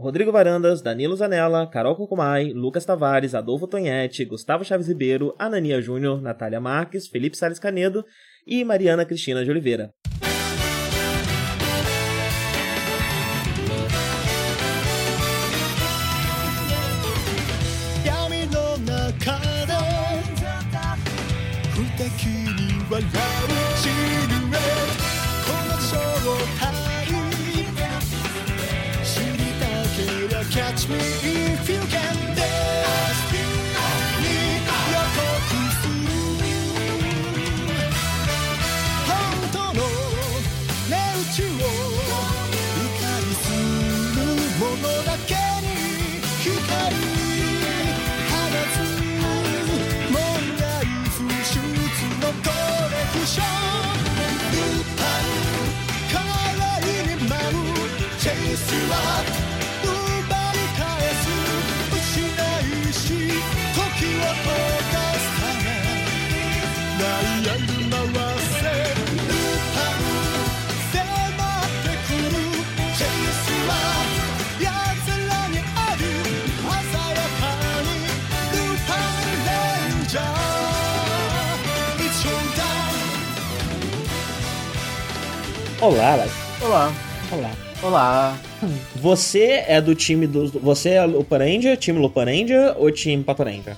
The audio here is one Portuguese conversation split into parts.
Rodrigo Varandas, Danilo Zanella, Carol Cocumai, Lucas Tavares, Adolfo Tonhete, Gustavo Chaves Ribeiro, Anania Júnior, Natália Marques, Felipe Salles Canedo e Mariana Cristina de Oliveira. Olá, Alex. Olá. Olá. Olá. Você é do time dos. Você é Luparendia, time Luparendia ou time Patorendia?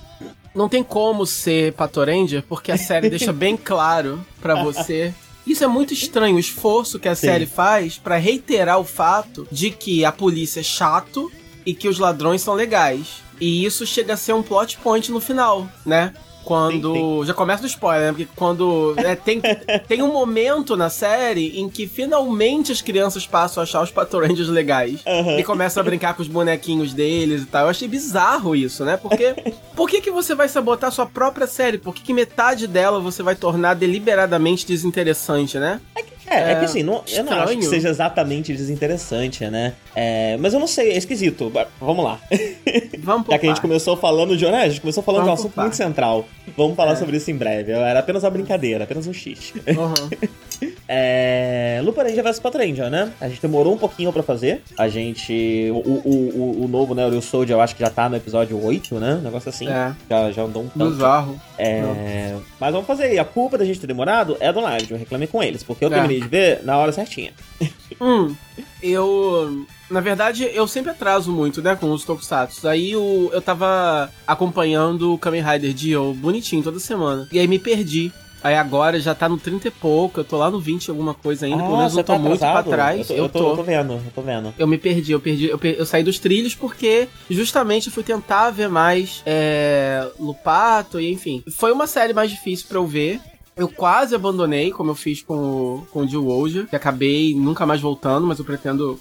Não tem como ser Patorendia, porque a série deixa bem claro para você isso é muito estranho, o esforço que a Sim. série faz para reiterar o fato de que a polícia é chato e que os ladrões são legais. E isso chega a ser um plot point no final, né? Quando. Sim, sim. Já começa no spoiler, né? Porque quando. É, tem, tem um momento na série em que finalmente as crianças passam a achar os Pato Rangers legais. Uhum. E começam a brincar com os bonequinhos deles e tal. Eu achei bizarro isso, né? Porque. por que, que você vai sabotar sua própria série? Por que, que metade dela você vai tornar deliberadamente desinteressante, né? É que é, é, é que assim, não, eu não acho que seja exatamente desinteressante, né? É, mas eu não sei, é esquisito. Vamos lá. Vamos Já que a gente começou falando de. Né, a gente começou falando Vamos de um assunto muito central. Vamos falar é. sobre isso em breve. Era apenas uma brincadeira, apenas um xixi. Uhum. é, Lupin Ranger vs Patranger, né? A gente demorou um pouquinho pra fazer. A gente. O, o, o, o novo, né? O Real Soldier, eu acho que já tá no episódio 8, né? Um negócio assim. É. Já, já andou um tanto. Bizarro. É, mas vamos fazer. E a culpa da gente ter demorado é do Live. Eu reclamei com eles, porque eu é. terminei de ver na hora certinha. Hum, eu. Na verdade, eu sempre atraso muito, né, com os tokusatsu. Aí eu, eu tava acompanhando o Kamen Rider Dio bonitinho toda semana. E aí me perdi. Aí agora já tá no 30 e pouco, eu tô lá no 20 alguma coisa ainda, ah, pelo menos eu tô tá muito pra trás. Eu tô, eu, tô, eu tô, vendo, eu tô vendo. Eu me perdi, eu perdi, eu, eu saí dos trilhos porque justamente fui tentar ver mais é, Lupato e enfim. Foi uma série mais difícil pra eu ver. Eu quase abandonei, como eu fiz com o, com o Jill Wolja, que acabei nunca mais voltando, mas eu pretendo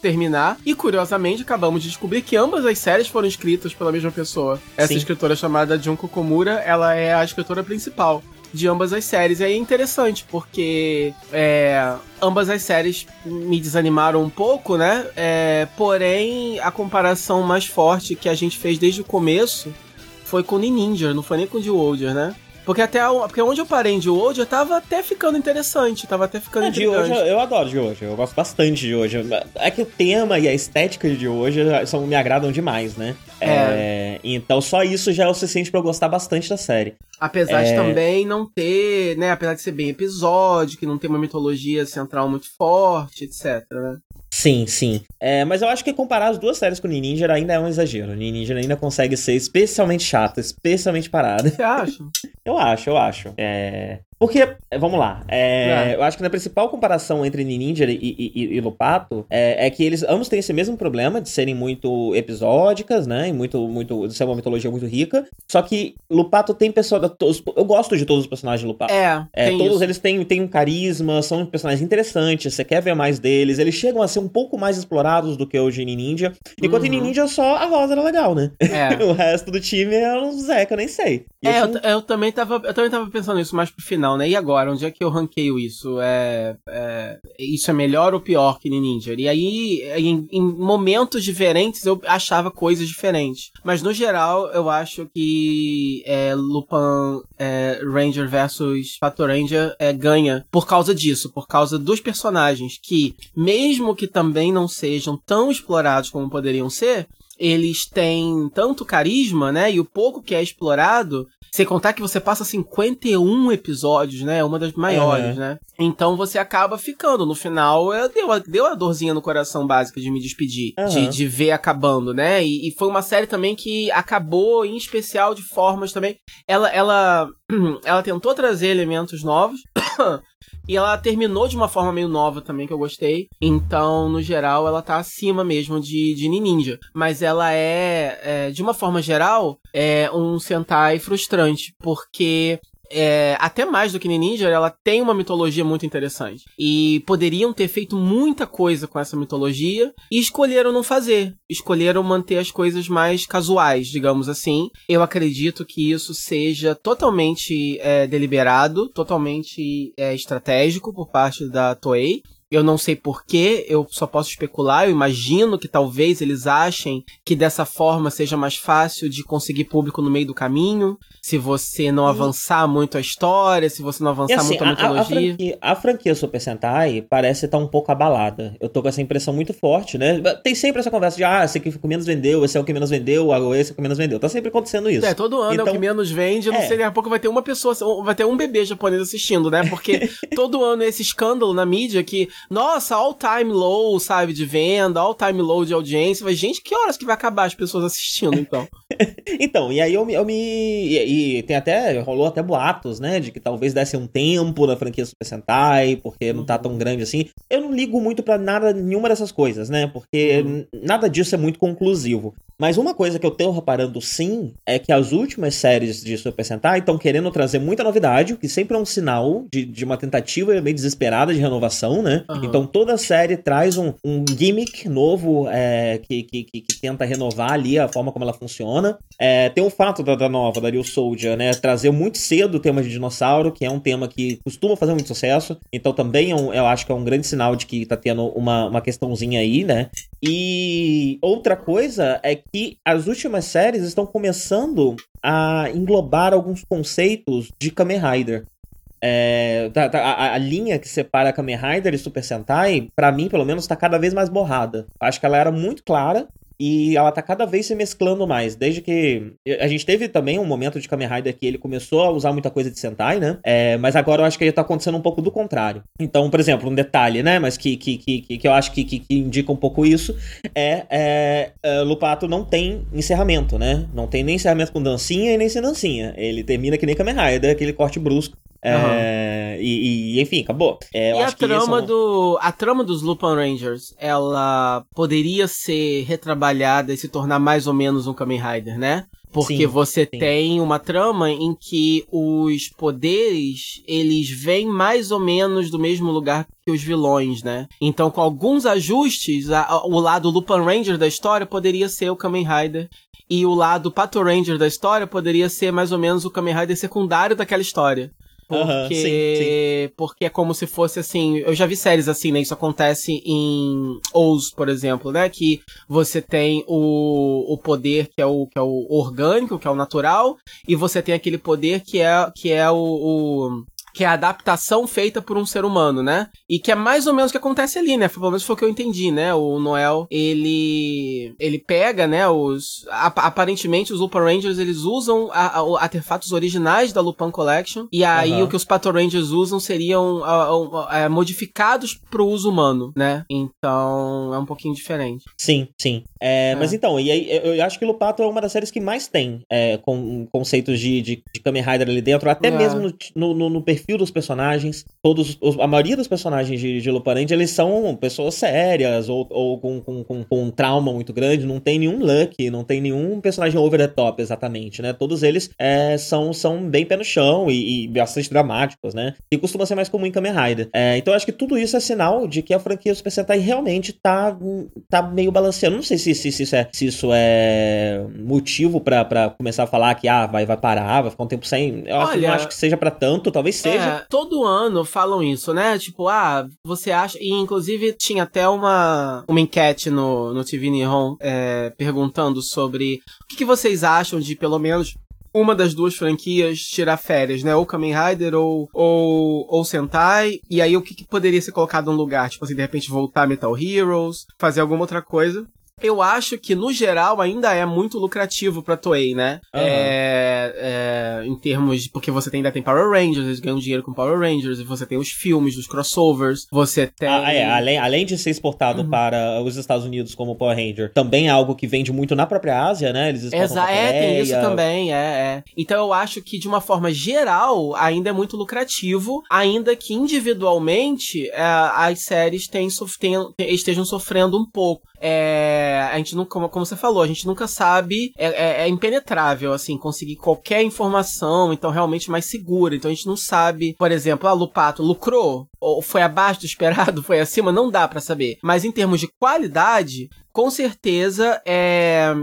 terminar. E curiosamente, acabamos de descobrir que ambas as séries foram escritas pela mesma pessoa. Essa Sim. escritora chamada Junko Komura, ela é a escritora principal de ambas as séries. E aí é interessante, porque é, ambas as séries me desanimaram um pouco, né? É, porém, a comparação mais forte que a gente fez desde o começo foi com o Ninja, não foi nem com o The Older, né? Porque até porque onde eu parei de hoje, eu tava até ficando interessante, tava até ficando é, de hoje eu adoro de hoje, eu gosto bastante de hoje. É que o tema e a estética de hoje são, me agradam demais, né? É. é então só isso já é o suficiente para eu gostar bastante da série. Apesar é... de também não ter, né, apesar de ser bem episódico, não ter uma mitologia central muito forte, etc, né? Sim, sim. É, mas eu acho que comparar as duas séries com o Ninja ainda é um exagero. O Ninja ainda consegue ser especialmente chato, especialmente parado. Você acha? eu acho, eu acho. É... Porque, é, vamos lá, é, é. eu acho que a principal comparação entre Ninja e, e, e, Lupato é, é, que eles ambos têm esse mesmo problema de serem muito episódicas, né? E muito, muito, de ser uma mitologia muito rica. Só que Lupato tem pessoas. Eu gosto de todos os personagens de Lupato. É, é todos isso. eles têm, têm um carisma, são personagens interessantes, você quer ver mais deles. Eles chegam a ser um pouco mais explorados do que o Genie Ninja. Enquanto uhum. em Ninja só a Rosa era legal, né? É. o resto do time é um Zeca, eu nem sei. E é, eu, eu, também tava, eu também tava pensando nisso mais pro final, né? E agora? Onde é que eu ranqueio isso? É, é isso é melhor ou pior que Ninja? E aí, em, em, momentos diferentes, eu achava coisas diferentes. Mas no geral, eu acho que é, Lupin é, Ranger versus Pato Ranger é, ganha por causa disso, por causa dos personagens que, mesmo que também não sejam tão explorados como poderiam ser, eles têm tanto carisma, né? E o pouco que é explorado, sem contar que você passa 51 episódios, né? É uma das maiores, né? Então você acaba ficando. No final, deu, deu a dorzinha no coração básica de me despedir. Uhum. De, de ver acabando, né? E, e, foi uma série também que acabou, em especial, de formas também. Ela, ela, ela tentou trazer elementos novos. E ela terminou de uma forma meio nova também, que eu gostei. Então, no geral, ela tá acima mesmo de, de Ninja. Mas ela é, é, de uma forma geral, é um Sentai frustrante. Porque é, até mais do que Ninja, ela tem uma mitologia muito interessante. E poderiam ter feito muita coisa com essa mitologia e escolheram não fazer. Escolheram manter as coisas mais casuais, digamos assim. Eu acredito que isso seja totalmente é, deliberado, totalmente é, estratégico por parte da Toei. Eu não sei porquê, eu só posso especular. Eu imagino que talvez eles achem que dessa forma seja mais fácil de conseguir público no meio do caminho. Se você não avançar muito a história, se você não avançar assim, muito a mitologia. A, a, franquia, a franquia Super Sentai parece estar um pouco abalada. Eu tô com essa impressão muito forte, né? Tem sempre essa conversa de, ah, esse aqui é o que menos vendeu, esse é o que menos vendeu, esse é o que menos vendeu. Tá sempre acontecendo isso. É, todo ano então, é o que então, menos vende. Eu não é. sei, daqui a pouco vai ter uma pessoa, vai ter um bebê japonês assistindo, né? Porque todo ano é esse escândalo na mídia que nossa, all time low, sabe, de venda, all time low de audiência. Mas, gente, que horas que vai acabar as pessoas assistindo, então? então, e aí eu, eu me. E, e, tem até. rolou até boatos, né? De que talvez desse um tempo na franquia Super Sentai, porque não tá tão grande assim. Eu não ligo muito para nada, nenhuma dessas coisas, né? Porque uhum. nada disso é muito conclusivo. Mas uma coisa que eu tenho reparando sim é que as últimas séries de Super Sentai estão querendo trazer muita novidade, o que sempre é um sinal de, de uma tentativa meio desesperada de renovação, né? Uhum. Então toda série traz um, um gimmick novo é, que, que, que, tenta renovar ali a forma como ela funciona. É, tem o fato da, da nova, da Real Soldier, né? Trazer muito cedo o tema de dinossauro, que é um tema que costuma fazer muito sucesso. Então também é um, eu acho que é um grande sinal de que tá tendo uma, uma questãozinha aí, né? E outra coisa é que as últimas séries estão começando a englobar alguns conceitos de Kamen Rider. É, tá, tá, a, a, linha que separa Kamen Rider e Super Sentai, para mim, pelo menos, tá cada vez mais borrada. Acho que ela era muito clara e ela tá cada vez se mesclando mais. Desde que. A gente teve também um momento de Kamen Rider que ele começou a usar muita coisa de Sentai, né? É, mas agora eu acho que ele tá acontecendo um pouco do contrário. Então, por exemplo, um detalhe, né? Mas que, que, que, que eu acho que, que, que indica um pouco isso é, é, é, Lupato não tem encerramento, né? Não tem nem encerramento com dancinha e nem sem dancinha. Ele termina que nem Kamen Rider, aquele corte brusco. É, e, e, enfim, acabou. É, e a trama é um... do. A trama dos Lupin Rangers, ela poderia ser retrabalhada e se tornar mais ou menos um Kamen Rider, né? Porque sim, você sim. tem uma trama em que os poderes, eles vêm mais ou menos do mesmo lugar que os vilões, né? Então, com alguns ajustes, a, a, o lado Lupin Ranger da história poderia ser o Kamen Rider. E o lado Pato Ranger da história poderia ser mais ou menos o Kamen Rider secundário daquela história. Porque, sim, sim. porque é como se fosse assim. Eu já vi séries assim, né? Isso acontece em Oz, por exemplo, né? Que você tem o, o poder que é o, que é o orgânico, que é o natural, e você tem aquele poder que é, que é o, o que é a adaptação feita por um ser humano, né? E que é mais ou menos o que acontece ali, né? Pelo menos foi o que eu entendi, né? O Noel, ele ele pega, né, os aparentemente os Lupin Rangers, eles usam a, a, artefatos originais da Lupin Collection e aí uhum. o que os Pato Rangers usam seriam a, é, modificados pro uso humano, né? Então, é um pouquinho diferente. Sim, sim. É, é. Mas então, e aí eu acho que Lupato é uma das séries que mais tem é, com conceitos de, de, de Kamen Rider ali dentro, até é. mesmo no, no, no perfil perfil dos personagens. Todos, os, a maioria dos personagens de, de eles são pessoas sérias ou, ou com, com, com, com, um trauma muito grande. Não tem nenhum Lucky, não tem nenhum personagem over the top, exatamente, né? Todos eles é, são, são bem pé no chão e, e, bastante dramáticos, né? E costuma ser mais comum em Kamen Rider. É, então eu acho que tudo isso é sinal de que a franquia Super Sentai realmente tá, tá meio balanceando. Não sei se, se, se, isso, é, se isso é motivo para começar a falar que ah, vai, vai parar, vai ficar um tempo sem. Eu Olha, acho, não acho que seja para tanto, talvez seja. É, todo ano falam isso, né? Tipo, ah, você acha. E inclusive tinha até uma, uma enquete no, no TV Nihon é, perguntando sobre o que, que vocês acham de pelo menos uma das duas franquias tirar férias, né? Ou Kamen Rider ou, ou, ou Sentai. E aí o que, que poderia ser colocado no lugar? Tipo assim, de repente voltar Metal Heroes, fazer alguma outra coisa eu acho que, no geral, ainda é muito lucrativo pra Toei, né? Uhum. É, é, em termos de. Porque você tem, ainda tem Power Rangers, eles ganham dinheiro com Power Rangers, e você tem os filmes, os crossovers, você tem. Ah, é, além, além de ser exportado uhum. para os Estados Unidos como Power Ranger, também é algo que vende muito na própria Ásia, né? Eles exportam Exa É, tem isso também, é, é. Então eu acho que, de uma forma geral, ainda é muito lucrativo, ainda que individualmente é, as séries tem, tem, estejam sofrendo um pouco. É, a gente nunca, como, você falou, a gente nunca sabe, é, é, é, impenetrável, assim, conseguir qualquer informação, então realmente mais segura. Então a gente não sabe, por exemplo, a ah, Lupato lucrou? Ou foi abaixo do esperado? Foi acima? Não dá para saber. Mas em termos de qualidade, com certeza é,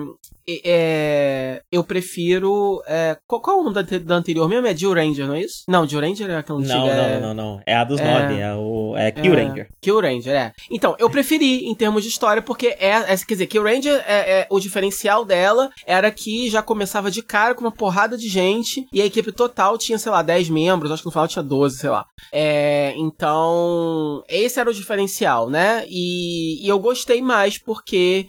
é, eu prefiro. É, qual, qual é o nome da, da, anterior mesmo? É Jill Ranger, não é isso? Não, Jill Ranger é aquela antiga. Não, não, não, não. É a dos é, nove, é o. É Kill é, Ranger. Kill Ranger, é. Então, eu preferi em termos de história, porque é. é quer dizer, Kill Ranger, é, é, o diferencial dela era que já começava de cara com uma porrada de gente e a equipe total tinha, sei lá, 10 membros, acho que no final tinha 12, sei lá. Então, esse era o diferencial, né? E, e eu gostei mais porque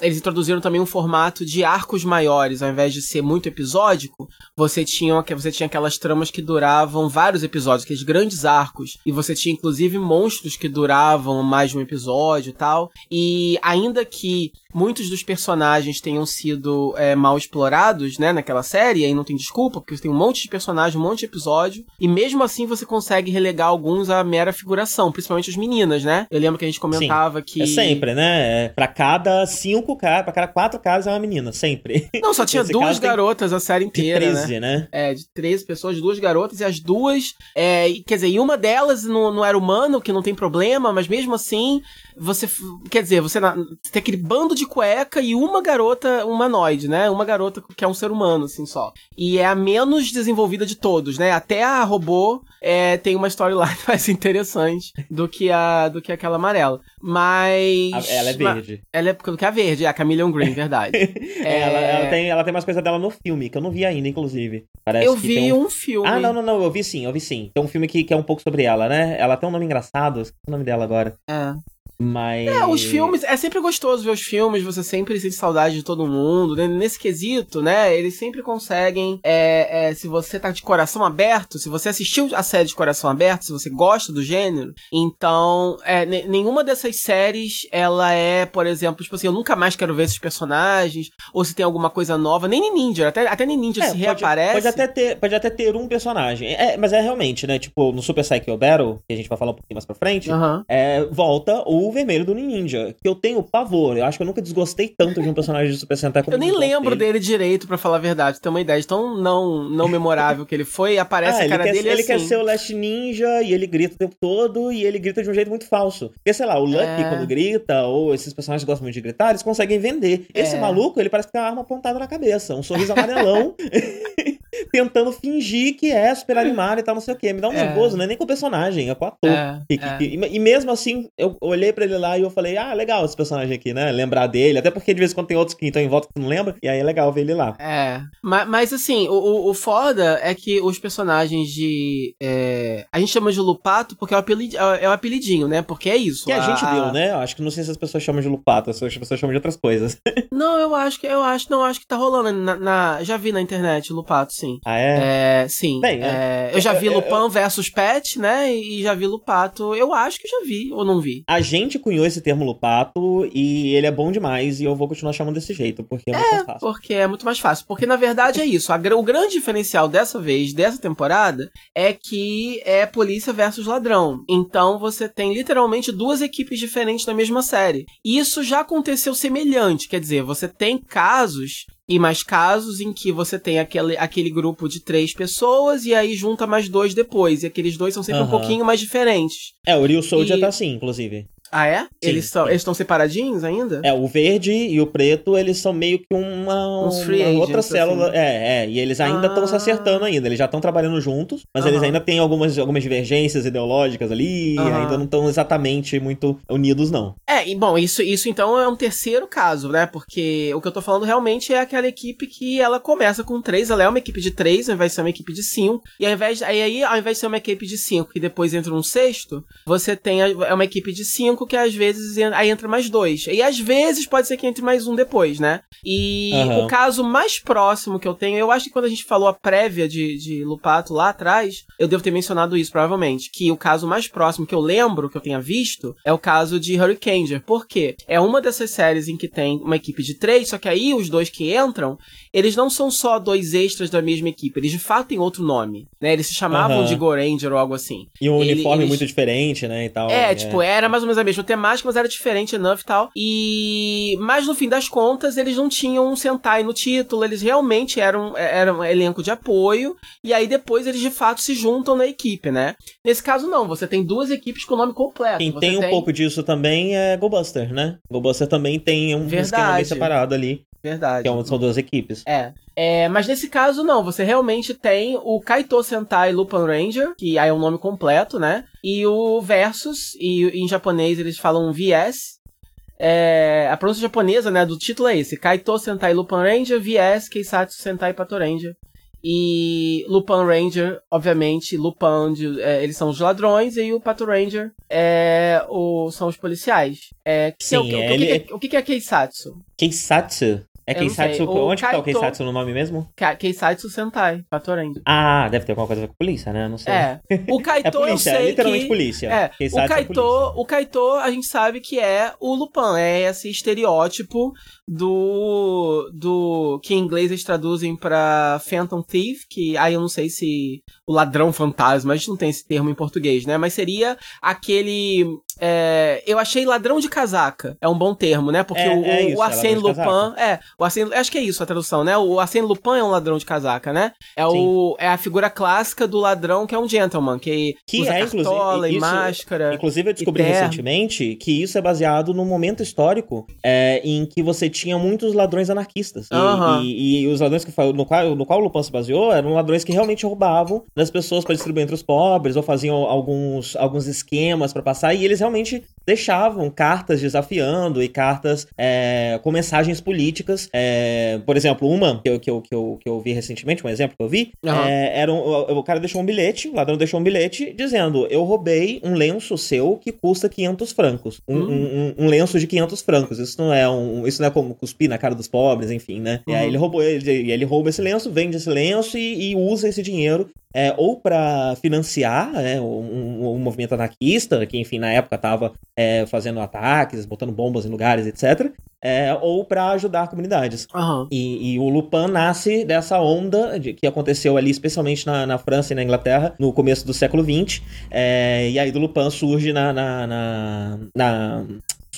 eles introduziram também um formato de arcos maiores, ao invés de ser muito episódico, você tinha, você tinha aquelas tramas que duravam vários episódios, aqueles grandes arcos, e você tinha inclusive monstros que duravam mais de um episódio e tal. E ainda que muitos dos personagens tenham sido é, mal explorados, né, naquela série, e aí não tem desculpa, porque você tem um monte de personagens, um monte de episódio, e mesmo assim você consegue relegar alguns à mera figuração, principalmente as meninas, né? Eu lembro que a gente comentava Sim, que. É sempre, né? É, pra cada cinco caras, pra cada quatro caras é uma menina, sempre. Não, só tinha duas garotas a série inteira. De 13, né? né? É, de 13 pessoas, duas garotas, e as duas. É, quer dizer, e uma delas não, não era humano, que não tem problema, mas mesmo assim você. Quer dizer, você, você tem aquele bando de cueca e uma garota humanoide, né? Uma garota que é um ser humano, assim, só. E é a menos desenvolvida de todos, né? Até a robô é, tem uma storyline mais interessante do que, a, do que aquela amarela. Mas. Ela é verde. Ela é do que a verde, é a Chameleon Green, verdade. é... ela, ela, tem, ela tem umas coisas dela no filme, que eu não vi ainda, inclusive. Parece eu vi um... um... filme. Ah, não, não, não, eu vi sim, eu vi sim. Tem um filme que, que é um pouco sobre ela, né? Ela tem um nome engraçado, esqueci o nome dela agora. É. Mas. É, os filmes. É sempre gostoso ver os filmes, você sempre sente saudade de todo mundo. Né? Nesse quesito, né? Eles sempre conseguem. É, é, se você tá de coração aberto, se você assistiu a série de coração aberto, se você gosta do gênero, então. É, nenhuma dessas séries, ela é, por exemplo, tipo assim, eu nunca mais quero ver esses personagens. Ou se tem alguma coisa nova. Nem Ninja, até, até Ninja é, se pode, reaparece. Pode até, ter, pode até ter um personagem. É, mas é realmente, né? Tipo, no Super Psycho Battle, que a gente vai falar um pouquinho mais pra frente, uhum. é, volta o o vermelho do Ninja, que eu tenho pavor. Eu acho que eu nunca desgostei tanto de um personagem de Super Sentai como Eu nem lembro dele. direito, para falar a verdade. Tem uma ideia de tão não, não memorável que ele foi, aparece ah, a cara quer, dele Ele assim. quer ser o Last Ninja e ele grita o tempo todo e ele grita de um jeito muito falso. Porque, sei lá, o Lucky é... quando grita, ou esses personagens que gostam muito de gritar, eles conseguem vender. Esse é... maluco, ele parece que tem uma arma apontada na cabeça, um sorriso amarelão. tentando fingir que é super animado e tal, não sei o que. Me dá um é. nervoso, não é nem com o personagem, é com o ator. É. E, é. e, e, mesmo assim, eu olhei para ele lá e eu falei, ah, legal esse personagem aqui, né? Lembrar dele, até porque de vez em quando tem outros que estão em volta que não lembra, e aí é legal ver ele lá. É. Mas, mas assim, o, o foda é que os personagens de. É... A gente chama de Lupato porque é o, apelid... é o apelidinho, né? Porque é isso. Que a, a gente deu, né? Acho que não sei se as pessoas chamam de Lupato, as pessoas chamam de outras coisas. Não, eu acho que eu acho, não acho que tá rolando na, na- já vi na internet Lupato, sim. Ah, é? É, sim. Bem, É, eu já vi Lupin versus Pet, né? E já vi Lupato. Eu acho que já vi ou não vi. A gente cunhou esse termo lupato e ele é bom demais e eu vou continuar chamando desse jeito, porque é muito mais fácil. Porque é muito mais fácil. Porque na verdade é isso. A o grande diferencial dessa vez, dessa temporada, é que é polícia versus ladrão. Então você tem literalmente duas equipes diferentes na mesma série. E isso já aconteceu semelhante. Quer dizer, você tem casos. E mais casos em que você tem aquele, aquele grupo de três pessoas e aí junta mais dois depois. E aqueles dois são sempre um Aham. pouquinho mais diferentes. É, o Ryu Soldier E- tá assim, inclusive. Ah, é? Sim, eles são, sim. eles estão separadinhos ainda? É, o verde e o preto, eles são meio que uma, Uns free uma outra agents, célula. assim. É, é, e eles ainda estão se Ah. acertando ainda. Eles já estão trabalhando juntos, mas eles ainda têm algumas, algumas divergências ideológicas ali, e ainda não estão exatamente muito unidos, não. É, e bom, isso, isso então é um terceiro caso, né? Porque o que eu tô falando realmente é aquela equipe que ela começa com três, ela é uma equipe de três, ao invés de ser uma equipe de cinco. E ao invés, aí, ao invés de ser uma equipe de cinco que depois entra um sexto, você tem é uma equipe de cinco que às vezes aí entra mais dois. E às vezes pode ser que entre mais um depois, né? E Aham. o caso mais próximo que eu tenho, eu acho que quando a gente falou a prévia de, de Lupato lá atrás, eu devo ter mencionado isso provavelmente. Que o caso mais próximo que eu lembro, que eu tenha visto, é o caso de Hurricaneer. Por quê? É uma dessas séries em que tem uma equipe de três, só que aí os dois que entram, eles não são só dois extras da mesma equipe, eles de fato têm outro nome, né? Eles se chamavam Aham. de Goranger ou algo assim. E um Ele- uniforme eles- muito diferente, né, e tal. É, tipo, era mais ou menos a mesma temática, mas era diferente enough e tal. E. Mas no fim das contas, eles não tinham um Sentai no título, eles realmente eram, eram um elenco de apoio. E aí depois eles de fato se juntam na equipe, né? Nesse caso, não, você tem duas equipes com o nome completo. Quem Você tem um pouco disso também é Goldbuster, né? Goldbuster também tem um esquema bem Verdade. separado ali, Verdade. é um- são duas equipes. É. É, mas nesse caso não, você realmente tem o Kaito Sentai Lupin Ranger, que aí é o nome completo, né? E o Versus, e em japonês eles falam VS. É, a pronúncia japonesa, né, do título é esse: Kaito Sentai Lupin Ranger, VS Keisatsu Sentai Pato Ranger. E Lupin Ranger, obviamente, Lupin, de- é, eles são os ladrões, e o Pato Ranger é, o, são os policiais. É, é o, Sim, que- o, ele- que, que é- o que que é Keisatsu? Keisatsu. É. Keisatsu. Onde que tá o Kaito- Keisatsu no nome mesmo? Ke- Keisatsu Sentai Pato Ranger. Ah, deve ter alguma coisa com polícia, né? Não sei. É. O Kaito É polícia, eu é sei literalmente que... polícia. É, Keisatsu o Kaito, polícia. o Kaito a gente sabe que é o Lupin, é esse estereótipo do do que em inglês eles traduzem pra Phantom Thief, que aí eu não sei se o ladrão fantasma, a gente não tem esse termo em português, né? Mas seria aquele é, eu achei ladrão de casaca. É um bom termo, né? Porque É, o, é o isso, é Arsène de Lupin, é, o Arsène, acho que é isso a tradução, né? O Arsène Lupin é um ladrão de casaca, né? É o é a figura clássica do ladrão que é um gentleman, que, Que usa é, cartola e isso- máscara. Inclusive, eu descobri recentemente que isso é baseado num momento histórico é, em que você tinha muitos ladrões anarquistas. E, Aham. e- e os ladrões que no qual, no qual o Lupin se baseou eram ladrões que realmente roubavam das pessoas para distribuir entre os pobres ou faziam alguns, alguns esquemas para passar. E eles realmente deixavam cartas desafiando e cartas é, com mensagens políticas. É, por exemplo, uma que eu, que, eu, que, eu, que eu vi recentemente, um exemplo que eu vi, Aham. é, era um- o, o cara deixou um bilhete, o ladrão deixou um bilhete dizendo: Eu roubei um lenço seu que custa 500 francos. Um, Hum. um- um- lenço de 500 francos. Isso não é um, isso não é como cuspir na cara dos pobres, enfim, né? E aí Uhum. ele roubou, ele, ele rouba esse lenço, vende esse lenço e, e usa esse dinheiro é, ou para financiar né, um, um- movimento anarquista, que enfim na época tava é, fazendo ataques, botando bombas em lugares, etc. é, ou para ajudar comunidades. Aham. E, e o Lupin nasce dessa onda de- que aconteceu ali, especialmente na, na França e na Inglaterra, no começo do século XX. É, e aí do Lupin surge na, na, na- na-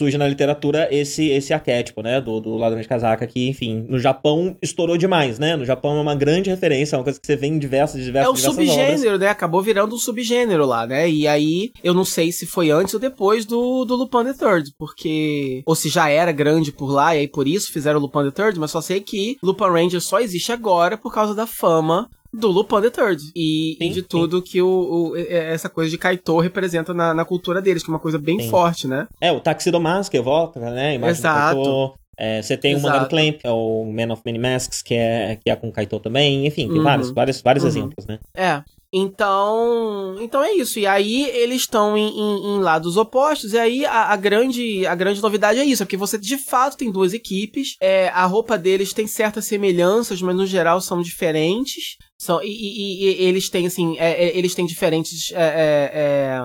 surge na literatura esse esse arquétipo, né, do, do ladrão de casaca que, enfim, no Japão estourou demais, né? No Japão é uma grande referência, é uma coisa que você vê em diversas, diversas, É um diversas obras. subgênero, né? Acabou virando um subgênero lá, né? E aí, eu não sei se foi antes ou depois do, do Lupin the Third, porque. Ou se já era grande por lá, e aí por isso fizeram o Lupin the Third, mas só sei que Lupin Ranger só existe agora por causa da fama do Lupin the Third. E, Sim, e de sim. tudo que o, o- essa coisa de Kaito representa na, na cultura deles, que é uma coisa bem Sim. forte, né? É, o Taxido Mask evoca, né? imagem Exato. É, você tem o Exato. Mangado Clamp, que é o Man of Many Masks, que é, que é com Kaito também. Enfim, tem Uhum. vários, vários, vários Uhum. exemplos, né? É. Então, então é isso. E aí eles estão em, em, em, lados opostos. E aí a, a, grande, a grande novidade é isso, é que você de fato tem duas equipes. É, a roupa deles tem certas semelhanças, mas no geral são diferentes. São, e, e, e, eles têm, assim, é, é, eles têm diferentes é, é, é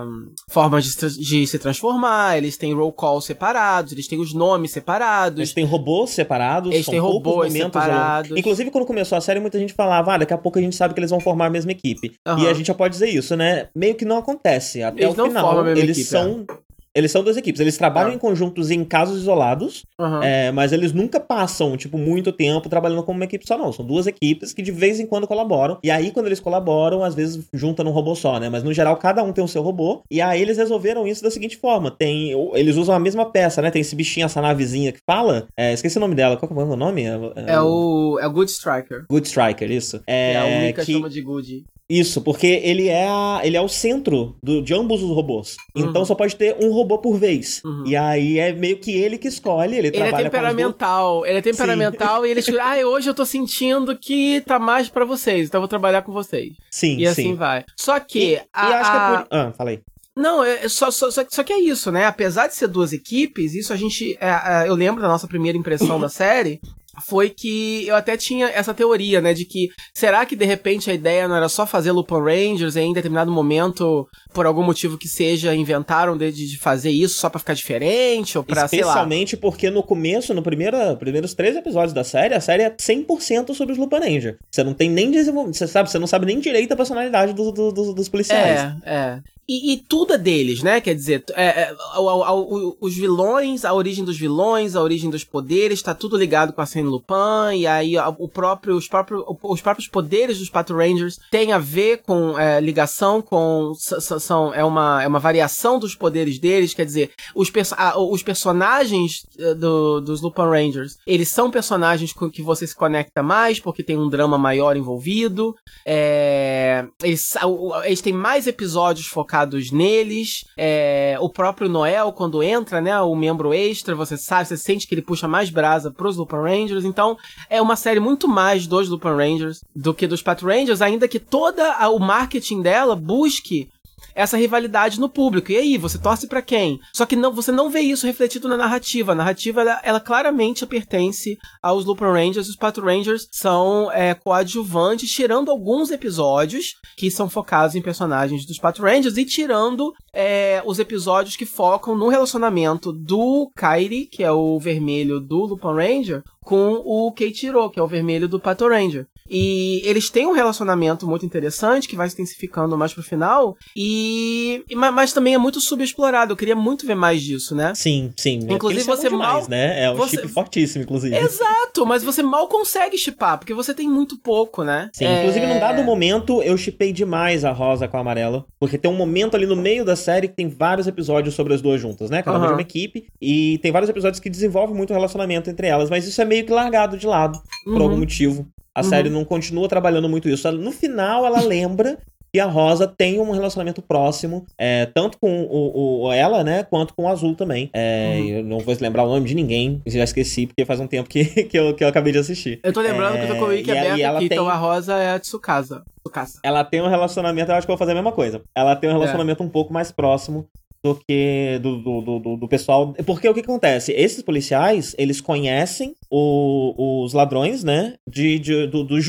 formas de, de, se transformar, eles têm roll call separados, eles têm os nomes separados. Eles têm robôs separados, eles têm robôs separados. Inclusive, quando começou a série, muita gente falava, ah, daqui a pouco a gente sabe que eles vão formar a mesma equipe. Uhum. E a gente já pode dizer isso, né? Meio que não acontece. Até eles o final, eles equipe, são eles são duas equipes. Eles trabalham ah. em conjuntos em casos isolados, uhum. é, mas eles nunca passam, tipo, muito tempo trabalhando como uma equipe só, não. São duas equipes que de vez em quando colaboram. E aí, quando eles colaboram, às vezes juntam num robô só, né? Mas no geral, cada um tem o seu robô. E aí eles resolveram isso da seguinte forma: tem. Eles usam a mesma peça, né? Tem esse bichinho, essa navezinha que fala. É, esqueci o nome dela. Qual que é o nome? É, o. É o Good Striker. Good Striker, isso. É, é a única que... chama de Good. Isso, porque ele é, a, ele é o centro do, de ambos os robôs. Uhum. Então só pode ter um robô por vez. Uhum. E aí é meio que ele que escolhe, ele, ele é trabalha é temperamental, ele é temperamental Sim. e ele escolhe, ah, hoje eu tô sentindo que tá mais para vocês, então eu vou trabalhar com vocês. Sim, E assim vai. Só que e, a, e acho que é por... Ah, falei. Não, é, só, só, só, só, que é isso, né? Apesar de ser duas equipes, isso a gente. É, é, eu lembro da nossa primeira impressão da série foi que eu até tinha essa teoria, né, de que será que de repente a ideia não era só fazer Lupin Rangers e em determinado momento, por algum motivo que seja, inventaram de, de fazer isso só para ficar diferente ou para Especialmente porque no começo, no primeiro, primeiros três episódios da série, a série é 100% sobre os Lupin Ranger. Você não tem nem desenvolvimento, você sabe, você não sabe nem direito a personalidade do, do, do, dos policiais. É, é. E, e, tudo é deles, né? Quer dizer, é, é, os vilões, a origem dos vilões, a origem dos poderes, tá tudo ligado com a Saint Lupin, e aí o próprio, os, próprios, os próprios poderes dos Pato Rangers têm a ver com é, ligação com. São, é, uma, é uma variação dos poderes deles, quer dizer, os, perso os personagens eh, do, dos Lupin Rangers, eles são personagens com que você se conecta mais, porque tem um drama maior envolvido. É, eles, eles têm mais episódios focados focados neles. É, o próprio Noel, quando entra, né, o membro extra, você sabe, você sente que ele puxa mais brasa pros Lupin Rangers. Então, é uma série muito mais dos Lupin Rangers do que dos Pat Rangers, ainda que toda o marketing dela busque essa rivalidade no público. E aí, você torce para quem? Só que não, você não vê isso refletido na narrativa. A narrativa, ela, ela claramente pertence aos Lupin Rangers. Os Pato Rangers são é, coadjuvantes, tirando alguns episódios que são focados em personagens dos Pato Rangers e tirando é, os episódios que focam no relacionamento do Kairi, que é o vermelho do Lupin Ranger, com o Keiichiro, que é o vermelho do Pato Ranger. E eles têm um relacionamento muito interessante que vai se intensificando mais pro final. E. Mas também é muito subexplorado. Eu queria muito ver mais disso, né? Sim, sim. Inclusive você demais, mal. né? É um você... chip fortíssimo, inclusive. Exato, mas você mal consegue chipar, porque você tem muito pouco, né? Sim, é... inclusive num dado momento eu chipei demais a rosa com a amarela. Porque tem um momento ali no meio da série que tem vários episódios sobre as duas juntas, né? Cada uhum. uma de uma equipe. E tem vários episódios que desenvolvem muito relacionamento entre elas. Mas isso é meio que largado de lado, por uhum. algum motivo. A uhum. série não continua trabalhando muito isso. No final, ela lembra que a Rosa tem um relacionamento próximo, é, tanto com o, o, ela, né, quanto com o Azul também. É, uhum. Eu não vou lembrar o nome de ninguém, já esqueci, porque faz um tempo que, que, eu, que eu acabei de assistir. Eu tô lembrando é, que eu tô com o Wiki aberto aqui, tem... então a Rosa é a Tsukasa. Tsukasa. Ela tem um relacionamento, eu acho que eu vou fazer a mesma coisa. Ela tem um é. relacionamento um pouco mais próximo do que do, do, do, do, pessoal. Porque o que acontece? Esses policiais, eles conhecem o, os ladrões, né? De, de do, do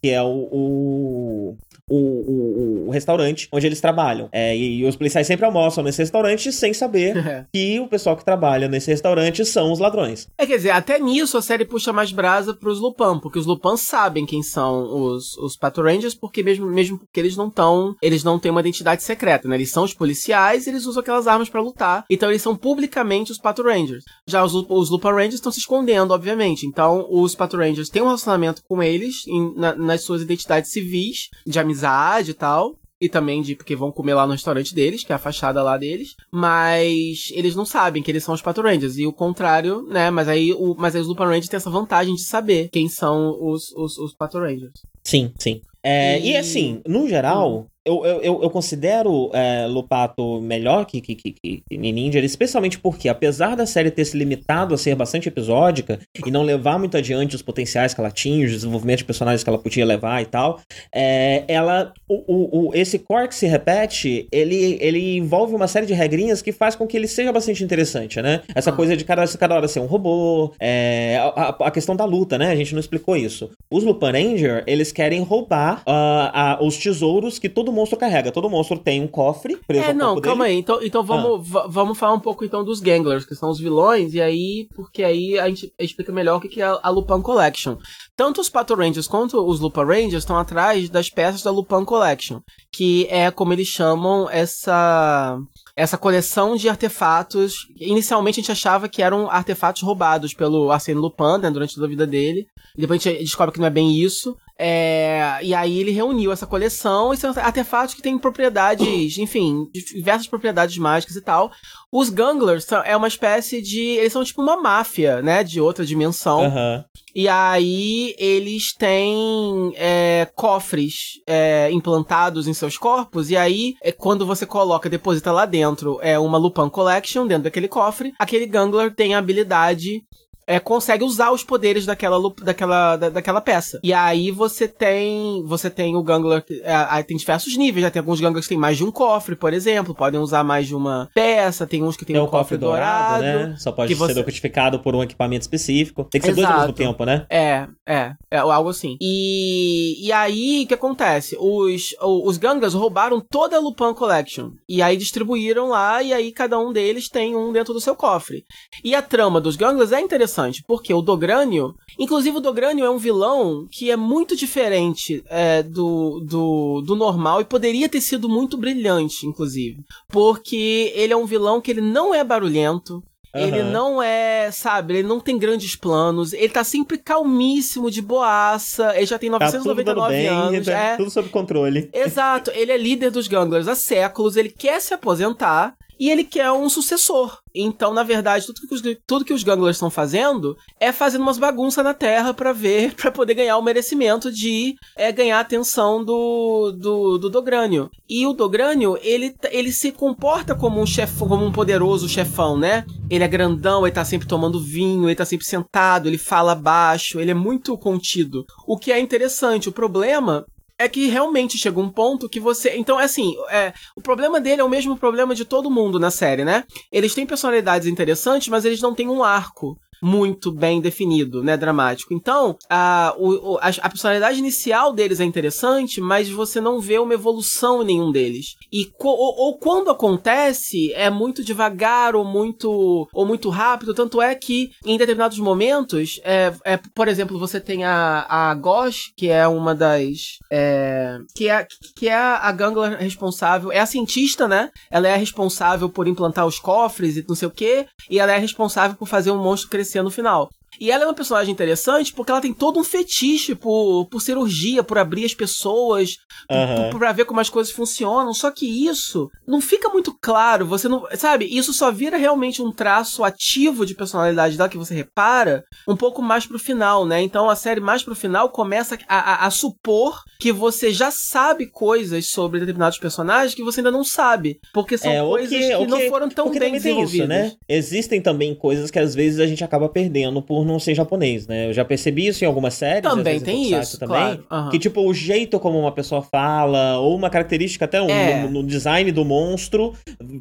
que é o, o, o, o, o, restaurante onde eles trabalham. É, e, e, os policiais sempre almoçam nesse restaurante sem saber é. que o pessoal que trabalha nesse restaurante são os ladrões. É, quer dizer, até nisso a série puxa mais brasa pros Lupin, porque os Lupin sabem quem são os, os Pato Rangers, porque mesmo, mesmo porque eles não estão, eles não têm uma identidade secreta, né? Eles são os policiais, eles usam aquelas armas para lutar, então eles são publicamente os Pato Rangers. Já os, os Lupin Rangers estão se escondendo, obviamente, então os Pato Rangers têm um relacionamento com eles em, na, nas suas identidades civis, de amizade amizade e tal. E também de porque vão comer lá no restaurante deles, que é a fachada lá deles. Mas eles não sabem que eles são os Pato Rangers. E o contrário, né? Mas aí, o, mas aí os Lupin Rangers têm essa vantagem de saber quem são os, os, os Pato Rangers. Sim, sim. É, e... e... assim, no geral, eu, eu, eu considero é, Lupato melhor que, que, que, que Ninja, especialmente porque, apesar da série ter se limitado a ser bastante episódica e não levar muito adiante os potenciais que ela tinha, os desenvolvimentos de personagens que ela podia levar e tal, é, ela. O, o, o, esse core que se repete, ele, ele envolve uma série de regrinhas que faz com que ele seja bastante interessante, né? Essa ah. coisa de cada, cada hora ser um robô, é, a, a, questão da luta, né? A gente não explicou isso. Os Lupin Ranger, eles querem roubar uh, os tesouros que todo monstro carrega. Todo monstro tem um cofre preso É, não, calma dele. aí. Então, então vamos, ah. vamos falar um pouco então dos Ganglers, que são os vilões, e aí, porque aí a gente explica melhor o que é a Lupin Collection. Tanto os Pato Rangers quanto os Lupin Rangers estão atrás das peças da Lupin Collection, que é como eles chamam essa essa coleção de artefatos. Inicialmente a gente achava que eram artefatos roubados pelo Arsène Lupin né, durante toda a vida dele. E depois a gente descobre que não é bem isso. É, e aí ele reuniu essa coleção e são artefatos que têm propriedades, enfim, diversas propriedades mágicas e tal. Os Ganglers são, é uma espécie de. Eles são tipo uma máfia, né? De outra dimensão. Uhum. E aí eles têm é, cofres é, implantados em seus corpos. E aí, é, quando você coloca, deposita lá dentro é uma Lupin Collection dentro daquele cofre, aquele Gangler tem a habilidade é, consegue usar os poderes daquela, daquela, da, daquela peça. E aí você tem você tem o Gangler, é, tem diversos níveis, já tem alguns Ganglers que tem mais de um cofre, por exemplo, podem usar mais de uma peça, tem uns que tem, tem um cofre, cofre dourado, dourado, né? Só pode ser você... codificado por um equipamento específico. Tem que ser Exato. dois ao mesmo tempo, né? É, é, é algo assim. E, e aí, o que acontece? Os, os Ganglers roubaram toda a Lupin Collection, e aí distribuíram lá, e aí cada um deles tem um dentro do seu cofre. E a trama dos Ganglers é interessante interessante, porque o Dogrânio, inclusive o Dogrânio é um vilão que é muito diferente é, do, do, do normal e poderia ter sido muito brilhante, inclusive, porque ele é um vilão que ele não é barulhento, Uhum. Ele não é, sabe, ele não tem grandes planos, ele tá sempre calmíssimo, de boaça, ele já tem 999 tá bem, anos. É, é tudo sob controle. Exato, ele é líder dos Ganglers há séculos, ele quer se aposentar e ele quer um sucessor. Então, na verdade, tudo que os, tudo que os Ganglers estão fazendo é fazendo umas bagunças na Terra para ver, para poder ganhar o merecimento de é, ganhar a atenção do, do, do Dogrânio. E o Dogrânio, ele, ele se comporta como um chefão, como um poderoso chefão, né? Ele é grandão, ele tá sempre tomando vinho, ele tá sempre sentado, ele fala baixo, ele é muito contido. O que é interessante. O problema é que realmente chega um ponto que você. Então, é assim, é, o problema dele é o mesmo problema de todo mundo na série, né? Eles têm personalidades interessantes, mas eles não têm um arco muito bem definido, né, dramático. Então, a, o, a, a, personalidade inicial deles é interessante, mas você não vê uma evolução em nenhum deles. E ou, ou, quando acontece, é muito devagar ou muito ou muito rápido, tanto é que em determinados momentos, é, é por exemplo, você tem a, a Gosh, que é uma das é, que é que é a Gangler responsável, é a cientista, né? Ela é responsável por implantar os cofres e não sei o que, e ela é responsável por fazer um monstro crescer no final. E ela é uma personagem interessante porque ela tem todo um fetiche por, por cirurgia, por abrir as pessoas, uhum. por, pra ver como as coisas funcionam. Só que isso não fica muito claro. Você não. Sabe? Isso só vira realmente um traço ativo de personalidade dela que você repara um pouco mais pro final, né? Então a série mais pro final começa a, a, a supor que você já sabe coisas sobre determinados personagens que você ainda não sabe. Porque são é, coisas que, que não foram tão bem desenvolvidas. Isso, né? Existem também coisas que às vezes a gente acaba perdendo por não ser japonês, né? Eu já percebi isso em algumas séries. Também tem isso, também. Claro. Uhum. Que, tipo, o jeito como uma pessoa fala, ou uma característica até um, é. no, no, design do monstro.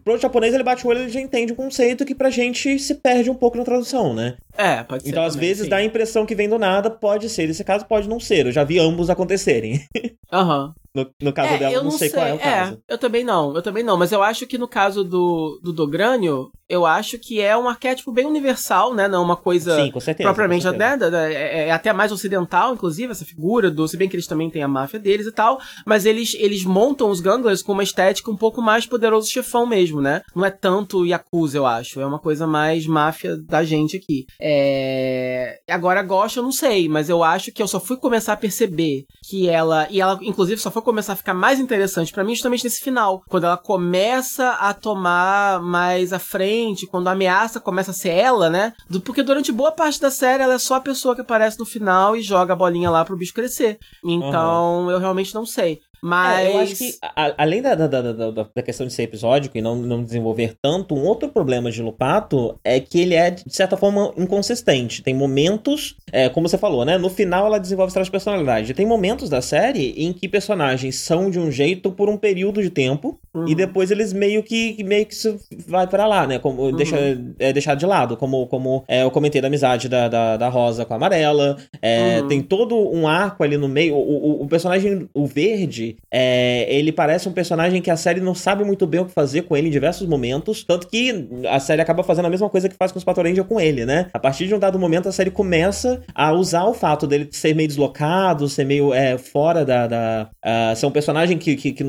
Pro japonês, ele bate o olho e ele já entende o conceito que pra gente se perde um pouco na tradução, né? É, pode ser. Então, às vezes, sim. dá a impressão que vem do nada, pode ser. Nesse caso, pode não ser. Eu já vi ambos acontecerem. Aham. Uhum. No, no caso é, dela, eu não sei, sei, qual é o é, caso. Eu também não, eu também não. Mas eu acho que no caso do, do Dogrânio, eu acho que é um arquétipo bem universal, né? Não uma coisa Sim, com certeza, propriamente com certeza. Né? É, é, até mais ocidental, inclusive, essa figura do. Se bem que eles também têm a máfia deles e tal. Mas eles, eles montam os Ganglers com uma estética um pouco mais poderoso chefão mesmo, né? Não é tanto Yakuza, eu acho. É uma coisa mais máfia da gente aqui. É... Agora, Ghost eu não sei, mas eu acho que eu só fui começar a perceber que ela. E ela, inclusive, só foi começar a ficar mais interessante para mim justamente nesse final. Quando ela começa a tomar mais à frente, quando a ameaça começa a ser ela, né? Porque durante boa parte da série ela é só a pessoa que aparece no final e joga a bolinha lá pro bicho crescer. Então uhum. eu realmente não sei. Mas. É, eu acho que, a, além da, da, da, da, da questão de ser episódico e não, não desenvolver tanto, um outro problema de Lupato é que ele é, de certa forma, inconsistente. Tem momentos, é, como você falou, né? No final ela desenvolve essa personalidade. Tem momentos da série em que personagens são de um jeito por um período de tempo uhum. e depois eles meio que meio que vai para lá, né? Como uhum. deixa, é deixado de lado, como, como é, eu comentei da amizade da, da, da Rosa com a Amarela. É, uhum. Tem todo um arco ali no meio. O, o, o personagem, o verde, é, ele parece um personagem que a série não sabe muito bem o que fazer com ele em diversos momentos. Tanto que a série acaba fazendo a mesma coisa que faz com os Ranger com ele, né? A partir de um dado momento, a série começa a usar o fato dele ser meio deslocado, ser meio é, fora da. da uh, ser um personagem que, que, que,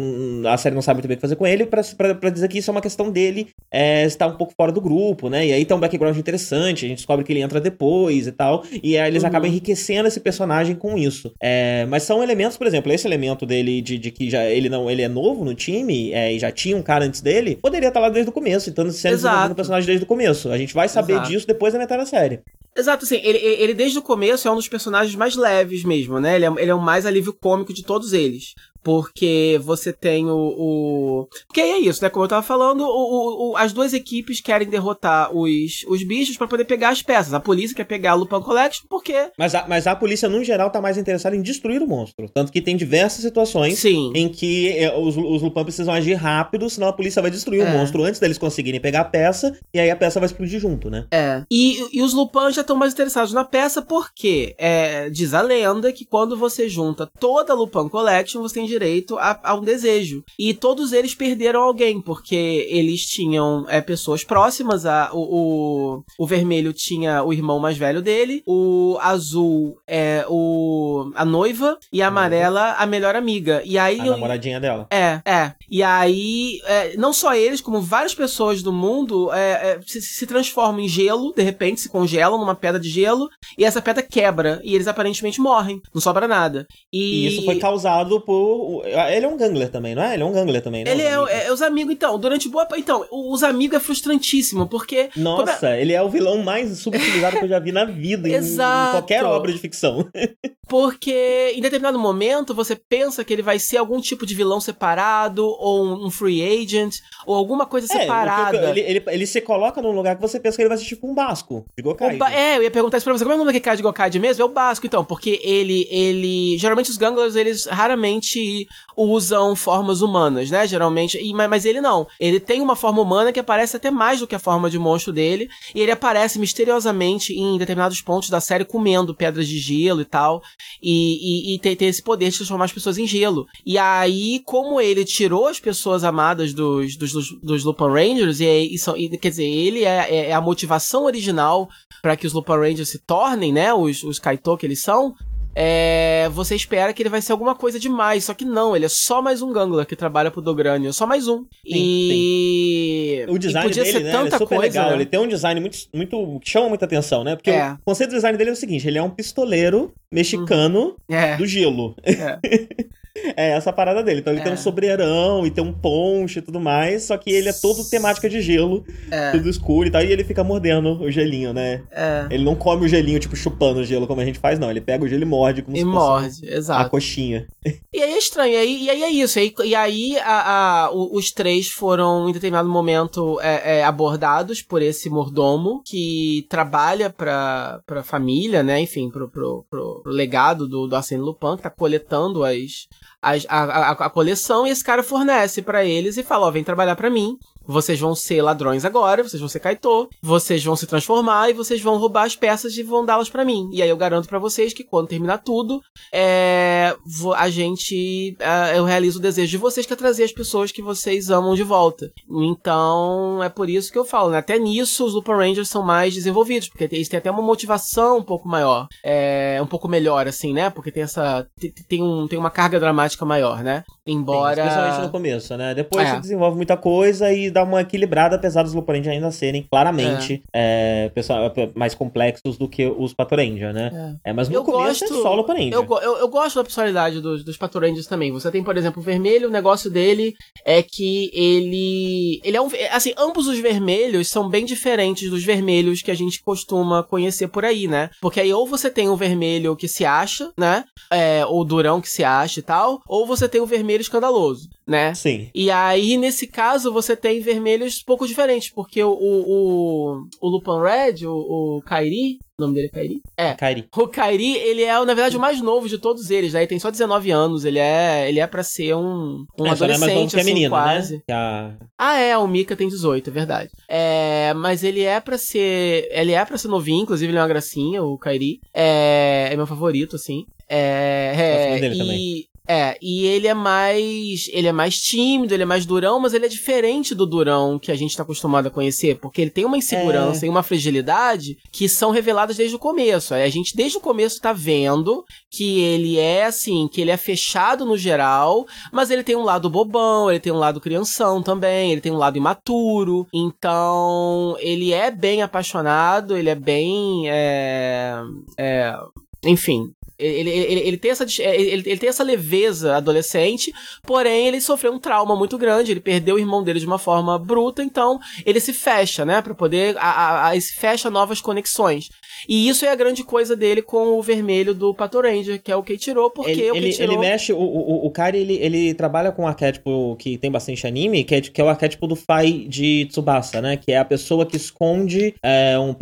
a série não sabe muito bem o que fazer com ele, pra, pra, pra dizer que isso é uma questão dele é, estar um pouco fora do grupo, né? E aí tem um background interessante, a gente descobre que ele entra depois e tal. E aí eles uhum. acabam enriquecendo esse personagem com isso. É, mas são elementos, por exemplo, esse elemento dele de, de que já ele não ele é novo no time é, e já tinha um cara antes dele, poderia estar lá desde o começo, então sendo desenvolvendo o personagem desde o começo. A gente vai saber Exato. disso depois da metade da série. Exato, assim, ele, ele desde o começo é um dos personagens mais leves mesmo, né? Ele é, ele é o mais alívio cômico de todos eles. Porque você tem o. o... Porque é isso, né? Como eu tava falando, o, o, as duas equipes querem derrotar os, os bichos para poder pegar as peças. A polícia quer pegar a Lupin Collection porque. Mas a, mas a polícia, no geral, tá mais interessada em destruir o monstro. Tanto que tem diversas situações Sim. em que é, os, os Lupin precisam agir rápido, senão a polícia vai destruir é. o monstro antes deles conseguirem pegar a peça, e aí a peça vai explodir junto, né? É. E, e os Lupin já estão mais interessados na peça porque é, diz a lenda que quando você junta toda a Lupin Collection, você tem direito a, a, um desejo. E todos eles perderam alguém, porque eles tinham é, pessoas próximas. A, o, o, o, vermelho tinha o irmão mais velho dele, o azul é o a noiva e a amarela a melhor amiga. E aí. A namoradinha dela. É, é. E aí, é, não só eles, como várias pessoas do mundo é, é, se, se transformam em gelo, de repente se congelam numa pedra de gelo, e essa pedra quebra, e eles aparentemente morrem. Não sobra nada. E, e isso foi causado por ele é um gangler também, não é? Ele é um gangler também, né? Ele é, é, os amigos, então, durante boa. Então, os amigos é frustrantíssimo, porque. Nossa, é... ele é o vilão mais subutilizado que eu já vi na vida, Exato. em, qualquer obra de ficção. porque em determinado momento você pensa que ele vai ser algum tipo de vilão separado, ou um, free agent, ou alguma coisa é, separada. Ele, ele, ele, se coloca num lugar que você pensa que ele vai ser tipo um Basco de Gokai. Ba... É, eu ia perguntar isso pra você. Como é o nome daquele cara de Gokai mesmo? É o Basco, então, porque ele. ele Geralmente os ganglers, eles raramente usam formas humanas, né? Geralmente. E, mas ele não. Ele tem uma forma humana que aparece até mais do que a forma de monstro dele. E ele aparece misteriosamente em determinados pontos da série comendo pedras de gelo e tal. E, e, e tem, tem, esse poder de transformar as pessoas em gelo. E aí, como ele tirou as pessoas amadas dos, dos, dos, dos Lupin Rangers, e, e, e, quer dizer, ele é, é, é a motivação original para que os Lupin Rangers se tornem, né? Os, os Kaito que eles são é, você espera que ele vai ser alguma coisa demais, só que não, ele é só mais um Gangler que trabalha pro Dograni, é só mais um. Sim, e... Sim. O design dele, né, é super coisa, legal, né? ele tem um design muito, muito que chama muita atenção, né? Porque é. o conceito do design dele é o seguinte, ele é um pistoleiro mexicano uhum. é. do gelo. É. É essa parada dele. Então ele é. tem um sobreirão e tem um ponche e tudo mais, só que ele é todo temática de gelo, é. tudo escuro e tal, e ele fica mordendo o gelinho, né? É. Ele não come o gelinho, tipo, chupando o gelo como a gente faz, não. Ele pega o gelo e morde como e se morde, fosse exato. a coxinha. E aí é estranho, e aí, e aí é isso. E aí, e aí a, a, os três foram, em determinado momento, é, é, abordados por esse mordomo que trabalha pra, pra família, né? Enfim, pro, pro, pro, legado do, do Arsène Lupin, que tá coletando as a, a, a, coleção e esse cara fornece para eles e fala: Ó, vem trabalhar para mim. Vocês vão ser ladrões agora, vocês vão ser Kaito, vocês vão se transformar e vocês vão roubar as peças e vão dá-las para mim. E aí eu garanto para vocês que quando terminar tudo, é, a gente. É, eu realizo o desejo de vocês que é trazer as pessoas que vocês amam de volta. Então é por isso que eu falo, né? Até nisso os Lupin Rangers são mais desenvolvidos, porque eles têm até uma motivação um pouco maior. É, um pouco melhor, assim, né? Porque tem essa. Tem, um, tem uma carga dramática maior, né? Embora. Sim, especialmente no começo, né? Depois é. você desenvolve muita coisa e dar uma equilibrada, apesar dos Lupin Ranger ainda serem claramente é. É, pessoal, mais complexos do que os Pato Ranger, né? É, mas no eu começo gosto, é só Lupin Ranger. Eu, eu, eu, gosto da personalidade dos, dos também. Você tem, por exemplo, o vermelho, o negócio dele é que ele. Ele é um. Assim, ambos os vermelhos são bem diferentes dos vermelhos que a gente costuma conhecer por aí, né? Porque aí ou você tem o vermelho que se acha, né? É, ou durão que se acha e tal, ou você tem o vermelho escandaloso, né? Sim. E aí, nesse caso, você tem vermelhos pouco diferentes, porque o, o, o Lupin Red, o, o Kairi, o nome dele é Kairi? É. Kairi. O Kairi, ele é, na verdade, o mais novo de todos eles, né? Ele tem só 19 anos, ele é, ele é pra ser um, um É, é mais novo adolescente, que a assim, menina, quase. né? A- Ah, é, o Mika tem 18, é verdade. É, mas ele é pra ser. Ele é pra ser novinho, inclusive ele é uma gracinha, o Kairi. É, é meu favorito, assim. É. É e, também. É, e ele é mais. Ele é mais tímido, ele é mais durão, mas ele é diferente do durão que a gente tá acostumado a conhecer, porque ele tem uma insegurança É. e uma fragilidade que são reveladas desde o começo. A gente, desde o começo, tá vendo que ele é assim, que ele é fechado no geral, mas ele tem um lado bobão, ele tem um lado crianção também, ele tem um lado imaturo. Então, ele é bem apaixonado, ele é bem. É, é, enfim. Ele, ele, ele, tem essa, dis- ele, ele tem essa leveza adolescente, porém ele sofreu um trauma muito grande, ele perdeu o irmão dele de uma forma bruta, então ele se fecha, né, Pra poder, a, a, a, se fecha novas conexões. E isso é a grande coisa dele com o vermelho do Pato Ranger, que é o Keiichiro, porque Ele, o ele, Keiichiro... ele mexe, o, o, o cara, ele, ele trabalha com um arquétipo que tem bastante anime, que é, que é o arquétipo do Fai de Tsubasa, né? Que é a pessoa que esconde, é, um,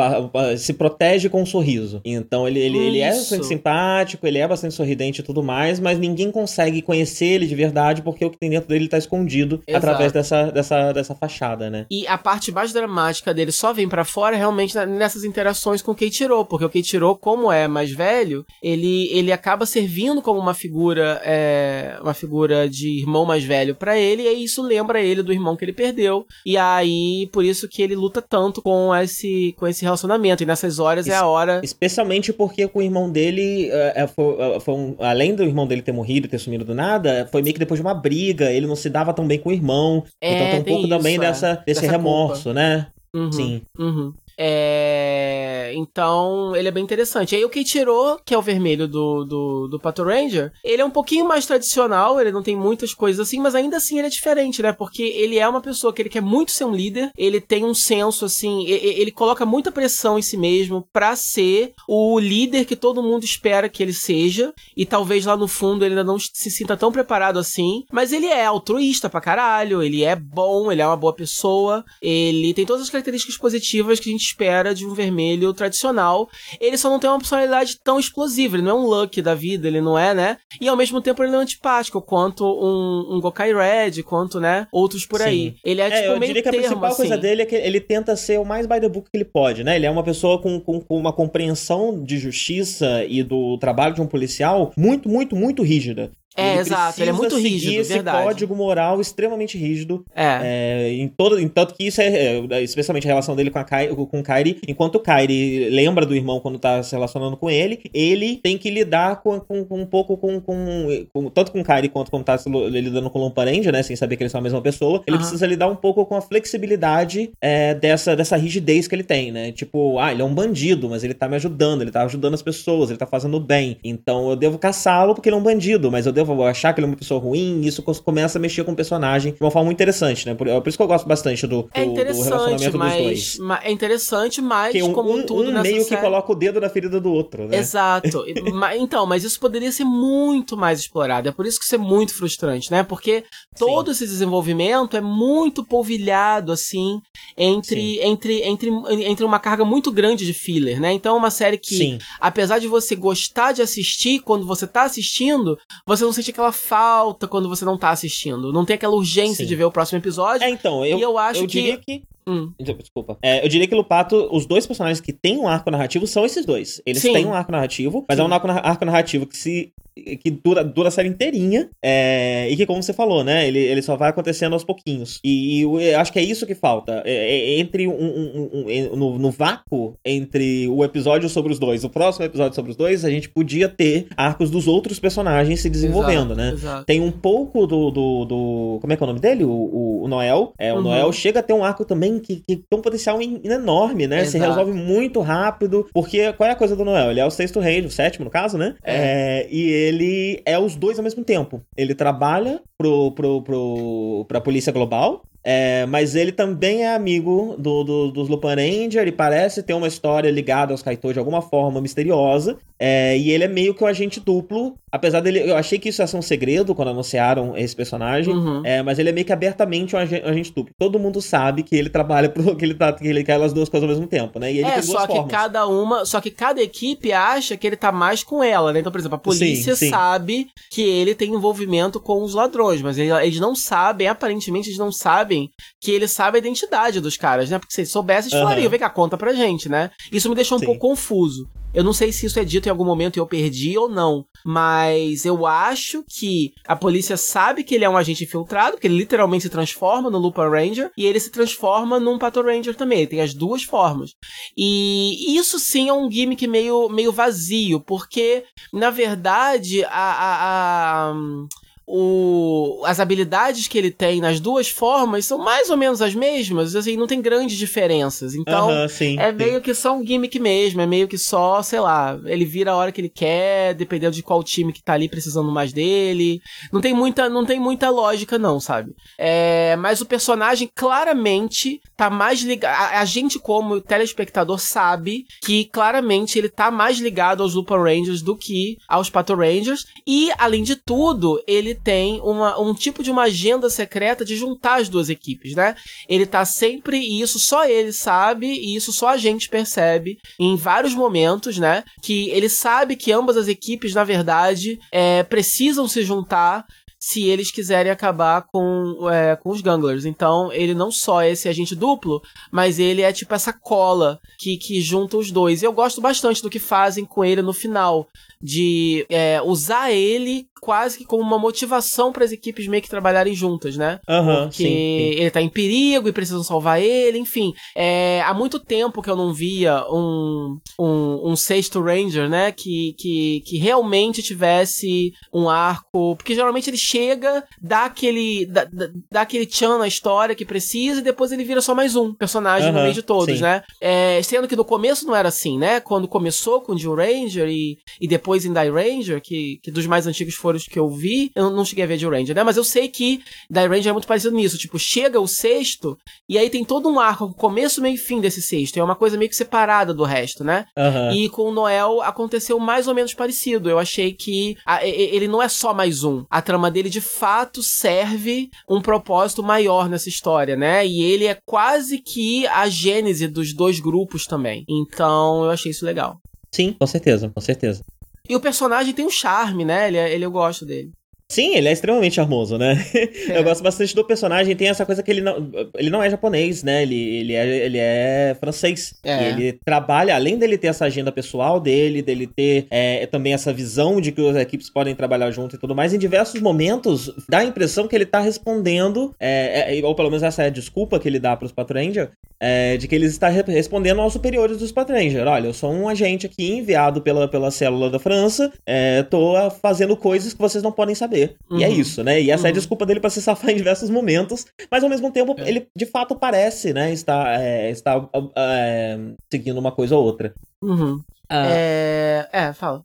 se protege com um sorriso. Então ele, ele, ele é bastante simpático, ele é bastante sorridente e tudo mais, mas ninguém consegue conhecer ele de verdade porque o que tem dentro dele tá escondido Exato. através dessa, dessa, dessa fachada, né? E a parte mais dramática dele só vem pra fora realmente nessas interações com o Keiichiro, porque o Keiichiro, como é mais velho, ele, ele acaba servindo como uma figura é, uma figura de irmão mais velho pra ele, e isso lembra ele do irmão que ele perdeu. E aí, por isso que ele luta tanto com esse, com esse relacionamento. E nessas horas é a hora. Especialmente porque com o irmão dele, é, é, foi, é, foi um- além do irmão dele ter morrido e ter sumido do nada, foi meio que depois de uma briga, ele não se dava tão bem com o irmão. É, então tem um pouco também isso, é. dessa, desse Dessa remorso, né? Uhum. Sim. Uhum. É, Então, ele é bem interessante. Aí o Keiichiro, que é o vermelho do, do, do Pato Ranger, ele é um pouquinho mais tradicional, ele não tem muitas coisas assim, mas ainda assim ele é diferente, né? Porque ele é uma pessoa que ele quer muito ser um líder, ele tem um senso, assim, e- e- ele coloca muita pressão em si mesmo pra ser o líder que todo mundo espera que ele seja, e talvez lá no fundo ele ainda não se sinta tão preparado assim, mas ele é altruísta pra caralho, ele é bom, ele é uma boa pessoa, ele tem todas as características positivas que a gente espera de um vermelho tradicional. Ele só não tem uma personalidade tão explosiva, ele não é um Lucky da vida, ele não é, né? E ao mesmo tempo ele não é antipático, quanto um, um Gokai Red, quanto, né? Outros por Sim. aí. Ele é, É, tipo eu meio diria que a termo, principal coisa assim. dele é que ele tenta ser o mais by the book que ele pode, né? Ele é uma pessoa com, com, com uma compreensão de justiça e do trabalho de um policial muito, muito, muito rígida. É, exato, ele é muito rígido, esse verdade. código moral extremamente rígido É. É, em todo, em tanto que isso é, é, especialmente a relação dele com, a Kai, com o Kairi, enquanto o Kairi lembra do irmão quando tá se relacionando com ele, ele tem que lidar com, com- com um pouco com, com, com- tanto com o Kairi quanto quando tá lidando com o Lomparendia, né, sem saber que eles são a mesma pessoa, ele Aham. precisa lidar um pouco com a flexibilidade é, dessa, dessa rigidez que ele tem, né, tipo, ah, ele é um bandido, mas ele tá me ajudando, ele tá ajudando as pessoas, ele tá fazendo bem, então eu devo caçá-lo porque ele é um bandido, mas eu devo achar que ele é uma pessoa ruim, e isso começa a mexer com o personagem de uma forma muito interessante, né, por, é por isso que eu gosto bastante do, do, É do relacionamento dos mas, dois. ma- é interessante, mas Porque um, como um- tudo um meio série... que coloca o dedo na ferida do outro, né? Exato. Então, mas isso poderia ser muito mais explorado. É por isso que isso é muito frustrante, né? Porque todo esse desenvolvimento é muito polvilhado, assim, entre, entre, entre, entre uma carga muito grande de filler, né? Então é uma série que, Sim. apesar de você gostar de assistir, quando você tá assistindo, você não sente aquela falta quando você não tá assistindo. Não tem aquela urgência Sim. de ver o próximo episódio. É, então, eu, e eu acho eu que- diria que. Hum. Desculpa. É, eu diria que Lupato, os dois personagens que têm um arco narrativo são esses dois. Eles Sim. têm um arco narrativo, mas é Sim. um arco, na- arco narrativo que se que dura, dura a série inteirinha, é, e que, como você falou, né, ele, ele só vai acontecendo aos pouquinhos. E, e eu acho que é isso que falta. É, é, entre um, um, um, no, no vácuo entre o episódio sobre os dois, o próximo episódio sobre os dois, a gente podia ter arcos dos outros personagens se desenvolvendo, exato, né? Exato. Tem um pouco do, do, do, Como é que é o nome dele? O, o, o Noel. É, o uhum. Noel chega a ter um arco também que, que tem um potencial enorme, né? Exato. Se resolve muito rápido. Porque qual é a coisa do Noel? Ele é o sexto rei, o sétimo, no caso, né? É. é e ele é os dois ao mesmo tempo. Ele trabalha pro, pro, pro, pra polícia global, é, mas ele também é amigo do, do, dos Lupin Ranger e parece ter uma história ligada aos Kaito de alguma forma misteriosa. É, e ele é meio que o um agente duplo. Apesar dele. Eu achei que isso ia ser um segredo quando anunciaram esse personagem. Uhum. É, mas ele é meio que abertamente um agente, um agente, duplo. Todo mundo sabe que ele trabalha pro. que ele, tá, que ele quer as duas coisas ao mesmo tempo, né? E ele é, só que formas. cada uma. Só que cada equipe acha que ele tá mais com ela, né? Então, por exemplo, a polícia sim, sim. sabe que ele tem envolvimento com os ladrões, mas eles não sabem, aparentemente, eles não sabem que ele sabe a identidade dos caras, né? Porque se eles soubessem, eles uhum. falariam, vem cá, conta pra gente, né? Isso me deixou um Sim. pouco confuso. Eu não sei se isso é dito em algum momento e eu perdi ou não, mas eu acho que a polícia sabe que ele é um agente infiltrado, que ele literalmente se transforma no Lupin Ranger e ele se transforma num Pato Ranger também. Ele tem as duas formas. E isso sim é um gimmick meio, meio vazio, porque na verdade a, a, a o, as habilidades que ele tem nas duas formas são mais ou menos as mesmas, assim, não tem grandes diferenças. Então, uh -huh, sim, é sim. meio que só um gimmick mesmo, é meio que só, sei lá, ele vira a hora que ele quer, dependendo de qual time que tá ali precisando mais dele. Não tem muita, não tem muita lógica não, sabe? É, mas o personagem claramente tá mais ligado, a, a, gente como telespectador sabe que claramente ele tá mais ligado aos Lupin Rangers do que aos Pato Rangers e, além de tudo, ele tem uma, um tipo de uma agenda secreta de juntar as duas equipes, né? Ele tá sempre, e isso só ele sabe, e isso só a gente percebe em vários momentos, né? Que ele sabe que ambas as equipes, na verdade, é, precisam se juntar se eles quiserem acabar com, é, com os Ganglers. Então, ele não só é esse agente duplo, mas ele é tipo essa cola que, que junta os dois. Eu gosto bastante do que fazem com ele no final, de é, usar ele quase que como uma motivação para as equipes meio que trabalharem juntas, né? Uhum, Porque sim, sim. ele tá em perigo e precisam salvar ele, enfim. É, há muito tempo que eu não via um, um, um sexto Ranger, né? Que, que, que realmente tivesse um arco. Porque geralmente ele chega, dá aquele, dá, dá aquele tchan na história que precisa e depois ele vira só mais um personagem uhum, no meio de todos, sim. né? É, sendo que no começo não era assim, né? Quando começou com o Jill Ranger e, e depois em Die Ranger, que, que dos mais antigos foram que eu vi, eu não cheguei a ver de Ranger, né? Mas eu sei que Die Ranger é muito parecido nisso. Tipo, chega o sexto e aí tem todo um arco, começo, meio e fim desse sexto. É uma coisa meio que separada do resto, né? Uhum. E com o Noel aconteceu mais ou menos parecido. Eu achei que a, ele não é só mais um. A trama dele de fato serve um propósito maior nessa história, né? E ele é quase que a gênese dos dois grupos também. Então eu achei isso legal. Sim, com certeza, com certeza. E o personagem tem um charme, né? Ele, é, ele eu gosto dele. Sim, ele é extremamente charmoso, né? É. Eu gosto bastante do personagem. Tem essa coisa que ele não, ele não é japonês, né? Ele, ele, é, ele é francês. É. ele trabalha, além dele ter essa agenda pessoal dele, dele ter é, também essa visão de que as equipes podem trabalhar junto e tudo mais, em diversos momentos dá a impressão que ele tá respondendo, é, é ou pelo menos essa é a desculpa que ele dá pros Patranger, é, de que ele está respondendo aos superiores dos Patranger. Olha, eu sou um agente aqui enviado pela, pela célula da França, tô fazendo coisas que vocês não podem saber. Uhum. E é uhum. isso, né? E essa uhum. é a uhum. desculpa dele para se safar em diversos momentos, mas ao mesmo tempo é. ele de fato parece, né? Estar, é, estar é, seguindo uma coisa ou outra. Uhum. Ah. É... é, fala.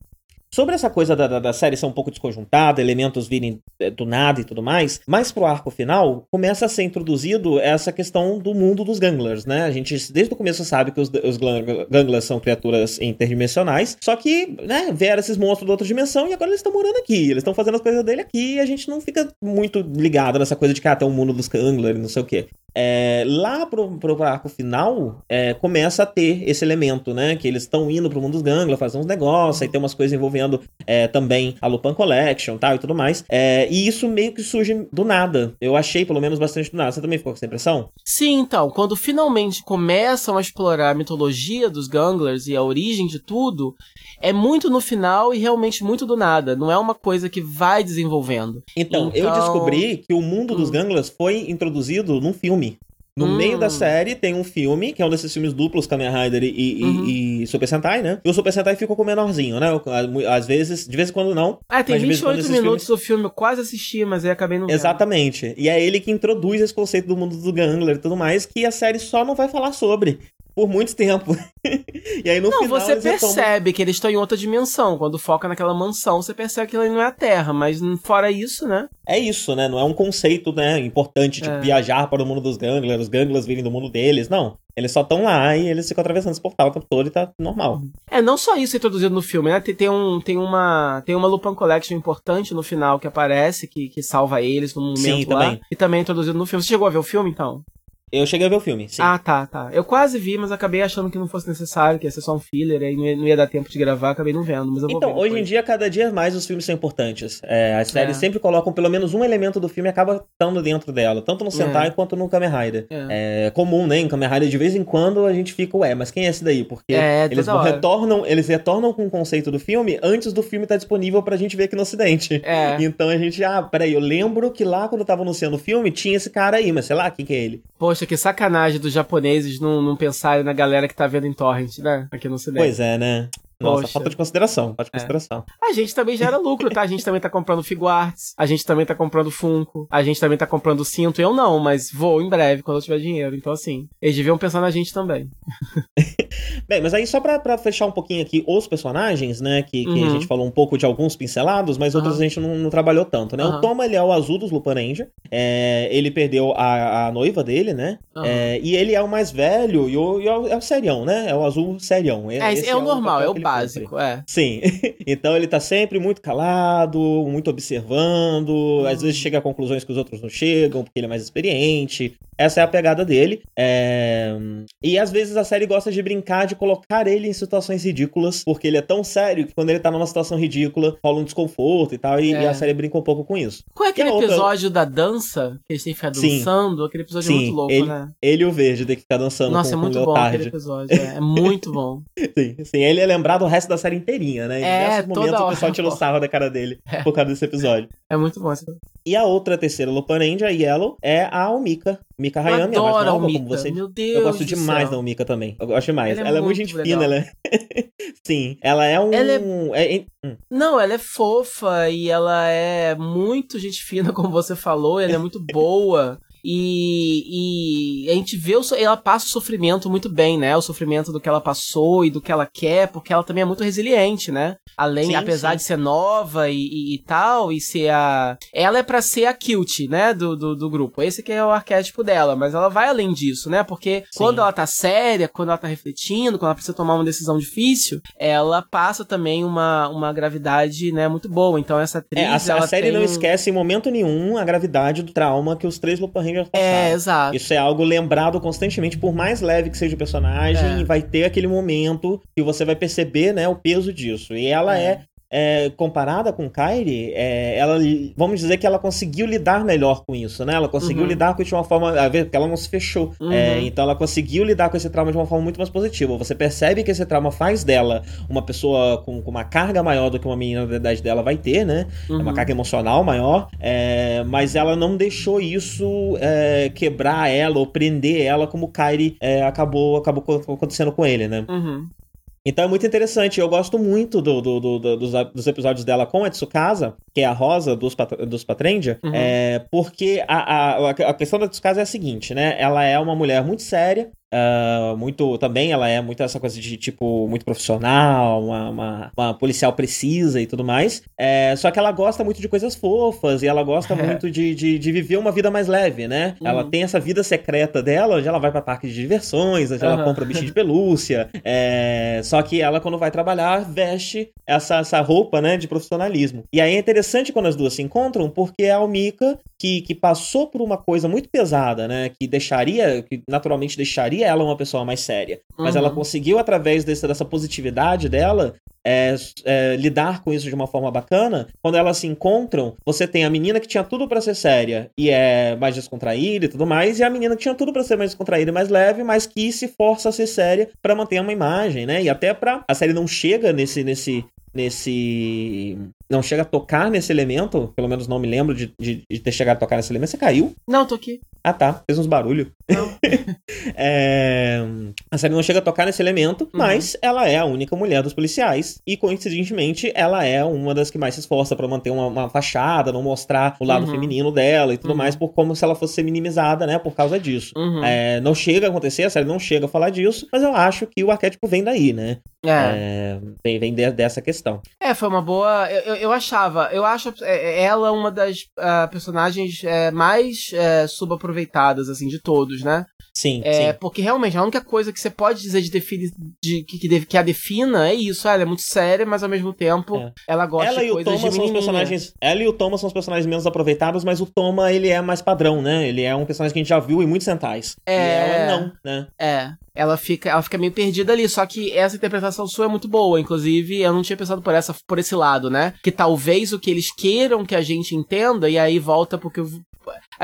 Sobre essa coisa da, da, da, série ser um pouco desconjuntada, elementos virem é, do nada e tudo mais, mais pro arco final, começa a ser introduzido essa questão do mundo dos Ganglers, né? A gente desde o começo sabe que os, os Ganglers são criaturas interdimensionais, só que, né, vieram esses monstros de outra dimensão e agora eles estão morando aqui, eles estão fazendo as coisas dele aqui e a gente não fica muito ligado nessa coisa de que ah, tem um mundo dos Ganglers e não sei o quê. É, lá pro, pro arco final, é, começa a ter esse elemento, né? Que eles estão indo pro mundo dos Gangla, fazer uns negócios, aí tem umas coisas envolvendo é, também a Lupin Collection tal e tudo mais. É, e isso meio que surge do nada. Eu achei, pelo menos, bastante do nada. Você também ficou com essa impressão? Sim, então, quando finalmente começam a explorar a mitologia dos Ganglers e a origem de tudo, é muito no final e realmente muito do nada. Não é uma coisa que vai desenvolvendo. Então, então... eu descobri que o mundo dos hum. Ganglers foi introduzido num filme. No hum. meio da série tem um filme, que é um desses filmes duplos, Kamen Rider e, uhum. e, e, Super Sentai, né? E o Super Sentai ficou com o menorzinho, né? Às vezes, de vez em quando não. Ah, tem 28 minutos filmes... do filme, eu quase assisti, mas aí acabei não Exatamente. E é ele que introduz esse conceito do mundo do Gangler e tudo mais, que a série só não vai falar sobre por muito tempo. e aí no não, final. Você percebe que eles estão em outra dimensão. Quando foca naquela mansão, você percebe que ele não é a Terra. Mas fora isso, né? É isso, né? Não é um conceito, né, importante, tipo, é. viajar para o mundo dos ganglers, os ganglers virem do mundo deles. Não. Eles só estão lá e eles ficam atravessando esse portal o tempo todo e tá normal. É, não só isso introduzido no filme, né? Tem, tem, um, tem, uma, tem uma Lupin Collection importante no final que aparece, que, que salva eles no momento Sim, lá. Também. E também é introduzido no filme. Você chegou a ver o filme, então? Eu cheguei a ver o filme, sim. Ah, tá, tá. Eu quase vi, mas acabei achando que não fosse necessário, que ia ser só um filler, aí não ia, não ia dar tempo de gravar, acabei não vendo, mas eu vou Então, hoje em dia, cada dia mais os filmes são importantes. É, as séries é. sempre colocam pelo menos um elemento do filme e acaba estando dentro dela, tanto no Sentai é. quanto no Kamen Rider. É. é. comum, né? Em Kamen Rider, de vez em quando, a gente fica, ué, mas quem é esse daí? Porque é, eles retornam, eles retornam com o conceito do filme antes do filme estar tá disponível pra gente ver aqui no ocidente. É. Então a gente, ah, peraí, eu lembro que lá quando eu tava anunciando o filme, tinha esse cara aí, mas sei lá, quem que é ele? Poxa, que sacanagem dos japoneses não, não pensarem na galera que tá vendo em torrent, né? Aqui no cinema. Pois é, né? Nossa, Poxa. falta de consideração, falta de é. consideração. A gente também gera lucro, tá? A gente também tá comprando Figuarts, a gente também tá comprando Funko, a gente também tá comprando cinto. Eu não, mas vou em breve, quando eu tiver dinheiro. Então, assim, eles deviam pensar na gente também. Bem, mas aí só pra, pra fechar um pouquinho aqui os personagens, né? Que, que uhum. a gente falou um pouco de alguns pincelados, mas outros uhum. a gente não, não, trabalhou tanto, né? Uhum. O Toma, ele é o azul dos Lupin Ranger. É, ele perdeu a, a noiva dele, né? É, e ele é o mais velho e, o, e é, o, é o serião, né? É o azul serião. É, esse é, o normal, é o básico, é. Sim. então ele tá sempre muito calado, muito observando, uhum. às vezes chega a conclusões que os outros não chegam, porque ele é mais experiente. Essa é a pegada dele. É... E às vezes a série gosta de brincar de colocar ele em situações ridículas, porque ele é tão sério que quando ele tá numa situação ridícula, rola um desconforto e tal, e, é. e a série brinca um pouco com isso. Qual é aquele episódio outra... da dança, que eles têm que ficar dançando? Sim. Aquele episódio Sim. muito louco, ele, né? Ele e o verde tem que ficar dançando Nossa, com, é muito bom aquele episódio. É, é muito bom. sim, sim, ele é lembrado o resto da série inteirinha, né? Em é, diversos momentos o pessoal tira o sarro da cara dele é. por causa desse episódio. É muito bom esse E a outra terceira Ranger, a Yellow, é a Umika. Mika Hayami é mais nova, como você. Meu Deus Eu gosto demais céu. da Umika também. Eu gosto demais. Ela é, ela é muito gente legal. fina, ela é... Sim, ela é um... Ela é... É... Hum. Não, ela é fofa e ela é muito gente fina, como você falou. Ela é muito boa. E, e, a gente vê, o, ela passa o sofrimento muito bem, né? O sofrimento do que ela passou e do que ela quer, porque ela também é muito resiliente, né? Além, sim, apesar sim. de ser nova e, e, e, tal, e ser a. Ela é para ser a cute, né? Do, do, do, grupo. Esse que é o arquétipo dela, mas ela vai além disso, né? Porque sim. quando ela tá séria, quando ela tá refletindo, quando ela precisa tomar uma decisão difícil, ela passa também uma, uma gravidade, né? Muito boa. Então essa atriz. É, a, a série não esquece em momento nenhum a gravidade do trauma que os três Lupin Rangers passaram. É, exato. Isso é algo lembrado constantemente, por mais leve que seja o personagem, é. vai ter aquele momento que você vai perceber, né, o peso disso. E ela é, é é, comparada com Kairi, é, ela, vamos dizer que ela conseguiu lidar melhor com isso, né? Ela conseguiu uhum. lidar com isso de uma forma, a ver, porque ela não se fechou. Uhum. É, então ela conseguiu lidar com esse trauma de uma forma muito mais positiva. Você percebe que esse trauma faz dela uma pessoa com, com uma carga maior do que uma menina da idade dela vai ter, né? Uhum. Uma carga emocional maior, é, mas ela não deixou isso é, quebrar ela ou prender ela como Kairi é, acabou, acabou acontecendo com ele, né? Uhum. Então é muito interessante. Eu gosto muito do, do, do, dos, dos, episódios dela com a Tsukasa, que é a Rosa dos, dos Patrendia, uhum. é, porque a, a, a questão da Tsukasa é a seguinte, né? Ela é uma mulher muito séria, Uh, muito também ela é muito essa coisa de tipo muito profissional uma, uma, uma policial precisa e tudo mais é, só que ela gosta muito de coisas fofas e ela gosta muito de, de, de, viver uma vida mais leve né uhum. ela tem essa vida secreta dela onde ela vai para parques de diversões onde uhum. ela compra bicho de pelúcia é, só que ela quando vai trabalhar veste essa, essa roupa né de profissionalismo e aí é interessante quando as duas se encontram porque a Almika que, que passou por uma coisa muito pesada, né? Que deixaria, que naturalmente deixaria ela uma pessoa mais séria. Mas Uhum. ela conseguiu, através desse, dessa positividade dela, é, é, lidar com isso de uma forma bacana. Quando elas se encontram, você tem a menina que tinha tudo pra ser séria e é mais descontraída e tudo mais, e a menina que tinha tudo pra ser mais descontraída e mais leve, mas que se força a ser séria pra manter uma imagem, né? E até pra. A série não chega nesse. nesse nesse. Não chega a tocar nesse elemento. Pelo menos não me lembro de, de, de ter chegado a tocar nesse elemento. Você caiu? Não, tô aqui. Ah, tá. Fez uns barulhos. É, A série não chega a tocar nesse elemento, Uhum. mas ela é a única mulher dos policiais. E, coincidentemente, ela é uma das que mais se esforça pra manter uma, uma fachada, não mostrar o lado Uhum. feminino dela e tudo Uhum. mais, por como se ela fosse ser minimizada, né? Por causa disso. Uhum. É, não chega a acontecer, a série não chega a falar disso, mas eu acho que o arquétipo vem daí, né? É. É, vem, vem de- dessa questão. É, foi uma boa. Eu, eu, eu achava. Eu acho é, ela uma das ah, personagens é, mais é, subaproveitadas, assim, de todos, né? Sim, É, sim. porque realmente a única coisa que você pode dizer de, defini de que, que, a defina é isso. ah, Ela é muito séria, mas ao mesmo tempo É. ela gosta Ela de e o coisas Thomas de são os personagens. Ela e o Thomas são os personagens menos aproveitados, mas o Thomas ele é mais padrão, né? Ele é um personagem que a gente já viu em muitos centais. É. E ela não, né? É, ela fica, ela fica meio perdida ali, só que essa interpretação sua é muito boa, inclusive eu não tinha pensado por essa por esse lado, né? Que talvez o que eles queiram que a gente entenda e aí volta porque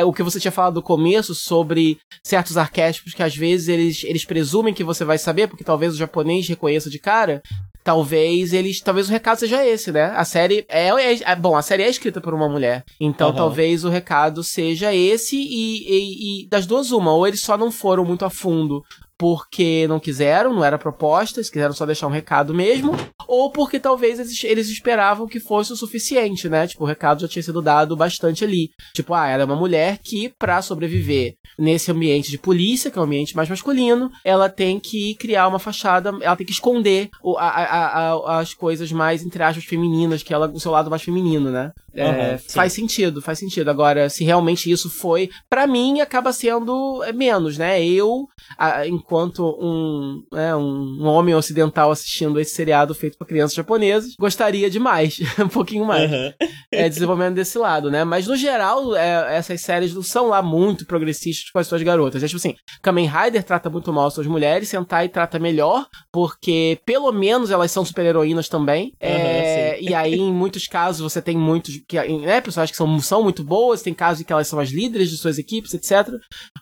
o que você tinha falado no começo sobre certos arquétipos que às vezes eles, eles presumem que você vai saber, porque talvez o japonês reconheça de cara. Talvez eles. Talvez o recado seja esse, né? A série é, é- é- Bom, a série é escrita por uma mulher. Então Aham. talvez o recado seja esse e, e- e das duas, uma. Ou eles só não foram muito a fundo porque não quiseram, não era proposta, eles quiseram só deixar um recado mesmo, ou porque talvez eles, eles esperavam que fosse o suficiente, né? Tipo, o recado já tinha sido dado bastante ali. Tipo, ah, ela é uma mulher que, pra sobreviver nesse ambiente de polícia, que é um ambiente mais masculino, ela tem que criar uma fachada, ela tem que esconder o- a- a- a- as coisas mais, entre aspas, femininas, que ela, o seu lado mais feminino, né? É, sim. faz sentido, faz sentido. Agora, se realmente isso foi, pra mim, acaba sendo é, menos, né? Eu, a- enquanto um, né, um, homem ocidental assistindo esse seriado feito pra crianças japonesas, gostaria de mais, um pouquinho mais Aham. é, desenvolvimento desse lado, né? Mas no geral, é, essas séries não são lá muito progressistas com as suas garotas. É tipo assim, Kamen Rider trata muito mal as suas mulheres, Sentai trata melhor, porque pelo menos elas são super-heroínas também. É, sim. e aí, em muitos casos, você tem muitos que, né, pessoas que são, são muito boas, tem casos em que elas são as líderes de suas equipes, etc.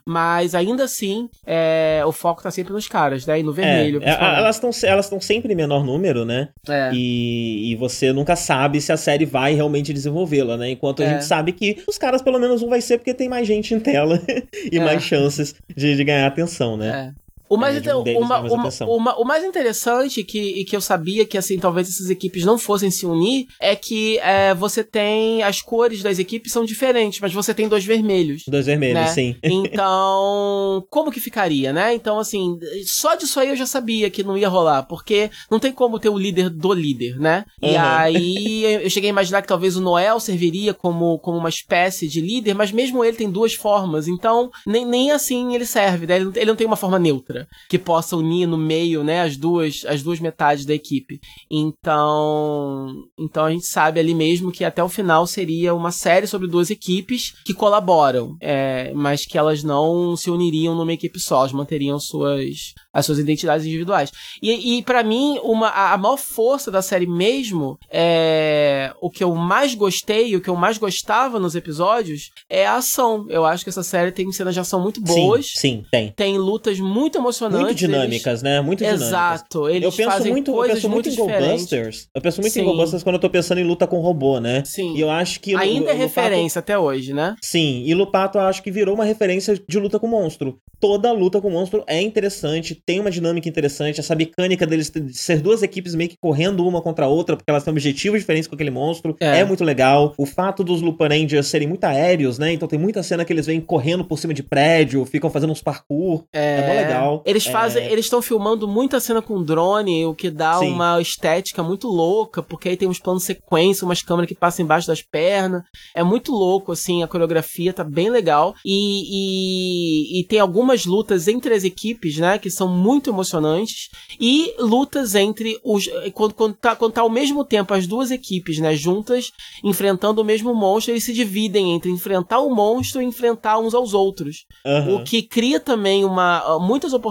Mas ainda assim, é, o foco tá sempre nos caras, né? E no vermelho. É, é, principalmente. elas estão elas sempre em menor número, né? É. E, e você nunca sabe se a série vai realmente desenvolvê-la, né? Enquanto a É. gente sabe que os caras, pelo menos um vai ser porque tem mais gente em tela e É. mais chances de, de ganhar atenção, né? O mais, É, um deles uma- uma- uma- o mais interessante que, e que eu sabia que assim talvez essas equipes não fossem se unir é que é, você tem as cores das equipes são diferentes, mas você tem dois vermelhos. Dois vermelhos, Né? sim. Então, como que ficaria, né? Então, assim, só disso aí eu já sabia que não ia rolar, porque não tem como ter o líder do líder, né? E Uhum. aí eu cheguei a imaginar que talvez o Noel serviria como, como uma espécie de líder, mas mesmo ele tem duas formas, então nem, nem assim ele serve, né? Ele não, ele não tem uma forma neutra que possa unir no meio, né, as duas, as duas metades da equipe. Então, então a gente sabe ali mesmo que até o final seria uma série sobre duas equipes que colaboram, é, mas que elas não se uniriam numa equipe só, elas manteriam suas, as suas identidades individuais. E, e para mim, uma, a, a maior força da série mesmo, é, o que eu mais gostei, o que eu mais gostava nos episódios, é a ação. Eu acho que essa série tem cenas de ação muito boas, Sim, sim, tem. tem lutas muito emocionantes. Muito dinâmicas, né? Muito eles... dinâmicas. Exato, eles eu penso fazem muito, eu coisas penso muito, em diferentes. Ghostbusters. Eu penso muito Sim. em Ghostbusters quando eu tô pensando em luta com robô, né? Sim. E eu acho que. Ainda é referência até hoje, né? Sim, e Lupato eu acho que virou uma referência de luta com monstro. Toda luta com monstro é interessante, tem uma dinâmica interessante, essa mecânica deles de ser duas equipes meio que correndo uma contra a outra, porque elas têm objetivos diferentes com aquele monstro, É. é, muito legal. O fato dos Lupa Rangers serem muito aéreos, né? Então tem muita cena que eles vêm correndo por cima de prédio, ficam fazendo uns parkour, é, mó legal. Eles fazem, é... eles estão filmando muita cena com drone, o que dá Sim. uma estética muito louca, porque aí tem uns planos sequência, umas câmeras que passam embaixo das pernas. É muito louco, assim, a coreografia tá bem legal. E, e, e tem algumas lutas entre as equipes, né, que são muito emocionantes. E lutas entre os. Quando, quando, tá, quando tá ao mesmo tempo as duas equipes, né, juntas, enfrentando o mesmo monstro, eles se dividem entre enfrentar o monstro e enfrentar uns aos outros. Uhum. O que cria também uma, muitas oportunidades,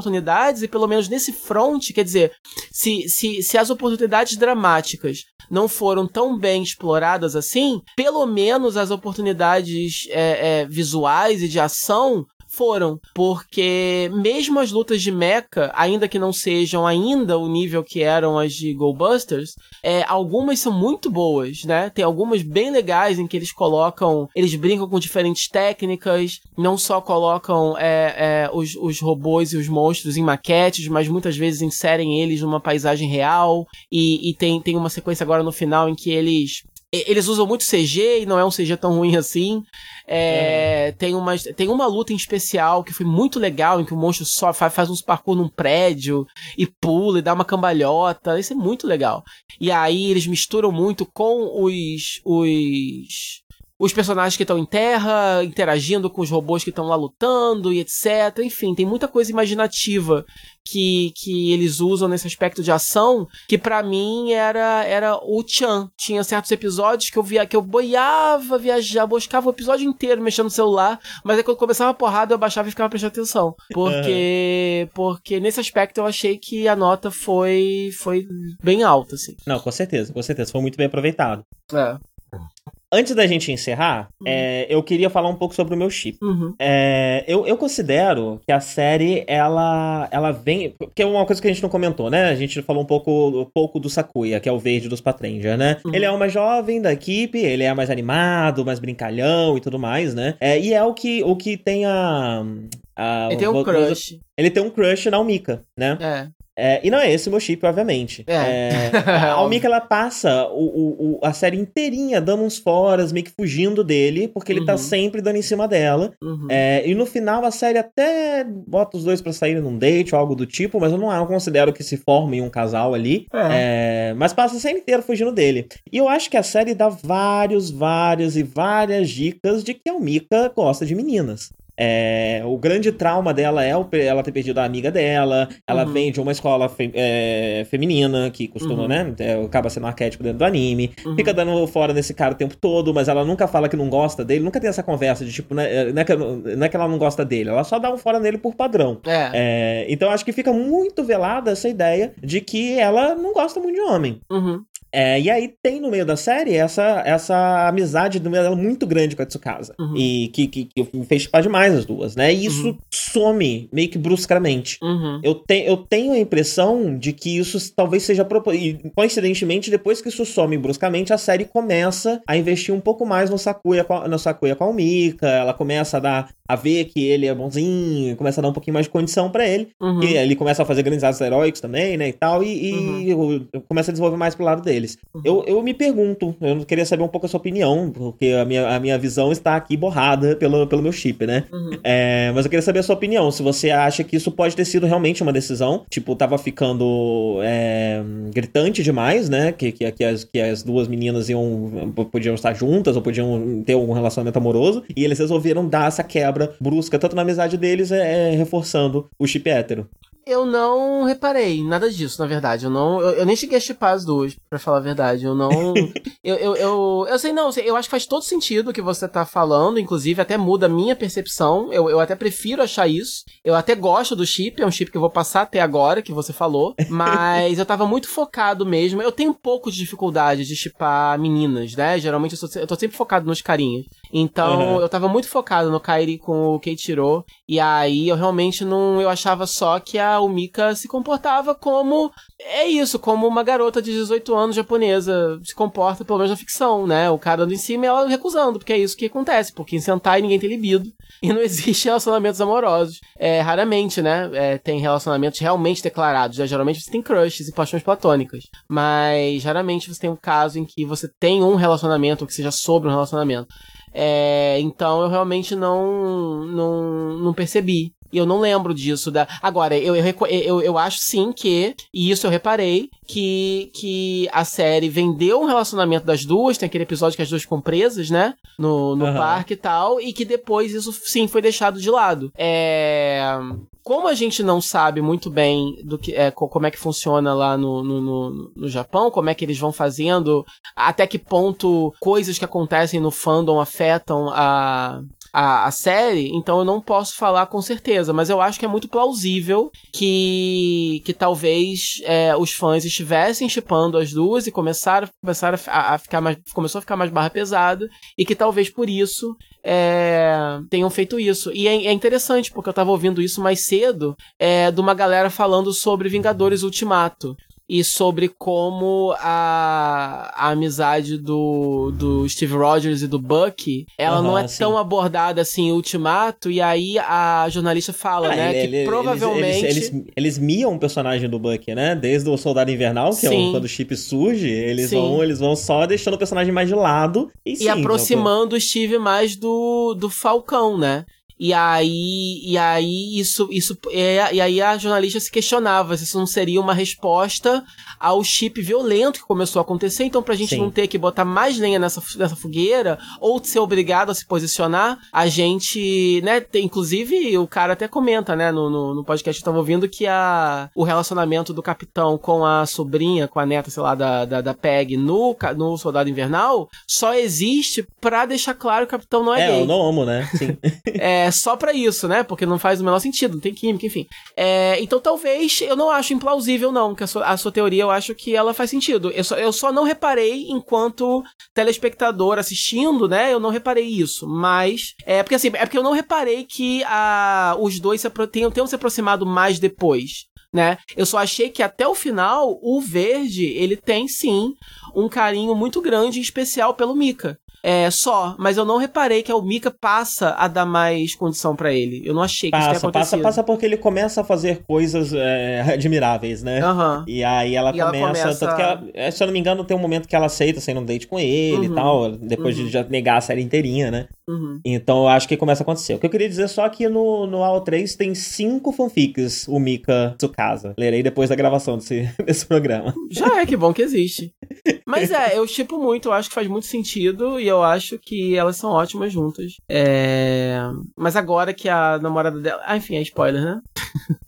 e pelo menos nesse front, quer dizer, se, se, se as oportunidades dramáticas não foram tão bem exploradas assim, pelo menos as oportunidades é, é, visuais e de ação foram, porque mesmo as lutas de mecha, ainda que não sejam ainda o nível que eram as de Goldbusters, é, algumas são muito boas, né? Tem algumas bem legais em que eles colocam, eles brincam com diferentes técnicas, não só colocam é, é, os, os robôs e os monstros em maquetes, mas muitas vezes inserem eles numa paisagem real, e, e tem, tem uma sequência agora no final em que eles eles usam muito CG e não é um CG tão ruim assim. É, é. Tem, uma, tem uma luta em especial que foi muito legal, em que o monstro só faz, faz uns parkour num prédio e pula e dá uma cambalhota. Isso é muito legal. E aí eles misturam muito com os, os os personagens que estão em terra, interagindo com os robôs que estão lá lutando e etc. Enfim, tem muita coisa imaginativa que, que eles usam nesse aspecto de ação, que para mim era era o Chan. Tinha certos episódios que eu via que eu boiava, viajava, buscava o episódio inteiro mexendo no celular, mas aí quando começava a porrada eu baixava e ficava prestando atenção. Porque porque nesse aspecto eu achei que a nota foi foi bem alta assim. Não, com certeza, com certeza, foi muito bem aproveitado. É. Antes da gente encerrar, uhum. é, eu queria falar um pouco sobre o meu chip. Uhum. É, eu, eu considero que a série, ela, ela vem. Porque é uma coisa que a gente não comentou, né? A gente falou um pouco, um pouco do Sakuya, que é o verde dos Patranger, né? Uhum. Ele é o mais jovem da equipe, ele é mais animado, mais brincalhão e tudo mais, né? É, e é o que, o que tem a. a ele tem um crush. Ele tem um crush na Almika, né? É. É, e não é esse o meu chip, obviamente. É. É, a Almika, ela passa o, o, a série inteirinha dando uns foras, meio que fugindo dele, porque ele tá uhum. tá sempre dando em cima dela. Uhum. É, e no final a série até bota os dois para saírem num date ou algo do tipo, mas eu não, eu considero que se formem um casal ali. É. É, mas passa a série inteira fugindo dele. E eu acho que a série dá vários, várias e várias dicas de que a Almika gosta de meninas. É, o grande trauma dela é o, ela ter perdido a amiga dela. Ela uhum. vem de uma escola fe, é, feminina, que costuma, uhum. né? É, acaba sendo um arquétipo dentro do anime. Uhum. Fica dando fora nesse cara o tempo todo, mas ela nunca fala que não gosta dele. Nunca tem essa conversa de tipo, né, não, é que, não é que ela não gosta dele, ela só dá um fora nele por padrão. É. é então acho que fica muito velada essa ideia de que ela não gosta muito de homem. Uhum. É, e aí tem no meio da série essa, essa amizade do meio dela muito grande com a Tsukasa. Uhum. E que, que, que fez chipar demais as duas, né? E isso uhum. some meio que bruscamente. Uhum. Eu, te, eu tenho a impressão de que isso talvez seja. E coincidentemente, depois que isso some bruscamente, a série começa a investir um pouco mais no Sakuya, no Sakuya com a Mika. Ela começa a dar a ver que ele é bonzinho, começa a dar um pouquinho mais de condição para ele. Uhum. E ele começa a fazer grandes atos heróicos também, né? E tal. E, e uhum. começa a desenvolver mais pro lado dele deles. Uhum. Eu, eu me pergunto, eu queria saber um pouco a sua opinião, porque a minha, a minha visão está aqui borrada pelo, pelo meu chip, né? Uhum. É, mas eu queria saber a sua opinião, se você acha que isso pode ter sido realmente uma decisão, tipo, tava ficando é, gritante demais, né? Que, que, que, as, que as duas meninas iam, podiam estar juntas ou podiam ter algum relacionamento amoroso, e eles resolveram dar essa quebra brusca, tanto na amizade deles, é, é reforçando o chip hétero. Eu não reparei nada disso, na verdade. Eu não. Eu, eu nem cheguei a chipar as duas, pra falar a verdade. Eu não. eu, eu, eu, eu, sei, não, eu acho que faz todo sentido o que você tá falando. Inclusive, até muda a minha percepção. Eu, eu até prefiro achar isso. Eu até gosto do chip, é um chip que eu vou passar até agora, que você falou. Mas eu tava muito focado mesmo. Eu tenho um pouco de dificuldade de chipar meninas, né? Geralmente eu, sou, eu tô sempre focado nos carinhos. Então, uhum. eu tava muito focado no Kairi com o Keiichiro. E aí eu realmente não. Eu achava só que a o Mika se comportava como. É isso, como uma garota de 18 anos japonesa se comporta, pelo menos na ficção, né? O cara dando em cima e ela recusando, porque é isso que acontece. Porque em Sentai ninguém tem libido e não existe relacionamentos amorosos. É, raramente, né? É, tem relacionamentos realmente declarados. Né? Geralmente você tem crushes e paixões platônicas. Mas raramente você tem um caso em que você tem um relacionamento, ou que seja sobre um relacionamento. É, então eu realmente não, não, não percebi E eu não lembro disso. Da... Agora, eu, eu, eu, eu acho sim que, e isso eu reparei, que, que a série vendeu um relacionamento das duas, tem aquele episódio que as duas ficam presas, né? No, no uhum. parque e tal, e que depois isso sim foi deixado de lado. É como a gente não sabe muito bem do que é, como é que funciona lá no, no, no, no, Japão, como é que eles vão fazendo, até que ponto coisas que acontecem no fandom afetam a, a, a, série, então eu não posso falar com certeza, mas eu acho que é muito plausível que, que talvez é, os fãs estivessem chipando as duas e começaram, começaram a, a, ficar mais. começou a ficar mais barra pesada, e que talvez por isso é, tenham feito isso. E é, é, interessante, porque eu tava ouvindo isso mais cedo, é, de uma galera falando sobre Vingadores Ultimato e sobre como a, a amizade do, do Steve Rogers e do Bucky, ela uhum, não é sim. tão abordada assim em Ultimato, e aí a jornalista fala, ah, né, ele, que ele, provavelmente... Eles, eles, eles, miam o personagem do Bucky, né, desde o Soldado Invernal, que sim. é um, quando o chip surge, eles vão, eles vão só deixando o personagem mais de lado e, e sim, aproximando o Steve mais do, do Falcão, né? E aí, e aí isso, isso, é, e aí a jornalista se questionava se isso não seria uma resposta ao chip violento que começou a acontecer. Então, pra gente Sim. não ter que botar mais lenha nessa, nessa fogueira ou ser obrigado a se posicionar, a gente, né, tem, inclusive o cara até comenta, né, no, no, no podcast que eu tava ouvindo que a, o relacionamento do capitão com a sobrinha, com a neta, sei lá, da, da, da Peg no, no Soldado Invernal só existe pra deixar claro que o capitão não é, é gay. É, eu não amo, né? Sim. é, só para isso, né? Porque não faz o menor sentido, não tem química, enfim. É, então talvez eu não acho implausível, não, que a sua, a sua, teoria eu acho que ela faz sentido. Eu só, eu só não reparei enquanto telespectador assistindo, né? Eu não reparei isso. Mas. É porque assim, é porque eu não reparei que a, os dois se, tenham, tenham se aproximado mais depois. Né? Eu só achei que até o final o verde ele tem sim um carinho muito grande e especial pelo Mika é, só, mas eu não reparei que a Mika passa a dar mais condição para ele. Eu não achei que passa, isso acontecido. Passa, passa porque ele começa a fazer coisas é, admiráveis, né? Uhum. E aí ela, e começa, ela começa... Tanto que ela, é, se eu não me engano, tem um momento que ela aceita sair num date com ele uhum. e tal, depois uhum. de já negar a série inteirinha, né? Uhum. Então eu acho que começa a acontecer. O que eu queria dizer só que no, no AO3 tem cinco fanfics, o Mika Tsukasa. Lerei depois da gravação desse, desse programa. Já é, que bom que existe. Mas é, eu tipo muito, eu acho que faz muito sentido e eu acho que elas são ótimas juntas. É... Mas agora que a namorada dela. Ah, enfim, é spoiler, né?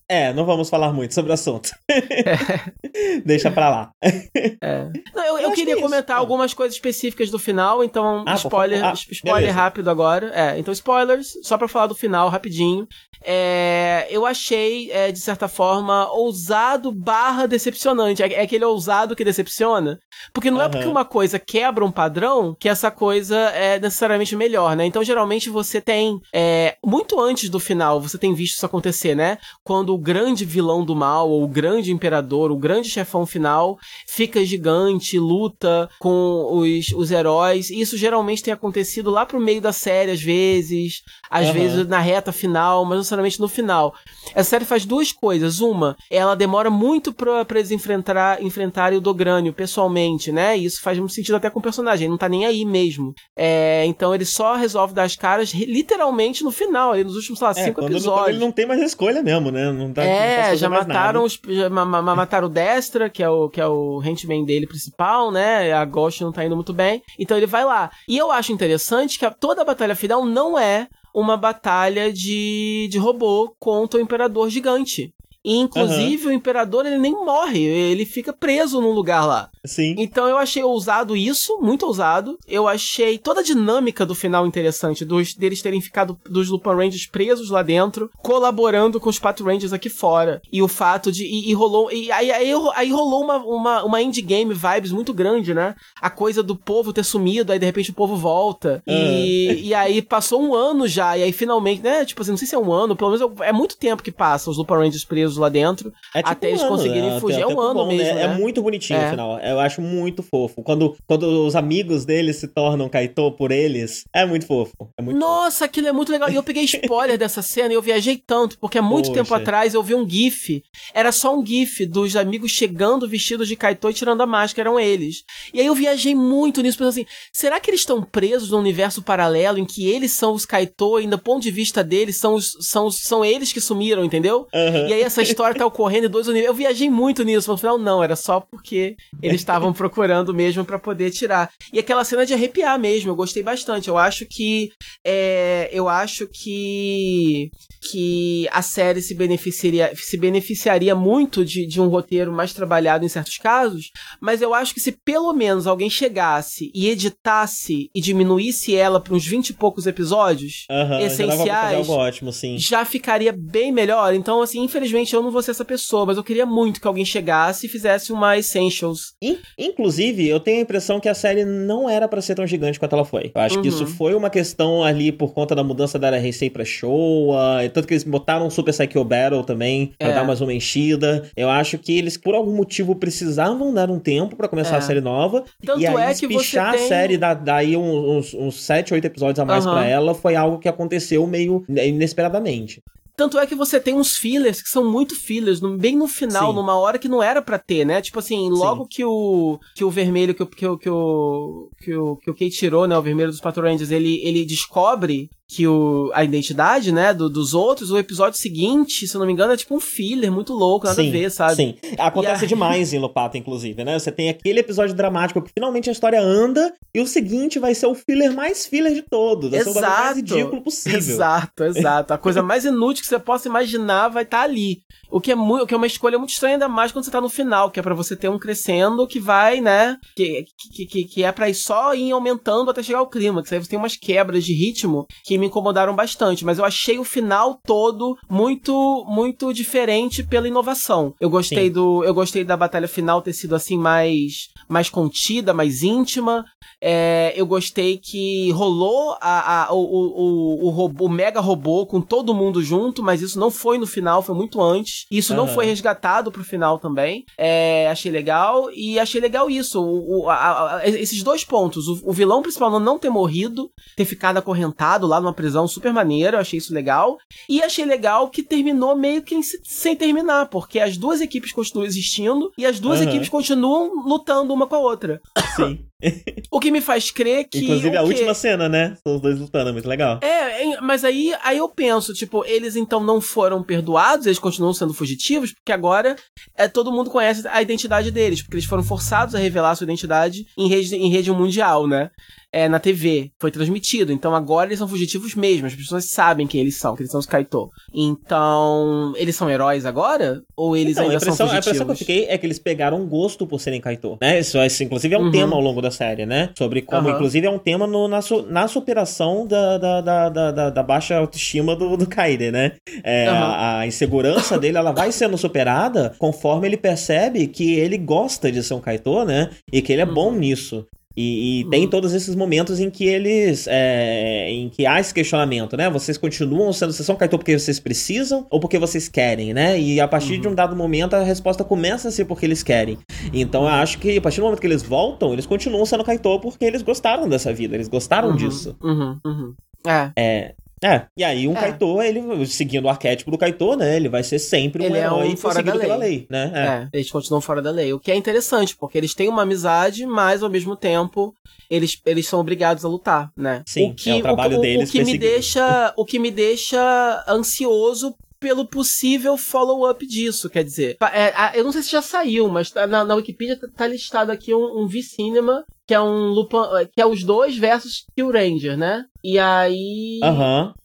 É, não vamos falar muito sobre o assunto. É. Deixa pra lá. É. Não, eu, eu, eu queria que é comentar algumas coisas específicas do final, então ah, spoiler, ah, spoiler rápido agora. É, então spoilers, só pra falar do final rapidinho. É, eu achei, é, de certa forma, ousado barra decepcionante. É, é aquele ousado que decepciona. Porque não uhum. é porque uma coisa quebra um padrão que essa coisa é necessariamente melhor, né? Então, geralmente, você tem. É, muito antes do final, você tem visto isso acontecer, né? Quando o grande vilão do mal, ou o grande imperador, o grande chefão final, fica gigante, luta com os, os heróis. E isso geralmente tem acontecido lá pro meio da série, às vezes, às uhum. vezes na reta final, mas não necessariamente no final. Essa série faz duas coisas. Uma, ela demora muito pra, pra eles enfrentar, enfrentarem o Dogrânio pessoalmente, né? E isso faz muito sentido até com o personagem, ele não tá nem aí mesmo. É, então ele só resolve dar as caras literalmente no final, ali nos últimos, sei lá, é, cinco episódios. Ele não tem mais escolha mesmo, né? Não tá, é, não já mataram os. Já mataram o Destra, que é o, que é o henchman dele principal, né? A Ghost não tá indo muito bem. Então ele vai lá. E eu acho interessante que a, toda a batalha final não é uma batalha de, de robô contra o Imperador Gigante. E, inclusive, uhum. o imperador ele nem morre, ele fica preso num lugar lá. Sim. Então eu achei ousado isso, muito ousado. Eu achei toda a dinâmica do final interessante, dos, deles terem ficado dos Lupin Rangers presos lá dentro, colaborando com os Pato Rangers aqui fora. E o fato de. E, e rolou. E aí, aí, aí, rolou uma, uma, uma endgame vibes muito grande, né? A coisa do povo ter sumido, aí de repente o povo volta. Uhum. E, e aí passou um ano já, e aí finalmente, né? Tipo assim, não sei se é um ano, pelo menos é muito tempo que passa os Lupin Rangers presos lá dentro. É tipo até um eles ano, conseguirem né? fugir. É Até um ano bom, né? mesmo, É né? muito bonitinho É. final. Eu acho muito fofo. Quando, quando os amigos deles se tornam Kaito por eles, é muito fofo. É muito Nossa, aquilo é muito legal. E eu peguei spoiler dessa cena e eu viajei tanto, porque há muito Poxa. tempo atrás eu vi um GIF. Era só um GIF dos amigos chegando vestidos de Kaito e tirando a máscara, eram eles. E aí eu viajei muito nisso, pensando assim: será que eles estão presos num universo paralelo em que eles são os Kaito e, do ponto de vista deles, são, os, são, são eles que sumiram, entendeu? Aham. E aí essa história tá ocorrendo em dois universos. Eu viajei muito nisso, mas no final não, era só porque eles estavam procurando mesmo pra poder tirar. E aquela cena de arrepiar mesmo, eu gostei bastante. Eu acho que é, eu acho que que a série se beneficiaria, se beneficiaria muito de, de um roteiro mais trabalhado em certos casos, mas eu acho que se pelo menos alguém chegasse e editasse e diminuísse ela para uns 20 e poucos episódios, já fazer essenciais, algo ótimo, sim. já ficaria bem melhor. Então, assim, infelizmente eu não vou ser essa pessoa, mas eu queria muito que alguém chegasse e fizesse uma Essentials. In- Inclusive, eu tenho a impressão que a série não era pra ser tão gigante quanto ela foi. Eu acho que Uhum. isso foi uma questão ali por conta da mudança da Heisei pra Showa, e tanto que eles botaram um Super Psycho Battle também pra É. dar mais uma enchida. Eu acho que eles, por algum motivo, precisavam dar um tempo pra começar É. a série nova. Tanto e aí, é que você espichar tem- a série, dar, daí uns, uns 7, 8 episódios a mais Aham. pra ela, foi algo que aconteceu meio inesperadamente. Tanto é que você tem uns fillers que são muito fillers, no- bem no final, Sim. numa hora que não era pra ter, né? Tipo assim, logo que o que o vermelho, que o que o que o que o, que o Kate tirou, né, o vermelho dos Patrol Rangers, ele, ele descobre que o, a identidade, né, do- dos outros, o episódio seguinte, se eu não me engano, é tipo um filler muito louco, nada sim, a ver, sabe? Sim. Acontece aí- demais em Lopata, inclusive, né? Você tem aquele episódio dramático que finalmente a história anda e o seguinte vai ser o filler mais filler de todos. Vai ser o mais Exato. ridículo possível. Exato, exato. A coisa mais inútil que você possa imaginar vai estar ali. O que é muito, o que é uma escolha muito estranha, ainda mais quando você tá no final, que é pra você ter um crescendo que vai, né? Que, que, que, que é pra ir só ir aumentando até chegar ao clima. Que aí você tem umas quebras de ritmo que me incomodaram bastante. Mas eu achei o final todo muito, muito diferente pela inovação. Eu gostei Sim. do. Eu gostei da batalha final ter sido assim mais, mais contida, mais íntima. É, eu gostei que rolou a, a- o, o, o, robô- o mega robô com todo mundo junto, mas isso não foi no final, foi muito antes. Isso não Aham. foi resgatado pro final também. É, achei legal. E achei legal isso. O, a- a- esses dois pontos. O, vilão principal não- não ter morrido, ter ficado acorrentado lá numa prisão super maneira. Eu achei isso legal. E achei legal que terminou meio que em- sem terminar, porque as duas equipes continuam existindo e as duas Aham. equipes continuam lutando uma com a outra. Sim. O que me faz crer que. Inclusive a quê? última cena, né? São os dois lutando, é muito legal. É, mas aí, aí eu penso, tipo, eles então não foram perdoados, eles continuam sendo fugitivos, porque agora é, todo mundo conhece a identidade deles, porque eles foram forçados a revelar a sua identidade em rede, em rede mundial, né? É, na TV, foi transmitido. Então agora eles são fugitivos mesmo, as pessoas sabem quem eles são, que eles são os Kaito. Então, eles são heróis agora? Ou eles Então, ainda são impressão, a fugitivos? impressão que eu fiquei é que eles pegaram um gosto por serem Kaito, né? Isso, isso, inclusive, é um Uhum. tema ao longo da série, né? Sobre como, Aham. inclusive, é um tema no- na, na superação da, da, da, da, da- baixa autoestima do, do Kaide, né? É, Aham. a, a insegurança dele, ela vai sendo superada conforme ele percebe que ele gosta de ser um Kaito, né? E que ele é bom nisso. E, e tem Uhum. todos esses momentos em que eles. é, em que há esse questionamento, né? Vocês continuam sendo. Vocês são Kaito porque vocês precisam ou porque vocês querem, né? E a partir de um dado momento a resposta começa a ser porque eles querem. Então eu acho que a partir do momento que eles voltam, eles continuam sendo Kaito porque eles gostaram dessa vida, eles gostaram Uhum, disso. Uhum, uhum. É. É. É, e aí um É. Kaito, ele, seguindo o arquétipo do Kaito, né? Ele vai ser sempre um Ele é herói um fora da pela lei. lei, né? É. eles continuam fora da lei. O que é interessante, porque eles têm uma amizade, mas ao mesmo tempo eles, eles são obrigados a lutar, né? Sim, o que, é o trabalho o, deles O que me deixa, o que me deixa ansioso pelo possível follow-up disso, quer dizer, é, eu não sei se já saiu, mas tá- na, na Wikipedia tá, tá listado aqui um, um V-Cinema, que é um Lupin, que é os dois versus Kill Ranger, né? E aí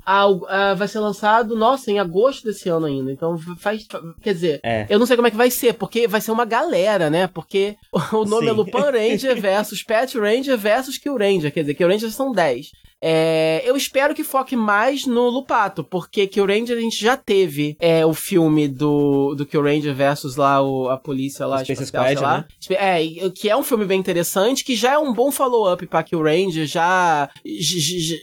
ah, vai ser lançado, nossa, em agosto desse ano ainda. Então faz, quer dizer, é. eu não sei como é que vai ser, porque vai ser uma galera, né? Porque o nome Sim. é Lupin Ranger versus Pet Ranger versus Kill Ranger. Quer dizer, Kill Ranger são 10. É, eu espero que foque mais no Lupato, porque Kill Ranger a gente já teve é, o filme do, do Kill Ranger versus lá o, a polícia lá, Space espacial, Squad, lá. né? É, que é um filme bem interessante, que já é um bom follow-up pra Kill Ranger, já,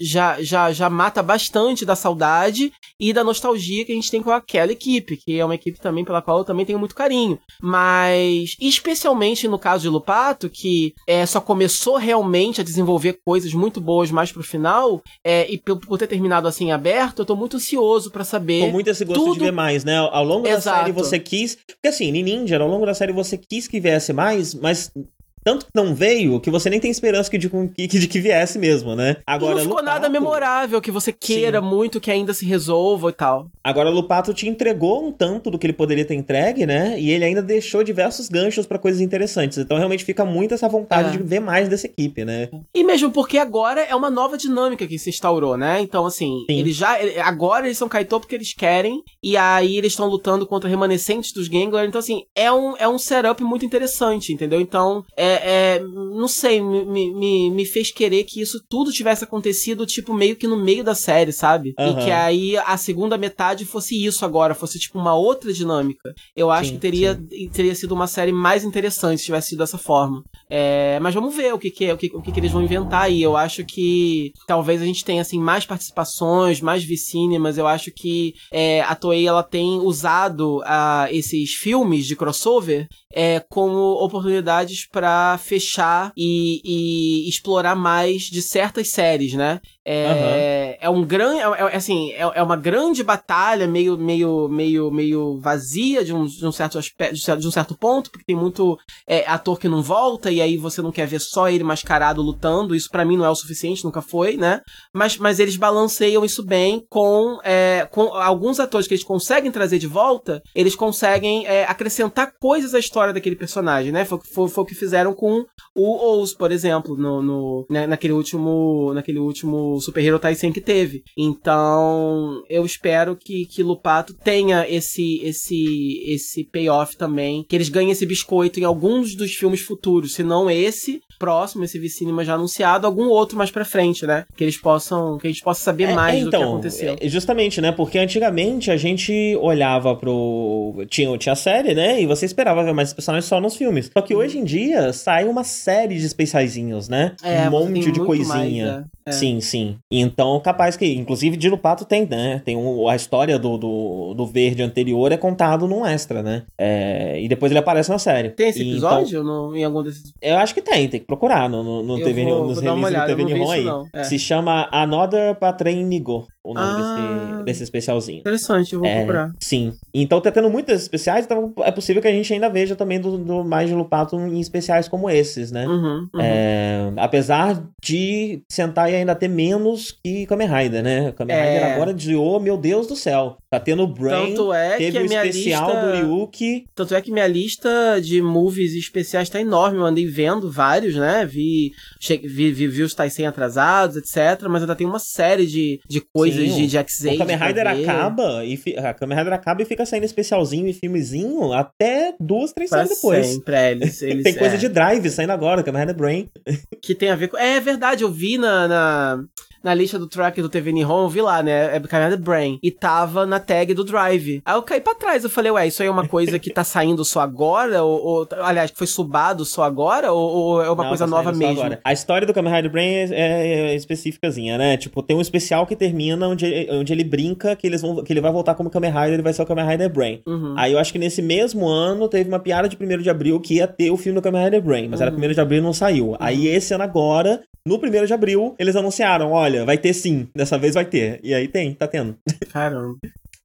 já, já, já mata bastante da saudade e da nostalgia que a gente tem com aquela equipe, que é uma equipe também pela qual eu também tenho muito carinho. Mas, especialmente no caso de Lupato, que é, só começou realmente a desenvolver coisas muito boas mais pro final, é, e por, por ter terminado assim aberto, eu tô muito ansioso pra saber. Com muito esse gosto tudo- de ver mais, né? Ao longo da Exato. série você quis. Porque assim, em Ninja, ao longo da série você quis que viesse mais, mas. Tanto que não veio que você nem tem esperança que de, que, de que viesse mesmo, né? E Agora, não ficou Lupato- nada memorável que você queira muito que ainda se resolva e tal. Agora, Lupato te entregou um tanto do que ele poderia ter entregue, né? E ele ainda deixou diversos ganchos pra coisas interessantes. Então, realmente fica muito essa vontade É. de ver mais dessa equipe, né? E mesmo porque agora é uma nova dinâmica que se instaurou, né? Então, assim, Sim. eles já. Agora eles são Kaito porque eles querem, e aí eles estão lutando contra remanescentes dos Gangler. Então, assim, é um, é um setup muito interessante, entendeu? Então, é. É não sei, me, me- me, fez querer que isso tudo tivesse acontecido, tipo, meio que no meio da série, sabe? Aham. E que aí a segunda metade fosse isso agora, fosse, tipo, uma outra dinâmica. Eu acho Sim, que teria, teria sido uma série mais interessante se tivesse sido dessa forma. É, mas vamos ver o que, que é, o que, o que, que eles vão inventar aí. Eu acho que talvez a gente tenha assim mais participações, mais vicínimas. Eu acho que é, a Toei ela tem usado ah, esses filmes de crossover é, como oportunidades fechar e, e explorar mais de certas séries, né? É, é um grande, é, é, assim, é, é uma grande batalha meio, meio, meio, meio vazia de um, de um certo aspecto, de um certo ponto, porque tem muito é, ator que não volta e aí você não quer ver só ele mascarado lutando. Isso pra mim não é o suficiente, nunca foi, né? Mas, mas eles balanceiam isso bem com, é, com alguns atores que eles conseguem trazer de volta, eles conseguem é, acrescentar coisas à história daquele personagem, né? Foi, foi, foi o que fizeram com o Oz, por exemplo, no, no, né, naquele último naquele último Super Hero Taisen que teve. Então, eu espero que, que Lupato tenha esse esse esse payoff também, que eles ganhem esse biscoito em alguns dos filmes futuros, se não esse próximo, esse Vicinema já anunciado, algum outro mais pra frente, né? Que eles possam, que a gente possa saber É, mais é, do que então, aconteceu. é, justamente, né? Porque antigamente a gente olhava pro. Tinha, tinha a série, né? E você esperava ver mais personagens só nos filmes. Só que hoje em dia sai uma série de especiaizinhos, né? É, um monte de coisinha. mais, é. É. Sim, sim. Então, capaz que, inclusive, de Lupato tem, né? Tem um- a história do, do, do verde anterior é contado num extra, né? É, e depois ele aparece na série. Tem esse E, episódio no, em algum desses então, eu acho que tem, tem que procurar no, no, no TV, vou- nos vou releases do TV Nihon aí. é. Se chama Another Patren Nigo, o nome Ah. desse, desse especialzinho. Interessante, eu vou É, procurar. sim. Então tá tendo muitas especiais, então é possível que a gente ainda veja também do, do mais de Lupato em especiais como esses, né? Uhum, uhum. É, apesar de Sentai ainda ter menos que Kamen Rider, né? Kamen É. Rider agora desviou, meu Deus do céu. Tá tendo Brain, Tanto é teve que a o minha especial lista... do Ryuki. Tanto é que minha lista de movies especiais tá enorme. Eu andei vendo vários, né? Vi, vi, vi, vi os Taisen atrasados, etc. Mas ainda tem uma série de, de coisas Sim, de, de X-Aid. O Kamen Rider acaba e fi- a Kamen Rider acaba e fica saindo especialzinho e filmezinho até duas, três Pra séries depois. sempre, é, eles, eles, Tem coisa é, de drive saindo agora, Kamen Rider Brain. Que tem a ver com... É verdade, eu vi na... na... Na lista do track do TV Nihon, vi lá, né? É Kamen Brain. E tava na tag do Drive. Aí eu caí pra trás. Eu falei, ué, isso aí é uma coisa que tá saindo só agora? Ou, ou- aliás, que foi subado só agora? Ou, ou é uma Não, coisa tá nova mesmo? agora. A história do Kamen Rider Brain é, é, é específicazinha, né? Tipo, tem um especial que termina onde, ele- onde ele brinca que, eles vão, que ele vai voltar como Kamen Rider e vai ser o Kamen Rider Brain. Uhum. Aí eu acho que nesse mesmo ano teve uma piada de 1 de abril que ia ter o filme do Kamen Rider Brain, mas era Uhum. 1 de abril e não saiu. Aí esse ano agora, no 1 de abril, eles anunciaram: olha, vai ter sim, dessa vez vai ter. E aí tem, tá tendo. Caramba.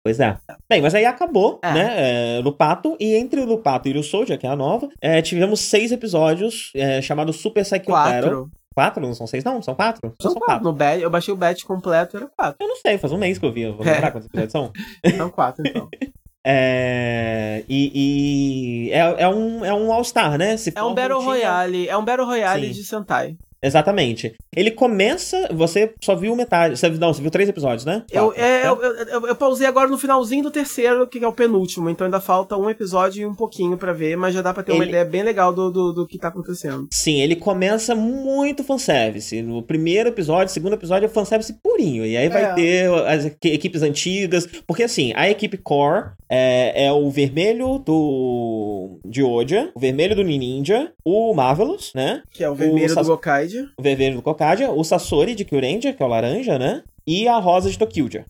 Pois é. Bem, mas aí acabou, É. né? É, Lupato, e entre o Lupato e o Soldier, que é a nova, é, tivemos seis episódios é, chamados Super Psycho Battle. Quatro. Quatro? Não são seis, não? São quatro? São quatro. No batch, eu baixei o batch completo, era quatro. Eu não sei, faz um mês que eu vi. Eu vou É. lembrar quantos episódios são. São quatro, então. É, e e é, é um, é um All-Star, né? Se É um Battle Royale. É um Battle Royale Sim. de Sentai. Exatamente. Ele começa. Você só viu metade. Você, não, você viu três episódios, né? Eu, é, eu, eu, eu, eu pausei agora no finalzinho do terceiro, que é o penúltimo. Então ainda falta um episódio e um pouquinho para ver, mas já dá pra ter ele... uma ideia bem legal do, do, do, que tá acontecendo. Sim, ele começa muito fanservice. No primeiro episódio, segundo episódio é fanservice purinho. E aí vai é. ter as equipes antigas. Porque assim, a equipe core é, é o vermelho do. de Oja, o vermelho do Ninja, o Marvelous, né? Que é o vermelho o do Gokai o vermelho do Kokadia, o Sasori de Kyurendia, que é o laranja, né? E a rosa de Tokyuja.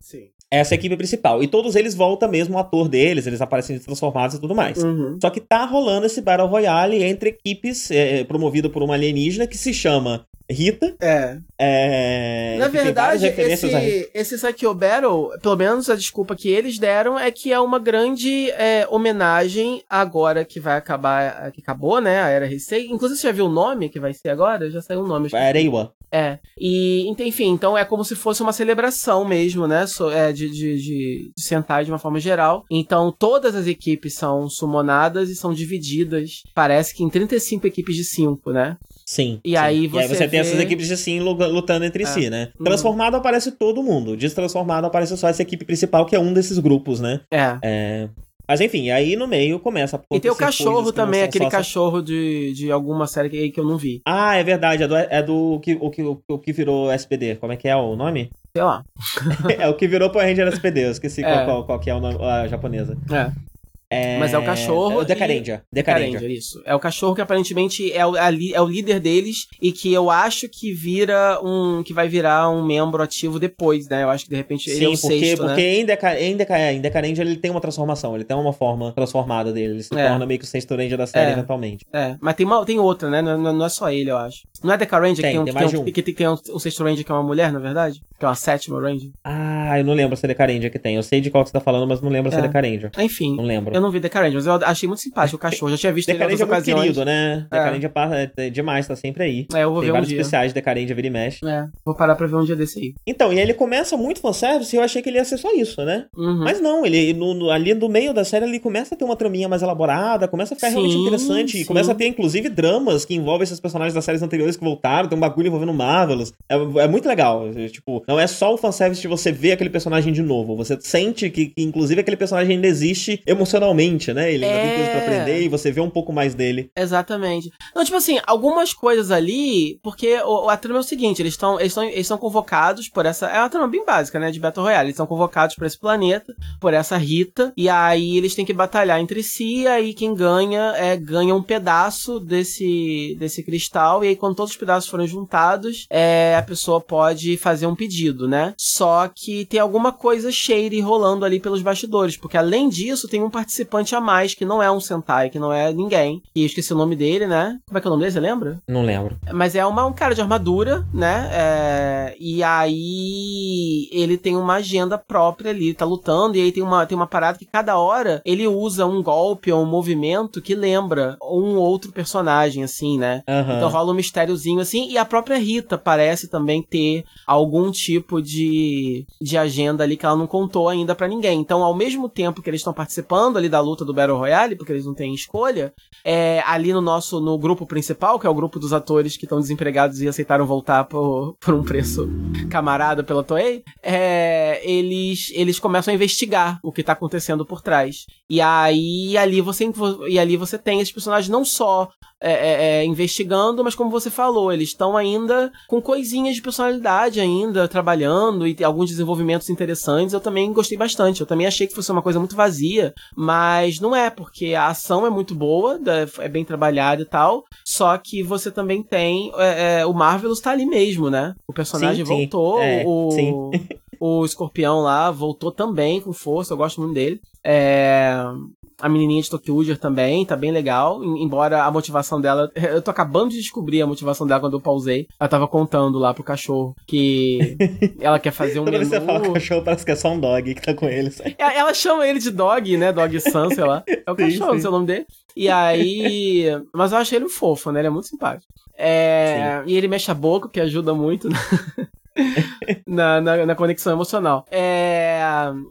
Sim. Essa é a equipe principal. E todos eles voltam mesmo o ator deles, eles aparecem transformados e tudo mais. Uhum. Só que tá rolando esse Battle Royale entre equipes é, promovido por uma alienígena que se chama Rita. É. é Na verdade, esse, esse Sakyo Battle, pelo menos a desculpa que eles deram é que é uma grande é, homenagem agora que vai acabar, que acabou, né, a Era Heisei. Inclusive, você já viu o nome que vai ser agora? Já saiu o nome. Areiwa. É. E, enfim, então é como se fosse uma celebração mesmo, né? É, de, de, de, de Sentai de uma forma geral. Então, todas as equipes são sumonadas e são divididas, parece que em 35 equipes de 5, né? Sim. E sim. aí você, e aí você vê... tem essas equipes de sim lutando entre é. si, né? Transformado uhum. aparece todo mundo. Destransformado aparece só essa equipe principal, que é um desses grupos, né? É. é... Mas enfim, aí no meio começa a E tem o cachorro também, aquele cachorro de, de alguma série que, que eu não vi. Ah, é verdade, é do, é do que, o, que, o que virou SPD. Como é que é o nome? Sei lá. é o que virou Power Ranger SPD, eu esqueci é. qual, qual, qual, que é o nome, a japonesa. É. É... Mas é o cachorro. É o Decarendia. E... Decarendia, isso. É o cachorro que aparentemente é o, é o líder deles e que eu acho que vira um. que vai virar um membro ativo depois, né? Eu acho que de repente ele Sim, é o porque, sexto, porque né? em, Deca, em, Deca, em Decarendia ele tem uma transformação, ele tem uma forma transformada dele. Ele se é. torna meio que o sexto Ranger da série, é. eventualmente. É, mas tem, uma, tem outra, né? Não, não é só ele, eu acho. Não é Decarendia tem, que tem, um, tem, mais tem um, que, tem, tem um, um sexto Ranger que é uma mulher, na verdade? Que é uma sétima Ranger? Ah, eu não lembro se é Decarendia que tem. Eu sei de qual que você tá falando, mas não lembro se é, é Decarendia. Enfim. Não lembro. Eu não vi Decarendia, mas eu achei muito simpático o cachorro. Já tinha visto ele em outras é ocasiões. querido, né? É. Decarendia passa é demais, tá sempre aí. É, eu vou Tem ver vários um dia. especiais de Decarendia, vira e mexe. É, vou parar pra ver um dia desse aí. Então, e aí ele começa muito fanservice e eu achei que ele ia ser só isso, né? Uhum. Mas não, ele no, no, ali no meio da série ele começa a ter uma traminha mais elaborada, começa a ficar Sim, realmente interessante. sim. E começa a ter, inclusive, dramas que envolvem esses personagens das séries anteriores que voltaram, tem um bagulho envolvendo Marvelous. É, é muito legal. É, Tipo, não é só o fanservice de você ver aquele personagem de novo. Você sente que, que, inclusive, aquele personagem ainda existe emocionalmente, né? Ele ainda tem coisas pra É. aprender e você vê um pouco mais dele. Exatamente. Não, tipo assim, algumas coisas ali, porque o, a trama é o seguinte, eles estão eles eles são convocados por essa, é uma trama bem básica, né, de Battle Royale, eles são convocados por esse planeta, por essa Rita, e aí eles têm que batalhar entre si, e aí quem ganha é ganha um pedaço desse desse cristal, e aí quando todos os pedaços forem juntados, é, a pessoa pode fazer um pedido, né? Só que tem alguma coisa shady rolando ali pelos bastidores, porque além disso tem um participante a mais que não é um Sentai, que não é ninguém, e eu esqueci o nome dele, né? Como é que é o nome dele, você lembra? Não lembro. Mas é uma, um cara de armadura, né? É, e aí ele tem uma agenda própria ali, tá lutando, e aí tem uma, tem uma parada que cada hora ele usa um golpe ou um movimento que lembra um outro personagem, assim, né? Aham. Então rola um mistériozinho assim, e a própria Rita parece também ter algum tipo de, de agenda ali que ela não contou ainda pra ninguém. Então, ao mesmo tempo que eles estão participando ali da luta do Battle Royale, porque eles não têm escolha, é, ali no nosso no grupo principal, que é o grupo dos atores que estão desempregados e aceitaram voltar por, por um preço camarada pela Toei, é, eles, eles começam a investigar o que tá acontecendo por trás. E aí ali você, e ali você tem esses personagens não só é, é, é, investigando, mas como você falou, eles estão ainda com coisinhas de personalidade ainda, trabalhando e tem alguns desenvolvimentos interessantes. Eu também gostei bastante. Eu também achei que fosse uma coisa muito vazia, mas não é, porque a ação é muito boa, é bem trabalhada e tal. Só que você também tem. é, é, o Marvelous tá ali mesmo, né? O personagem Sim, sim. voltou, É, o, sim. o escorpião lá voltou também com força, eu gosto muito dele. É, a menininha de Tokyo Uger também, tá bem legal. em- Embora a motivação dela. Eu tô acabando de descobrir a motivação dela quando eu pausei. Ela tava contando lá pro cachorro que ela quer fazer um menu. que você fala cachorro, parece que é só um dog que tá com eles. Ela ela chama ele de dog, né? Dog Sun, sei lá. É o Sim, cachorro, não sim. sei o nome dele. E aí. Mas eu achei ele fofo, né? Ele é muito simpático. É... E ele mexe a boca, que ajuda muito né? na, na, na conexão emocional. É...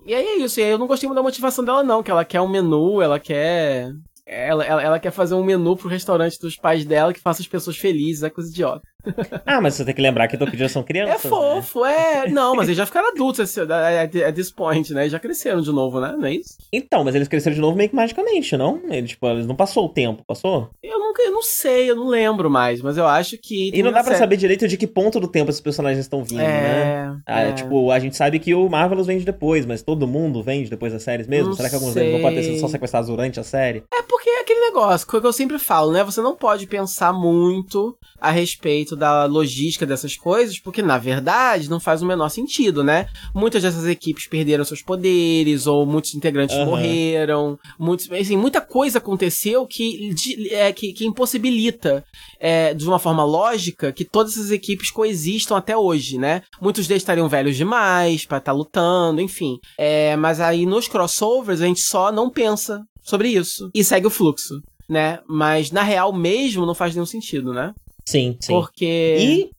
E aí é isso. E aí eu não gostei muito da motivação dela, não. Que ela quer um menu, ela quer. Ela, ela, ela, quer fazer um menu pro restaurante dos pais dela que faça as pessoas felizes, é coisa idiota. ah, mas você tem que lembrar que Tokyo são crianças. É fofo, né? é. Não, mas eles já ficaram adultos at this point, né? Já cresceram de novo, né? Não é isso? Então, mas eles cresceram de novo meio que magicamente, não? Eles, tipo, eles não passou o tempo, passou? Eu nunca, eu não sei, eu não lembro mais, mas eu acho que. E não dá pra saber direito de que ponto do tempo esses personagens estão vindo, é, né? Ah, é. Tipo, a gente sabe que o Marvelous vende depois, mas todo mundo vende depois das séries mesmo? Não Será que alguns deles não podem ter sido só sequestrados durante a série? É porque é aquele negócio que eu sempre falo, né? Você não pode pensar muito a respeito da logística dessas coisas, porque na verdade não faz o menor sentido, né? Muitas dessas equipes perderam seus poderes, ou muitos integrantes uhum. morreram, muitos, assim, muita coisa aconteceu que, de, é, que, que, impossibilita, é, de uma forma lógica, que todas essas equipes coexistam até hoje, né? Muitos deles estariam velhos demais para estar tá lutando, enfim. É, mas aí nos crossovers a gente só não pensa sobre isso e segue o fluxo, né? Mas na real mesmo não faz nenhum sentido, né? Sim, sim. Porque. E.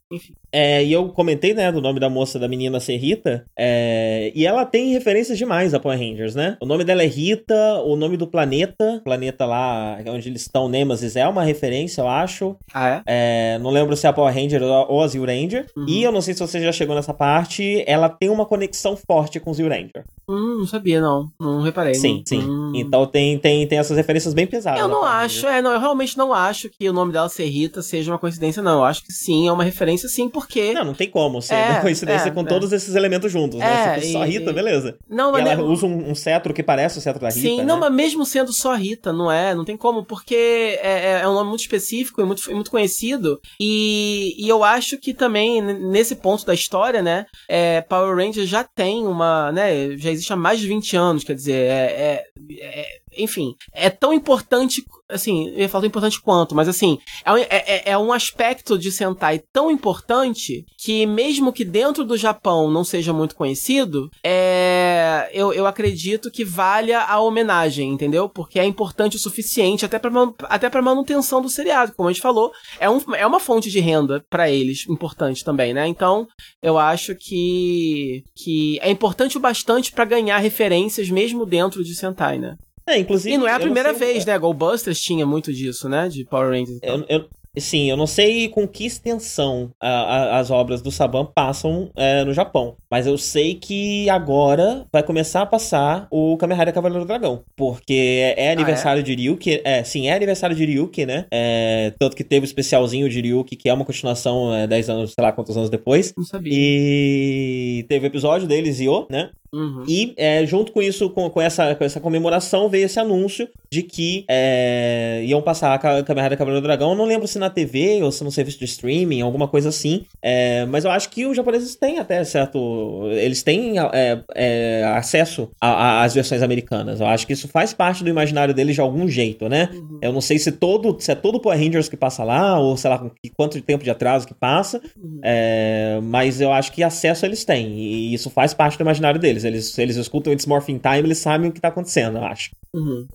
É, e eu comentei, né, do nome da moça, da menina ser Rita, é, e ela tem referências demais a Power Rangers, né? O nome dela é Rita, o nome do planeta, planeta lá onde eles estão, Nemesis, é uma referência, eu acho. Ah, é? é não lembro se é a Power Ranger ou a Zio Ranger. Uhum. E eu não sei se você já chegou nessa parte, ela tem uma conexão forte com o Zio Ranger. Hum, não sabia, não. Não reparei. Sim, sim. Hum. Então tem, tem, tem essas referências bem pesadas. Eu não acho, é, não, eu realmente não acho que o nome dela ser Rita seja uma coincidência, não. Eu acho que sim, é uma referência, sim, porque. Não, não tem como ser é, coincidência é, com é. todos esses elementos juntos, né? Se fosse só Rita, beleza. Não, mas e ela usa um, um, cetro que parece o cetro da Rita. Sim, né? não, mas mesmo sendo só Rita, não é? Não tem como, porque é, é um nome muito específico e muito, muito conhecido. E, e eu acho que também, nesse ponto da história, né? É, Power Ranger já tem uma. né? Já existe há mais de 20 anos, quer dizer, é, é enfim, é tão importante, assim, eu ia falar tão importante quanto, mas assim, é, é, é, é, um aspecto de Sentai tão importante que mesmo que dentro do Japão não seja muito conhecido, é, eu, eu acredito que valha a homenagem, entendeu? Porque é importante o suficiente até para até pra manutenção do seriado, como a gente falou, é, um, é uma fonte de renda para eles, importante também, né? Então, eu acho que, que é importante o bastante para ganhar referências mesmo dentro de Sentai, né? É, inclusive. E não é a primeira vez, né? Busters tinha muito disso, né? De Power Rangers. Eu, eu, sim, eu não sei com que extensão a, a, as obras do Saban passam é, no Japão. Mas eu sei que agora vai começar a passar o Kamen Rider Cavaleiro do Dragão. Porque é aniversário ah, é? de Ryuki. É, sim, é aniversário de Ryuki, né? É, tanto que teve o especialzinho de Ryuki, que é uma continuação é, 10 anos, sei lá quantos anos depois. Não sabia. E teve o episódio deles, Io, né? Uhum. E é, junto com isso, com, com, essa, com essa comemoração, veio esse anúncio de que é, iam passar a Kamen Rider Cavaleiro do Dragão. Eu não lembro se na TV ou se no serviço de streaming, alguma coisa assim. É, mas eu acho que os japoneses têm até certo. Eles têm é, é, acesso às versões americanas. Eu acho que isso faz parte do imaginário deles de algum jeito, né? Uhum. Eu não sei se todo se é todo Power Rangers que passa lá, ou sei lá quanto tempo de atraso que passa. Uhum. É, mas eu acho que acesso eles têm. E isso faz parte do imaginário deles. Eles, eles escutam It's Morphing Time, eles sabem o que tá acontecendo, eu acho. Uhum.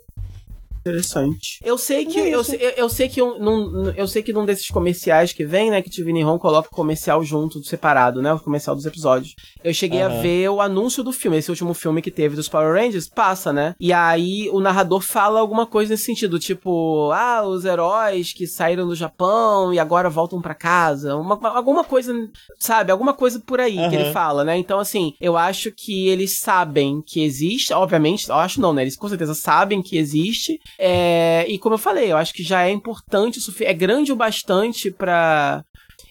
Interessante. Eu sei que eu, eu, eu, sei que um, num, eu sei que num desses comerciais que vem, né, que TV Nihon coloca o comercial junto, separado, né, o comercial dos episódios. Eu cheguei uhum. a ver o anúncio do filme, esse último filme que teve dos Power Rangers, passa, né? E aí o narrador fala alguma coisa nesse sentido, tipo, ah, os heróis que saíram do Japão e agora voltam para casa, uma, alguma coisa, sabe, alguma coisa por aí uhum. que ele fala, né? Então assim, eu acho que eles sabem que existe, obviamente, eu acho não, né? Eles com certeza sabem que existe é, e como eu falei, eu acho que já é importante, é grande o bastante para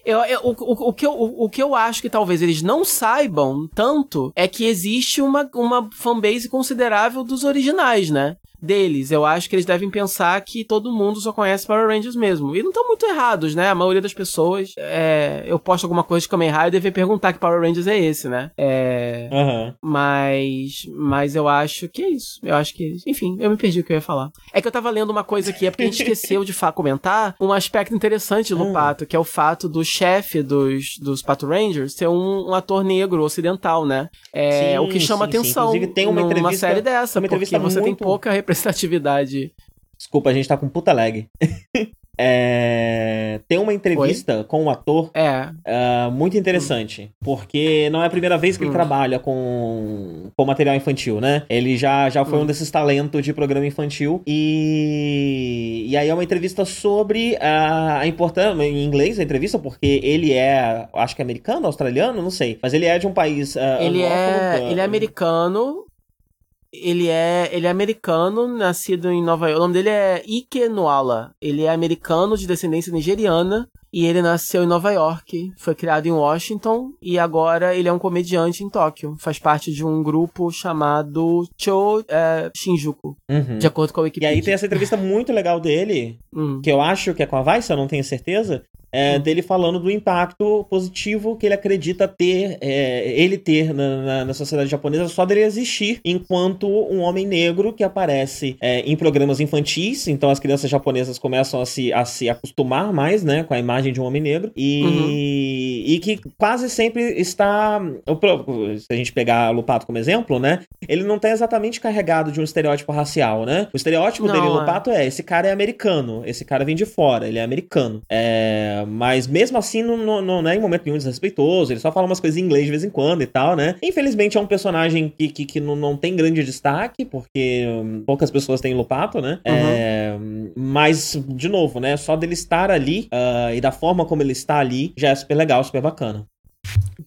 eu, eu, o, o, que eu, o, o, que eu acho que talvez eles não saibam tanto é que existe uma, uma fanbase considerável dos originais, né? Deles. Eu acho que eles devem pensar que todo mundo só conhece Power Rangers mesmo. E não estão muito errados, né? A maioria das pessoas, é, eu posto alguma coisa de Kamen Rider e deve perguntar que Power Rangers é esse, né? É, uhum. Mas, mas eu acho que é isso. Eu acho que, enfim, eu me perdi o que eu ia falar. É que eu tava lendo uma coisa aqui, é porque a gente esqueceu de comentar um aspecto interessante de Lupato, uhum. que é o fato do chefe dos, dos Pato Rangers ser um, um ator negro ocidental, né? É sim, o que chama sim, atenção sim. tem uma numa série dessa, uma porque você tem pouca representatividade. Desculpa, a gente tá com puta lag. é, tem uma entrevista com um ator É. uh, muito interessante. Porque não é a primeira vez que ele Hum. trabalha com, com material infantil, né? Ele já, já foi Hum. um desses talentos de programa infantil. E, e aí é uma entrevista sobre a, a importância, em inglês a entrevista, porque ele é, acho que americano, australiano, não sei. Mas ele é de um país. uh, Ele é, ele é americano. Ele é, ele é americano, nascido em Nova York. O nome dele é Ike Nwala. Ele é americano de descendência nigeriana. E ele nasceu em Nova York, foi criado em Washington e agora ele é um comediante em Tóquio. Faz parte de um grupo chamado Cho é, Shinjuku, Uhum. de acordo com a E Wikipedia. aí tem essa entrevista muito legal dele, Hum. que eu acho que é com a Vice, eu não tenho certeza, é, dele falando do impacto positivo que ele acredita ter, é, ele ter na, na- na sociedade japonesa só dele existir enquanto um homem negro que aparece é, em programas infantis, então as crianças japonesas começam a se, a se acostumar mais, né, com a imagem de um homem negro, e, Uhum. e que quase sempre está, se a gente pegar Lupato como exemplo, né, ele não tá exatamente carregado de um estereótipo racial, né, o estereótipo Não, dele, é. Lupato, é, esse cara é americano, esse cara vem de fora, ele é americano. É, mas mesmo assim não, não, não é em momento nenhum desrespeitoso, ele só fala umas coisas em inglês de vez em quando e tal, né? Infelizmente é um personagem que, que, que não, não tem grande destaque, porque hum, poucas pessoas têm Lupato, né? É, mas, de novo, né? Só dele estar ali ah, e da forma como ele está ali já é super legal, super bacana.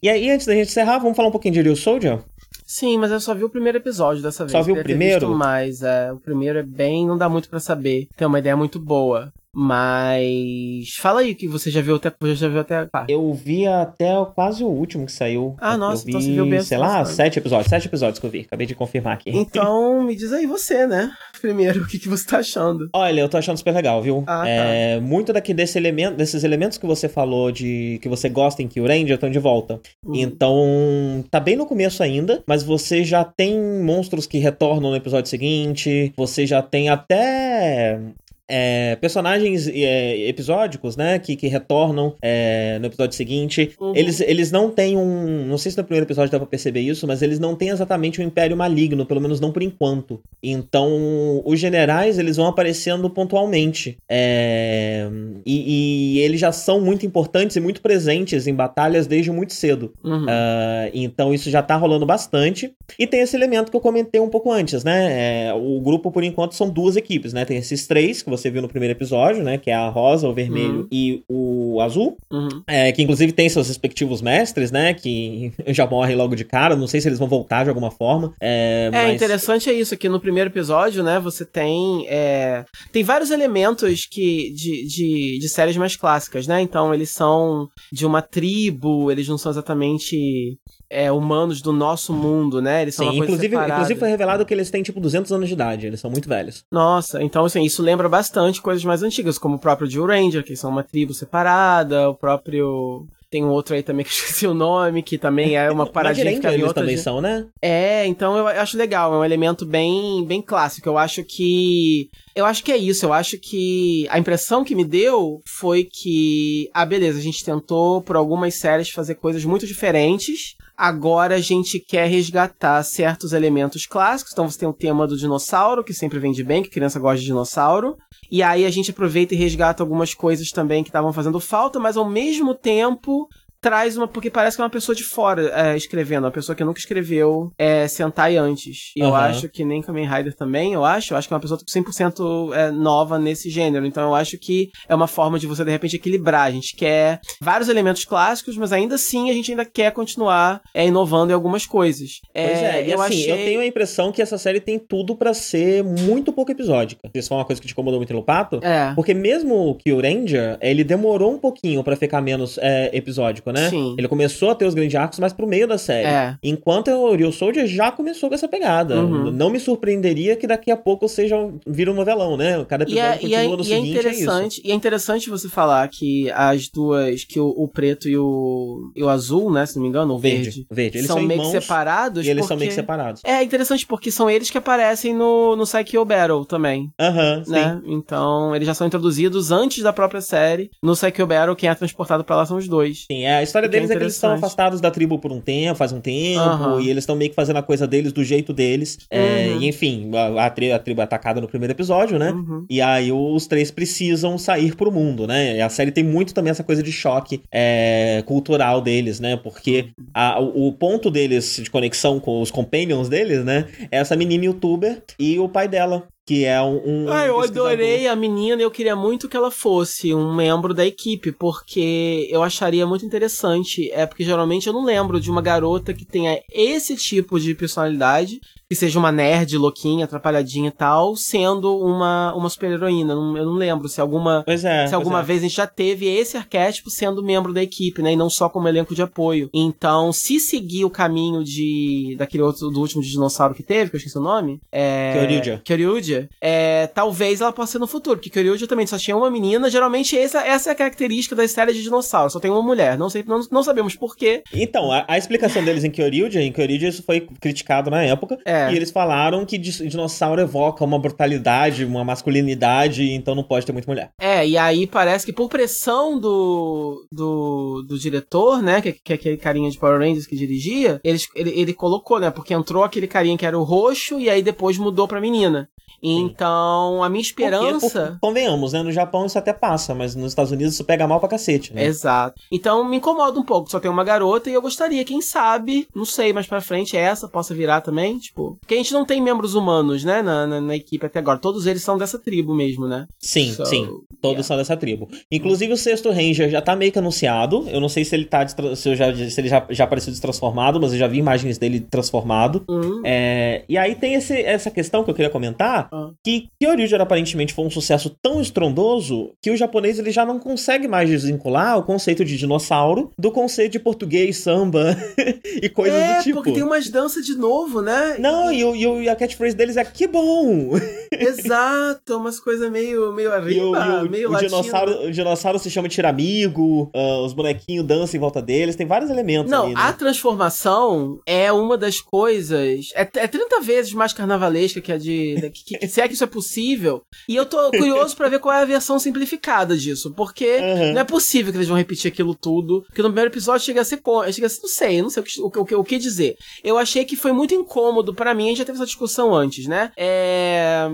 E aí, antes da gente encerrar, vamos falar um pouquinho de Real Soldier? Sim, mas eu só vi o primeiro episódio dessa vez. Só viu o primeiro? visto mais, é, o primeiro é bem, não dá muito pra saber. Tem uma ideia muito boa. Mas fala aí que você já viu até, já viu até pá. Eu vi até quase o último que saiu. Ah, nossa, vi, então você viu bem sei lá, sete episódios. Sete episódios que eu vi. Acabei de confirmar aqui. Então, me diz aí você, né? Primeiro, o que, que você tá achando? Olha, eu tô achando super legal, viu? Ah, tá. é, muito daqui desse elemento, desses elementos que você falou de que você gosta em Kill Ranger estão de volta. Hum. Então, tá bem no começo ainda, mas você já tem monstros que retornam no episódio seguinte, você já tem até é, personagens é, episódicos, né, que, que retornam é, no episódio seguinte. Uhum. Eles, eles não têm um. Não sei se no primeiro episódio dá pra perceber isso, mas eles não têm exatamente um império maligno, pelo menos não por enquanto. Então, os generais, eles vão aparecendo pontualmente. É, e, e eles já são muito importantes e muito presentes em batalhas desde muito cedo. Uhum. Ah, então isso já tá rolando bastante. E tem esse elemento que eu comentei um pouco antes, né? É, o grupo, por enquanto, são duas equipes, né? Tem esses três que você viu no primeiro episódio, né? Que é a rosa, o vermelho Uhum. e o azul. Uhum. É, que inclusive tem seus respectivos mestres, né? Que já morrem logo de cara. Não sei se eles vão voltar de alguma forma. É, É, mas... interessante é isso, que no primeiro episódio, né, você tem. é, tem vários elementos que de, de, de séries mais clássicas, né? Então, eles são de uma tribo, eles não são exatamente é, humanos do nosso mundo, né? Eles são Sim, inclusive, separada. inclusive foi revelado que eles têm tipo 200 anos de idade. Eles são muito velhos. Nossa, então assim, isso lembra bastante coisas mais antigas, como o próprio Jill Ranger, que são uma tribo separada, o próprio. Tem um outro aí também que eu esqueci o nome, que também é uma paradinha que fica em outra. também são, né? É, então eu acho legal, é um elemento bem, bem clássico. Eu acho que. Eu acho que é isso, eu acho que a impressão que me deu foi que. Ah, beleza, a gente tentou por algumas séries fazer coisas muito diferentes. Agora a gente quer resgatar certos elementos clássicos. Então você tem o tema do dinossauro, que sempre vende bem, que criança gosta de dinossauro. E aí a gente aproveita e resgata algumas coisas também que estavam fazendo falta, mas ao mesmo tempo traz uma. Porque parece que é uma pessoa de fora é, escrevendo, uma pessoa que nunca escreveu é, Sentai antes. E eu Aham. acho que nem Kamen Rider também, eu acho. Eu acho que é uma pessoa 100% é, nova nesse gênero. Então eu acho que é uma forma de você, de repente, equilibrar. A gente quer vários elementos clássicos, mas ainda assim a gente ainda quer continuar é, inovando em algumas coisas. Pois é, e eu assim, achei... eu tenho a impressão que essa série tem tudo pra ser muito pouco episódica. Isso foi uma coisa que te incomodou muito no Pato? É. Porque mesmo o Kill Ranger, ele demorou um pouquinho pra ficar menos é, episódico, né? Sim. Ele começou a ter os grandes arcos mais pro meio da série. É. Enquanto o Real Soldier já começou com essa pegada. Uhum. Não me surpreenderia que daqui a pouco seja vira um novelão, né? Cada E episódio é, e, continua é, no e é seguinte, é interessante, e é interessante você falar que as duas, que o, o preto e o, e o azul, né, se não me engano, o verde, Verde, verde. Eles são, são meio que separados. e eles porque... são meio que separados. É interessante porque são eles que aparecem no, no Psycho Battle também, Aham, sim. né? Então, eles já são introduzidos antes da própria série. No Psycho Battle, quem é transportado pra lá são os dois. Sim, é, história deles é, é, que eles estão afastados da tribo por um tempo, faz um tempo, uhum. e eles estão meio que fazendo a coisa deles do jeito deles. É, uhum. É, e enfim, a, a, tri a, tribo é atacada no primeiro episódio, né? Uhum. E aí os três precisam sair pro mundo, né? E a série tem muito também essa coisa de choque é, cultural deles, né? Porque a, o, o ponto deles de conexão com os companions deles, né? É essa menina youtuber e o pai dela, que é um. um ah, eu adorei a menina e eu queria muito que ela fosse um membro da equipe, porque eu acharia muito interessante. É porque geralmente eu não lembro de uma garota que tenha esse tipo de personalidade que seja uma nerd louquinha, atrapalhadinha e tal, sendo uma, uma super-heroína. Eu não lembro se alguma, é, se alguma é. vez a gente já teve esse arquétipo sendo membro da equipe, né? E não só como elenco de apoio. Então, se seguir o caminho de daquele outro, do último dinossauro que teve, que eu esqueci o nome, é... Kyoryuja. Kyoryuja, é, talvez ela possa ser no futuro, porque Kyoryuja também só tinha uma menina, geralmente essa, essa é a característica da série de dinossauro, só tem uma mulher, não sei, não, não sabemos porquê. Então, a, a explicação deles em Kyoryuja, em Kyoryuja isso foi criticado na época, é. É. E eles falaram que dinossauro evoca uma brutalidade, uma masculinidade, então não pode ter muita mulher. É, e aí parece que por pressão do, do, do diretor, né, que, que é aquele carinha de Power Rangers que dirigia, ele, ele, ele colocou, né, porque entrou aquele carinha que era o roxo e aí depois mudou pra menina. Então, a minha esperança. Porque, convenhamos, né? No Japão isso até passa, mas nos Estados Unidos isso pega mal pra cacete, né? Exato. Então, me incomoda um pouco. Só tem uma garota e eu gostaria, quem sabe, não sei, mais pra frente essa possa virar também. Tipo, porque a gente não tem membros humanos, né? Na, na, na equipe até agora. Todos eles são dessa tribo mesmo, né? Sim, so, sim. Todos yeah. são dessa tribo. Inclusive o sexto Ranger já tá meio que anunciado. Eu não sei se ele tá. Se, eu já, se ele já, já apareceu destransformado, mas eu já vi imagens dele transformado. Uhum. É, e aí tem esse, essa questão que eu queria comentar que Kyoryuger aparentemente foi um sucesso tão estrondoso que o japonês ele já não consegue mais desvincular o conceito de dinossauro do conceito de português, samba e coisas é, do tipo. É, porque tem umas danças de novo, né? Não, e, e, e, a catchphrase deles é que bom! Exato, umas coisas meio, meio arriba, o, meio o dinossauro, o dinossauro se chama Tiramigo, uh, os bonequinhos dançam em volta deles, tem vários elementos Não, ali, né? a transformação é uma das coisas... É, é 30 vezes mais carnavalesca que a de... Que, que, se é que isso é possível. E eu tô curioso para ver qual é a versão simplificada disso. Porque uhum. não é possível que eles vão repetir aquilo tudo. Porque no primeiro episódio chega a ser. Chega a ser não sei, não sei o que, o, que, o que dizer. Eu achei que foi muito incômodo para mim. A gente já teve essa discussão antes, né? É.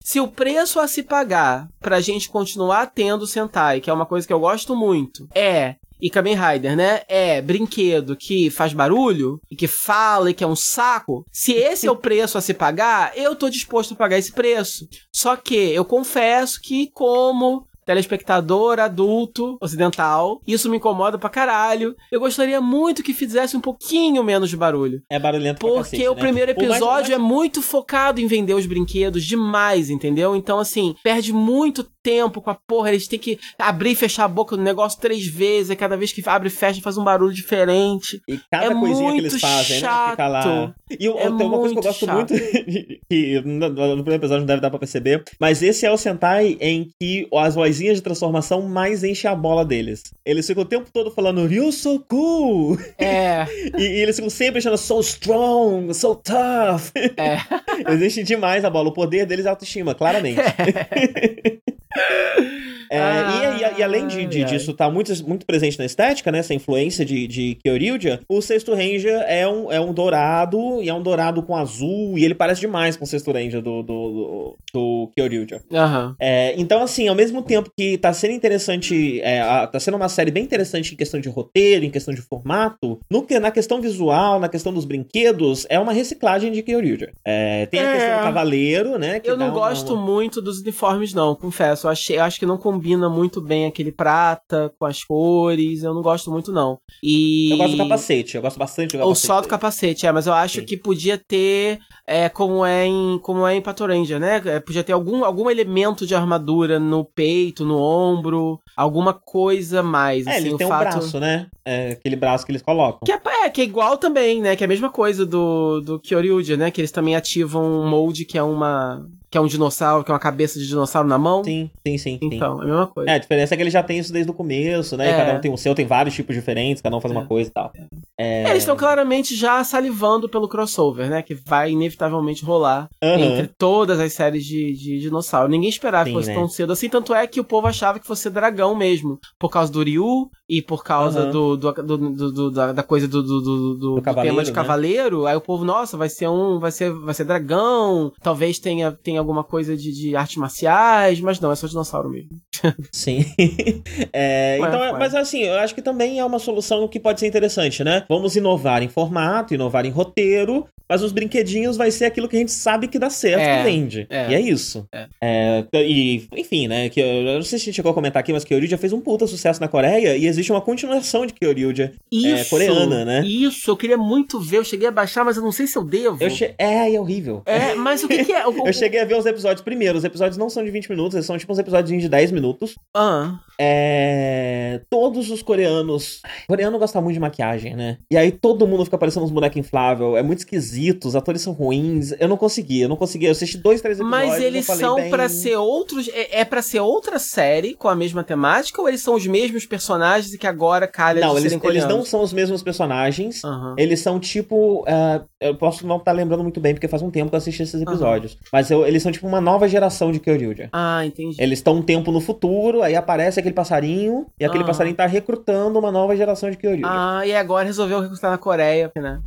Se o preço a se pagar pra gente continuar tendo Sentai, que é uma coisa que eu gosto muito, é e Kamen Rider, né? É brinquedo que faz barulho e que fala e que é um saco. Se esse é o preço a se pagar, eu tô disposto a pagar esse preço. Só que eu confesso que, como telespectador adulto ocidental. Isso me incomoda pra caralho. Eu gostaria muito que fizesse um pouquinho menos de barulho. É barulhento Porque cacete, o né? primeiro episódio é muito focado em vender os brinquedos demais, entendeu? Então, assim, perde muito tempo com a porra. Eles têm que abrir e fechar a boca do negócio três vezes. E cada vez que abre e fecha faz um barulho diferente. E cada é coisinha que eles fazem, chato. né? Fica lá. E eu, é tem uma coisa que eu gosto chato. muito, que no, no primeiro episódio não deve dar pra perceber, mas esse é o Sentai em que as vozinhas de transformação mais enchem a bola deles. Eles ficam o tempo todo falando Ryu so cool! É. e, e, eles ficam sempre achando so strong, so tough. É. eles enchem demais a bola. O poder deles é autoestima, claramente. É. É, ah, e, e, e, além de, de disso tá muito, muito presente na estética, né? Essa influência de, de Kyoryuja, o sexto Ranger é um, é um dourado, e é um dourado com azul, e ele parece demais com o sexto Ranger do, do, do, do Kyoryuja. Uhum. É, então, assim, ao mesmo tempo que tá sendo interessante, é, a, tá sendo uma série bem interessante em questão de roteiro, em questão de formato, no, na questão visual, na questão dos brinquedos, é uma reciclagem de Kyoryuja. É, tem a questão do é. cavaleiro, né? eu não gosto uma... muito dos uniformes, não, confesso. Eu, achei, eu acho que não combina muito bem aquele prata com as cores. Eu não gosto muito, não. E... Eu gosto do capacete, eu gosto bastante do capacete. Ou só do capacete, é, mas eu acho Sim. que podia ter, é, como é em, como é em Pato Ranger, né? É, podia ter algum, algum elemento de armadura no peito, no ombro, alguma coisa mais. É, assim, ele tem fato... um braço, né? É, aquele braço que eles colocam. Que é, é, que é igual também, né? Que é a mesma coisa do, do Kyoryuja, né? Que eles também ativam um molde que é uma que é um dinossauro, que é uma cabeça de dinossauro na mão. Sim, sim, sim. Então, sim. é a mesma coisa. É, a diferença é que ele já tem isso desde o começo, né? É. Cada um tem o seu, tem vários tipos diferentes, cada um faz é. uma coisa e tal. É... Eles estão claramente já salivando pelo crossover, né? Que vai inevitavelmente rolar uhum. entre todas as séries de, de dinossauro. Ninguém esperava Sim, que fosse né? tão cedo assim, tanto é que o povo achava que fosse dragão mesmo. Por causa do Ryu e por causa uhum. do, do, do, do, da, coisa do, do, tema de né? cavaleiro. Aí o povo, nossa, vai ser um. Vai ser, vai ser dragão. Talvez tenha, tenha alguma coisa de, de artes marciais, mas não, é só dinossauro mesmo. Sim. é, então, é, mas assim, eu acho que também é uma solução que pode ser interessante, né? Vamos inovar em formato, inovar em roteiro, mas os brinquedinhos vai ser aquilo que a gente sabe que dá certo é, e vende. É, e é isso. É. é e, enfim, né? Que, eu não sei se a gente chegou a comentar aqui, mas Kyoryuja fez um puta sucesso na Coreia e existe uma continuação de Kyoryuja é, coreana, né? Isso, eu queria muito ver. Eu cheguei a baixar, mas eu não sei se eu devo. Eu che... É, é horrível. É, mas o que, que é? eu cheguei a ver os episódios primeiro. Os episódios não são de 20 minutos, eles são tipo uns episódios de 10 minutos. Ah. É... Todos os coreanos. O coreano gosta muito de maquiagem, né? E aí todo mundo fica parecendo uns bonecos infláveis. É muito esquisito, os atores são ruins. Eu não consegui, eu não consegui. Eu assisti dois, três episódios. Mas eles são bem... para ser outros. É, é para ser outra série com a mesma temática ou eles são os mesmos personagens e que agora calha Não, eles, eles não são os mesmos personagens. Uhum. Eles são tipo. Uh, eu posso não estar tá lembrando muito bem, porque faz um tempo que eu assisti esses episódios. Uhum. Mas eu, eles são tipo uma nova geração de Kyoryuja. Ah, entendi. Eles estão um tempo no futuro, aí aparece aquele passarinho, e aquele uhum. passarinho tá recrutando uma nova geração de Kyoryuja. Ah, e agora resolveu recrutar na Coreia, né?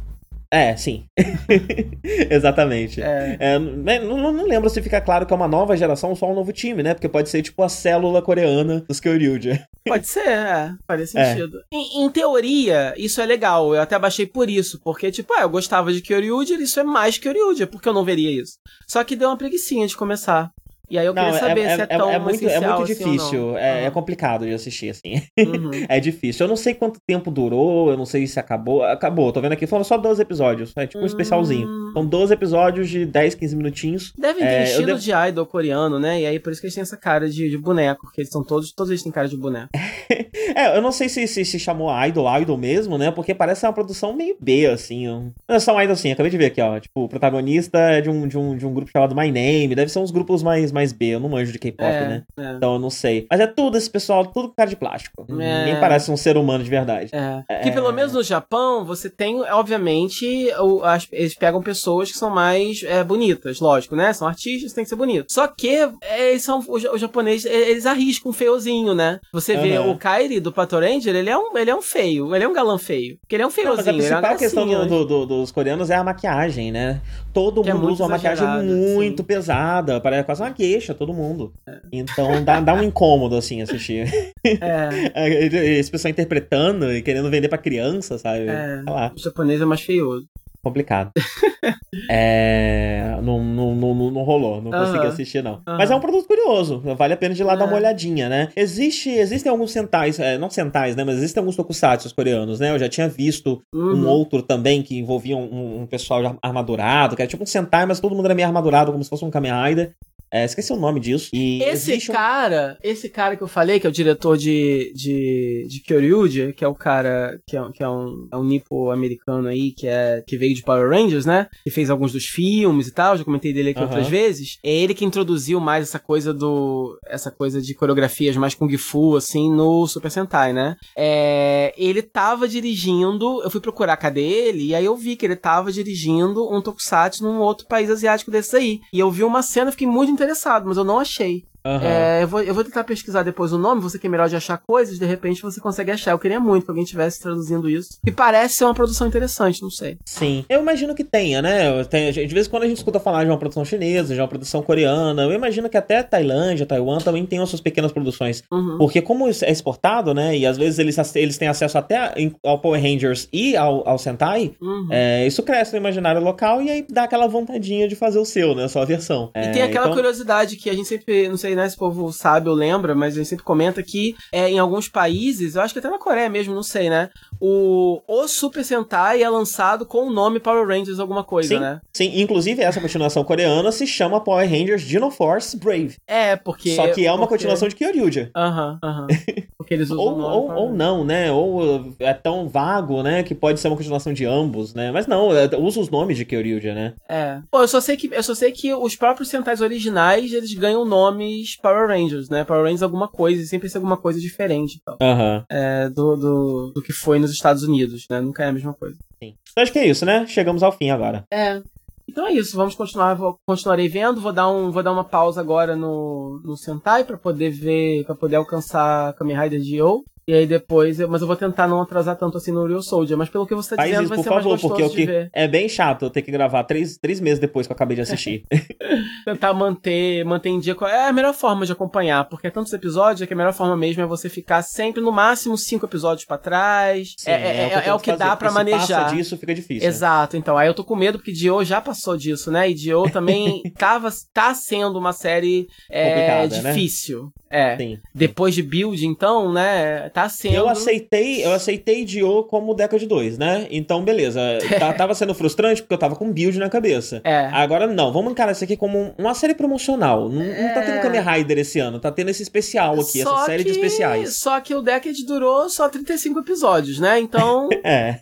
É, sim. Exatamente. É. É, né, não, não, lembro se fica claro que é uma nova geração ou só um novo time, né? Porque pode ser tipo a célula coreana dos Kyoryuja. Pode ser, é. Faz é. sentido. É. Em, em, teoria, isso é legal. Eu até baixei por isso. Porque, tipo, ah, eu gostava de Kyoryuja, isso é mais Kyoryuja. Por que eu não veria isso? Só que deu uma preguiçinha de começar. E aí eu queria não, é, saber é, se é, é tão é muito, é muito assim difícil. É, é, complicado de assistir, assim. Uhum. é difícil. Eu não sei quanto tempo durou, eu não sei se acabou. Acabou, tô vendo aqui, foram só 12 episódios. É tipo um especialzinho. Hum. São 12 episódios de 10, 15 minutinhos. Devem ter é, estilo devo... de idol coreano, né? E aí por isso que eles têm essa cara de, de boneco, porque eles são todos, todos eles têm cara de boneco. é, eu não sei se, se se chamou idol, idol mesmo, né? Porque parece uma produção meio B, assim. Não é só um idol assim, acabei de ver aqui, ó. Tipo, o protagonista é de um, de um, de um grupo chamado My Name. Deve ser uns grupos mais, mais B, eu não manjo de K-pop, é, né? É. Então eu não sei. Mas é tudo esse pessoal, tudo cara de plástico. É. Ninguém parece um ser humano de verdade. É. é. Que pelo menos no Japão, você tem, obviamente, o, as, eles pegam pessoas que são mais é, bonitas, lógico, né? São artistas, tem que ser bonito. Só que eles são, os, japoneses, eles arriscam um feiozinho, né? Você vê o Kairi do Pato Ranger, ele é, um, ele é um feio, ele é um galã feio. Porque ele é um feiozinho. Não, mas a principal questão do, do, do, dos coreanos é a maquiagem, né? Todo que mundo usa uma maquiagem muito pesada, parece quase uma queixa, todo mundo. É. Então dá, dá um incômodo, assim, assistir. É. Esse pessoal interpretando e querendo vender pra criança, sabe? É. O japonês é mais feioso. Complicado. é... Não, não, não, não rolou, não consegui assistir, não. Mas é um produto curioso, vale a pena de ir lá dar uma é. olhadinha, né? Existe, existem alguns centais, é, não centais, né? Mas existem alguns tokusatsu coreanos, né? Eu já tinha visto uhum. um outro também que envolvia um, um pessoal armadurado, que era tipo um sentai, mas todo mundo era meio armadurado, como se fosse um Kamen Rider. É, esqueci o nome disso. E esse cara, um... esse cara que eu falei, que é o diretor de, de, de Kyoryuja, que é o cara que é, que é um, é um nipo americano aí, que, é, que veio de Power Rangers, né? Que fez alguns dos filmes e tal, já comentei dele aqui outras vezes. É ele que introduziu mais essa coisa do. essa coisa de coreografias mais Kung Fu, assim, no Super Sentai, né? É, ele tava dirigindo, eu fui procurar cadê ele, e aí eu vi que ele tava dirigindo um Tokusatsu num outro país asiático desses aí. E eu vi uma cena, fiquei muito interessado, mas eu não achei. Uhum. É, eu, vou, eu vou tentar pesquisar depois o nome, você que é melhor de achar coisas, de repente você consegue achar. Eu queria muito que alguém estivesse traduzindo isso. E parece ser uma produção interessante, não sei. Sim. Eu imagino que tenha, né? Tem, de vez em quando a gente escuta falar de uma produção chinesa, de uma produção coreana. Eu imagino que até Tailândia, Taiwan também tem as suas pequenas produções. Uhum. Porque como é exportado, né? E às vezes eles, eles têm acesso até ao Power Rangers e ao, ao Sentai, uhum. é, isso cresce no imaginário local e aí dá aquela vontadinha de fazer o seu, né? A sua versão. E é, tem aquela então... curiosidade que a gente sempre, não sei sei né, se o povo sabe ou lembra, mas a gente sempre comenta que é, em alguns países, eu acho que até na Coreia mesmo, não sei, né? O, o Super Sentai é lançado com o nome Power Rangers alguma coisa, sim, né? Sim, inclusive essa continuação coreana se chama Power Rangers Dino Force Brave. É, porque... Só que é uma porque... continuação de Kyoryuja. Aham, aham. Porque eles usam ou, ou, ou, não, né? Ou é tão vago, né? Que pode ser uma continuação de ambos, né? Mas não, é, usa os nomes de Kyoryuja, né? É. Pô, eu só sei que eu só sei que os próprios Sentais originais, eles ganham nomes Power Rangers, né? Power Rangers alguma coisa, e sempre ser alguma coisa diferente. Então. Aham. É, do, do, do que foi nos nos Estados Unidos, né? Nunca é a mesma coisa. Sim. Então acho que é isso, né? Chegamos ao fim agora. É. Então é isso, vamos continuar, vou, continuarei vendo, vou dar, um, vou dar uma pausa agora no, no Sentai para poder ver, para poder alcançar Kamen Rider Dio. E aí depois, eu, mas eu vou tentar não atrasar tanto assim no Real Soldier. Mas pelo que você tá Faz dizendo, isso, vai por ser favor, mais porque o que ver. é bem chato eu ter que gravar três, três meses depois que eu acabei de assistir. Tentar manter, manter em dia. É a melhor forma de acompanhar, porque é tantos episódios que a melhor forma mesmo é você ficar sempre no máximo cinco episódios pra trás. Sim, é, é, é, é o que tento dá fazer, pra porque se manejar. passa disso, fica difícil. Exato, então. Aí eu tô com medo porque Dio já passou disso, né? E Dio também tava, tá sendo uma série é, né? difícil. É. Sim. Depois de Build, então, né? Tá sendo. Eu aceitei, eu aceitei Dio como Decade 2, né? Então, beleza. Tá- tava sendo frustrante porque eu tava com build na cabeça. É. Agora não, vamos encarar isso aqui como um- uma série promocional. Não, não tá É. tendo Kamen Rider esse ano, tá tendo esse especial aqui, Só essa série de especiais. Só que o Decade durou só 35 episódios, né? Então, É,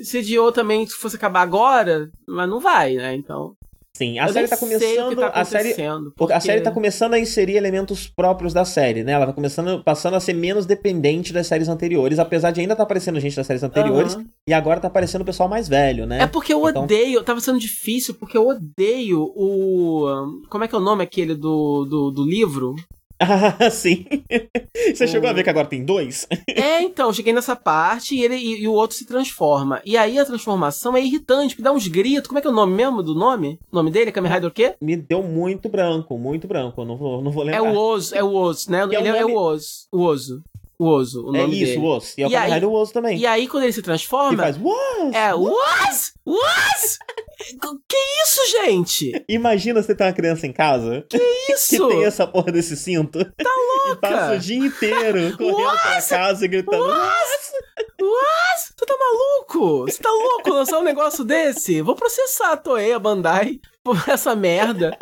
se Dio também fosse acabar agora, mas não vai, né? Então. Sim. A eu série tá começando. tá a série. porque A série tá começando a inserir elementos próprios da série, né? Ela tá começando, passando a ser menos dependente das séries anteriores, apesar de ainda tá aparecendo gente das séries anteriores, Aham. e agora tá aparecendo o pessoal mais velho, né? É porque eu Então- odeio, tava sendo difícil, porque eu odeio o. Como é que é o nome aquele do, do, do livro? Ah, sim. Você O- chegou a ver que agora tem dois? É, então, cheguei nessa parte e, ele, e, e o outro se transforma. E aí a transformação é irritante, porque dá uns gritos. Como é que é o nome mesmo do nome? O nome dele? Kamen Rider o quê? Me deu muito branco, muito branco. Eu não vou, não vou É lembrar. o Oso, é o Oso, né? Que é o ele é, nome- o Oso. O Oso. O Oso, o É nome isso, dele. o osso. E é o Kamen Rider Osso também. E aí, quando ele se Que transforma, faz What? é Was! Was! que isso, gente? Imagina você ter uma criança em casa que Isso! tem essa porra desse cinto. Tá louca? E passa o dia inteiro correndo What? casa e gritando. Was! Você tá maluco? Você tá louco lançar um negócio desse? Vou processar a Toei, a Bandai, por essa merda.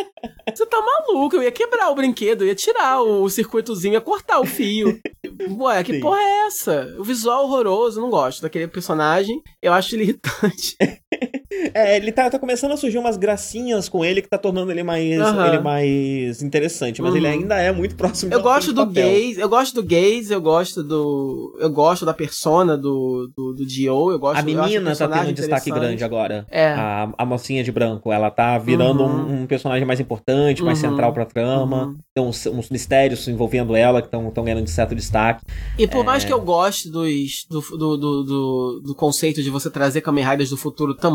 Você tá maluco? Eu ia quebrar o brinquedo, eu ia tirar o circuitozinho, ia cortar o fio. Ué, que Sim. porra é essa? O visual horroroso, eu não gosto daquele personagem. Eu acho ele irritante. É, ele tá, tá começando a surgir umas gracinhas com ele que tá tornando ele mais, Aham. ele mais interessante. Mas Uhum. ele ainda é muito próximo Eu gosto do papel. gays, eu gosto do gays, eu gosto do. Eu gosto da persona do, do, do Dio, eu gosto A menina tá tendo um destaque grande agora. É. A, a mocinha de branco, ela tá virando Uhum. um, um personagem mais importante, mais Uhum. central pra trama. Uhum. Tem uns, uns mistérios envolvendo ela que estão ganhando de certo destaque. E por É. mais que eu goste dos, do, do, do, do, do conceito de você trazer Kamen Riders do futuro também,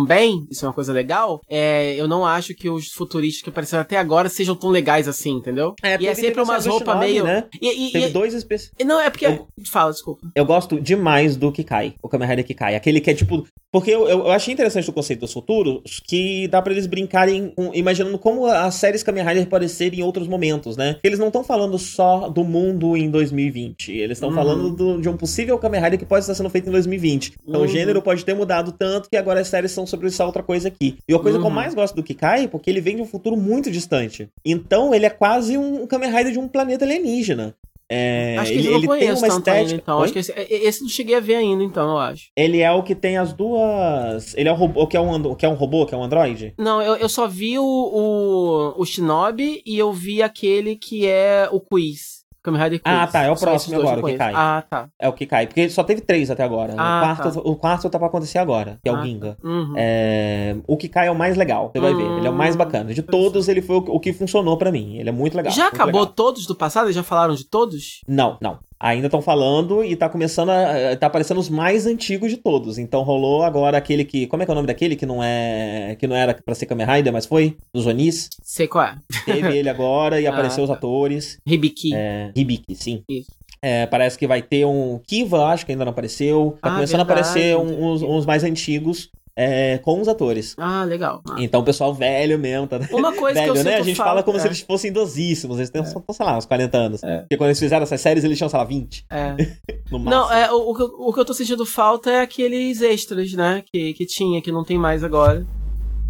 isso é uma coisa legal, é, eu não acho que os futuristas que apareceram até agora sejam tão legais assim, entendeu? e é sempre umas roupas meio. Né? E, e- Teve e- dois especiais. não, é porque. Eu- Fala, desculpa. Eu gosto demais do Kikai, o Kamen Rider Kikai. Aquele que é tipo. Porque eu, eu, achei interessante o conceito dos futuros, que dá pra eles brincarem com- imaginando como as séries Kamen Rider aparecerem em outros momentos, né? Eles não estão falando só do mundo em 2020. Eles estão Uhum. falando do- de um possível Kamen Rider que pode estar sendo feito em 2020. Então Uhum. o gênero pode ter mudado tanto que agora as séries são sobre essa outra coisa aqui. E a coisa que eu Uhum. mais gosto do Kikai é porque ele vem de um futuro muito distante. Então ele é quase um Kamen Rider de um planeta alienígena. É, acho que ele, ele tem uma tanto ainda, estética. então. Oi? Acho que esse, esse não cheguei a ver ainda, então, eu acho. Ele é o que tem as duas. Ele é o robô que é um, que é um robô, que é um androide? Não, eu, eu só vi o, o, o Shinobi e eu vi aquele que é o Quiz. Kamen Rider. Ah, tá, é o próximo agora, o que cai. Ah, tá. É o que cai. Porque só teve três até agora. Ah, o, quarto, o quarto tá pra acontecer agora, que é Ah, o Ginga. Uhum. É, o que cai é o mais legal, você vai ver. Ele é o mais Hum, bacana. De todos, ele foi o, que funcionou pra mim. Ele é muito legal. Já acabou legal. todos do passado? Eles já falaram de todos? Não, não. Ainda estão falando e tá começando a. tá aparecendo os mais antigos de todos. Então rolou agora aquele que. Como é que é o nome daquele que não é. que não era pra ser Kamen Rider, mas foi? Dos Onis. Sei qual é. Teve ele agora e Ah, apareceu os tá. atores. Hibiki. É, Hibiki, sim. Isso. É, parece que vai ter um Kiva, acho que ainda não apareceu. Tá Ah, começando verdade, a aparecer um- uns, uns mais antigos é, com os atores. Ah, legal. Ah. Então o pessoal velho mesmo, tá? Uma coisa velho, que eu né? sinto A gente falta- fala como é, se eles fossem idosíssimos. Eles têm, só, sei lá, uns 40 anos. É. Porque quando eles fizeram essas séries, eles tinham, sei lá, 20 é. no máximo. Não, é, o, o que eu- o que eu tô sentindo falta é aqueles extras, né? Que, que tinha, que não tem mais agora.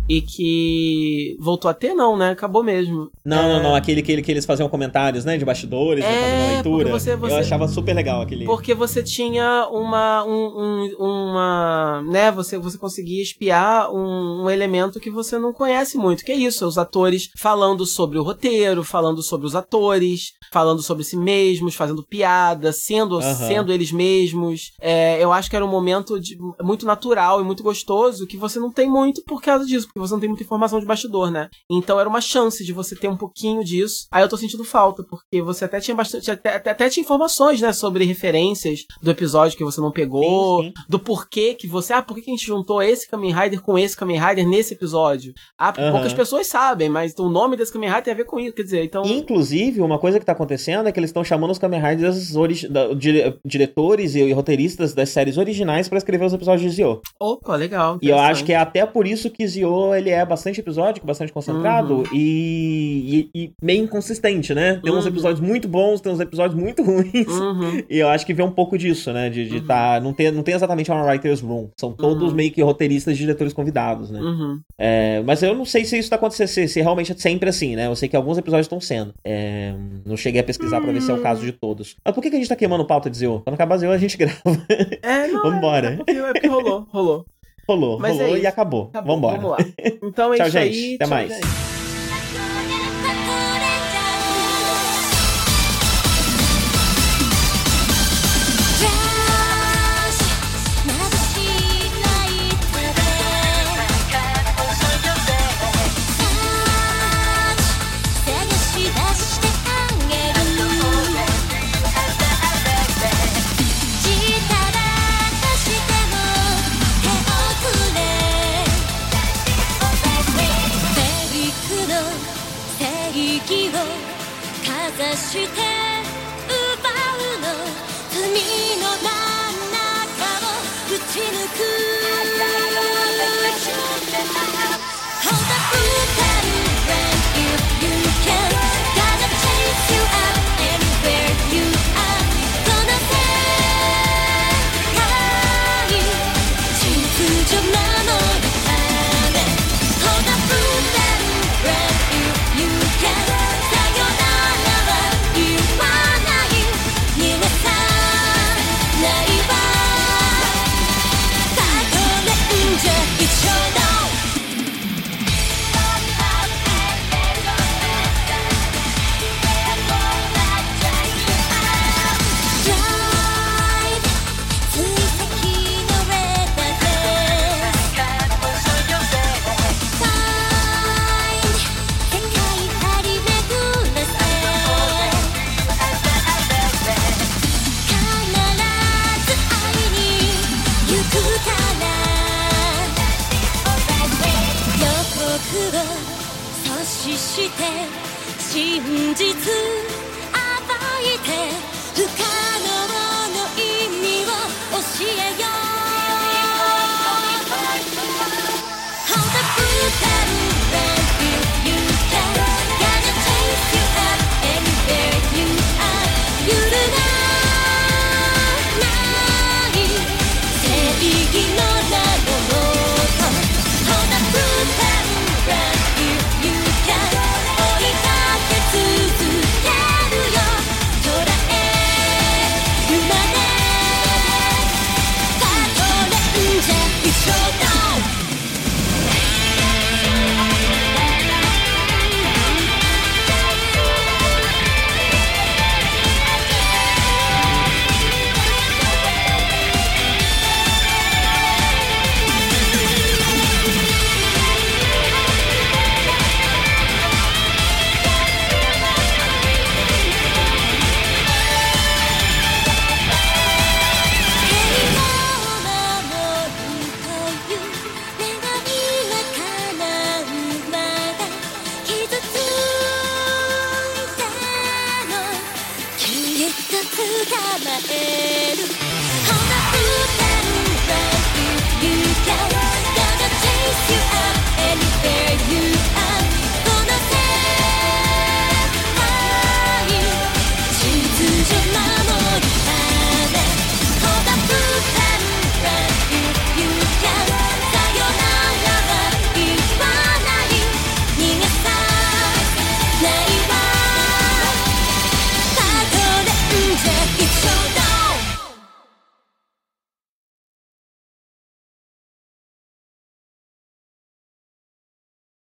E que voltou a ter, não, né? Acabou mesmo. Não, é... não, não. Aquele que, que eles faziam comentários, né? De bastidores, é, fazendo leitura. Você, você... Eu achava super legal aquele. Porque você tinha uma. Um, um, uma. né? Você, você conseguia espiar um, um, elemento que você não conhece muito. Que é isso, os atores falando sobre o roteiro, falando sobre os atores, falando sobre si mesmos, fazendo piada, sendo, sendo eles mesmos. É, eu acho que era um momento de, muito natural e muito gostoso que você não tem muito por causa disso, você não tem muita informação de bastidor, né? Então era uma chance de você ter um pouquinho disso. Aí eu tô sentindo falta, porque você até tinha bastante. Até, até, até tinha informações, né, sobre referências do episódio que você não pegou, sim, sim. do porquê que você. Ah, por que a gente juntou esse Kamen Rider com esse Kamen Rider nesse episódio? Ah, porque uhum. poucas pessoas sabem, mas o nome desse Kamen Rider tem a ver com isso. Quer dizer, então. Inclusive, uma coisa que tá acontecendo é que eles estão chamando os Kamen Riders da, dire, diretores e, e, roteiristas das séries originais para escrever os episódios de Zio. Opa, legal. E eu acho que é até por isso que Zio ele é bastante episódico, bastante concentrado uhum. e, e, e, meio inconsistente, né? Tem uhum. uns episódios muito bons, tem uns episódios muito ruins. Uhum. E eu acho que vem um pouco disso, né? De, de uhum. tá. Não tem, não tem exatamente uma writer's room. São todos uhum. meio que roteiristas e diretores convidados, né? Uhum. É, mas eu não sei se isso tá acontecendo, se, se realmente é sempre assim, né? Eu sei que alguns episódios estão sendo. É, não cheguei a pesquisar pra ver se é o caso de todos. Mas por que, que a gente tá queimando pauta de Zio? Quando acabar Zio, a gente grava. É, não. Vambora. É, é, porque, é porque rolou, rolou. Rolou, Mas rolou é e acabou. acabou. Vambora. Vamos lá. Então é tchau, isso gente. aí. Até tchau, mais. Gente. 去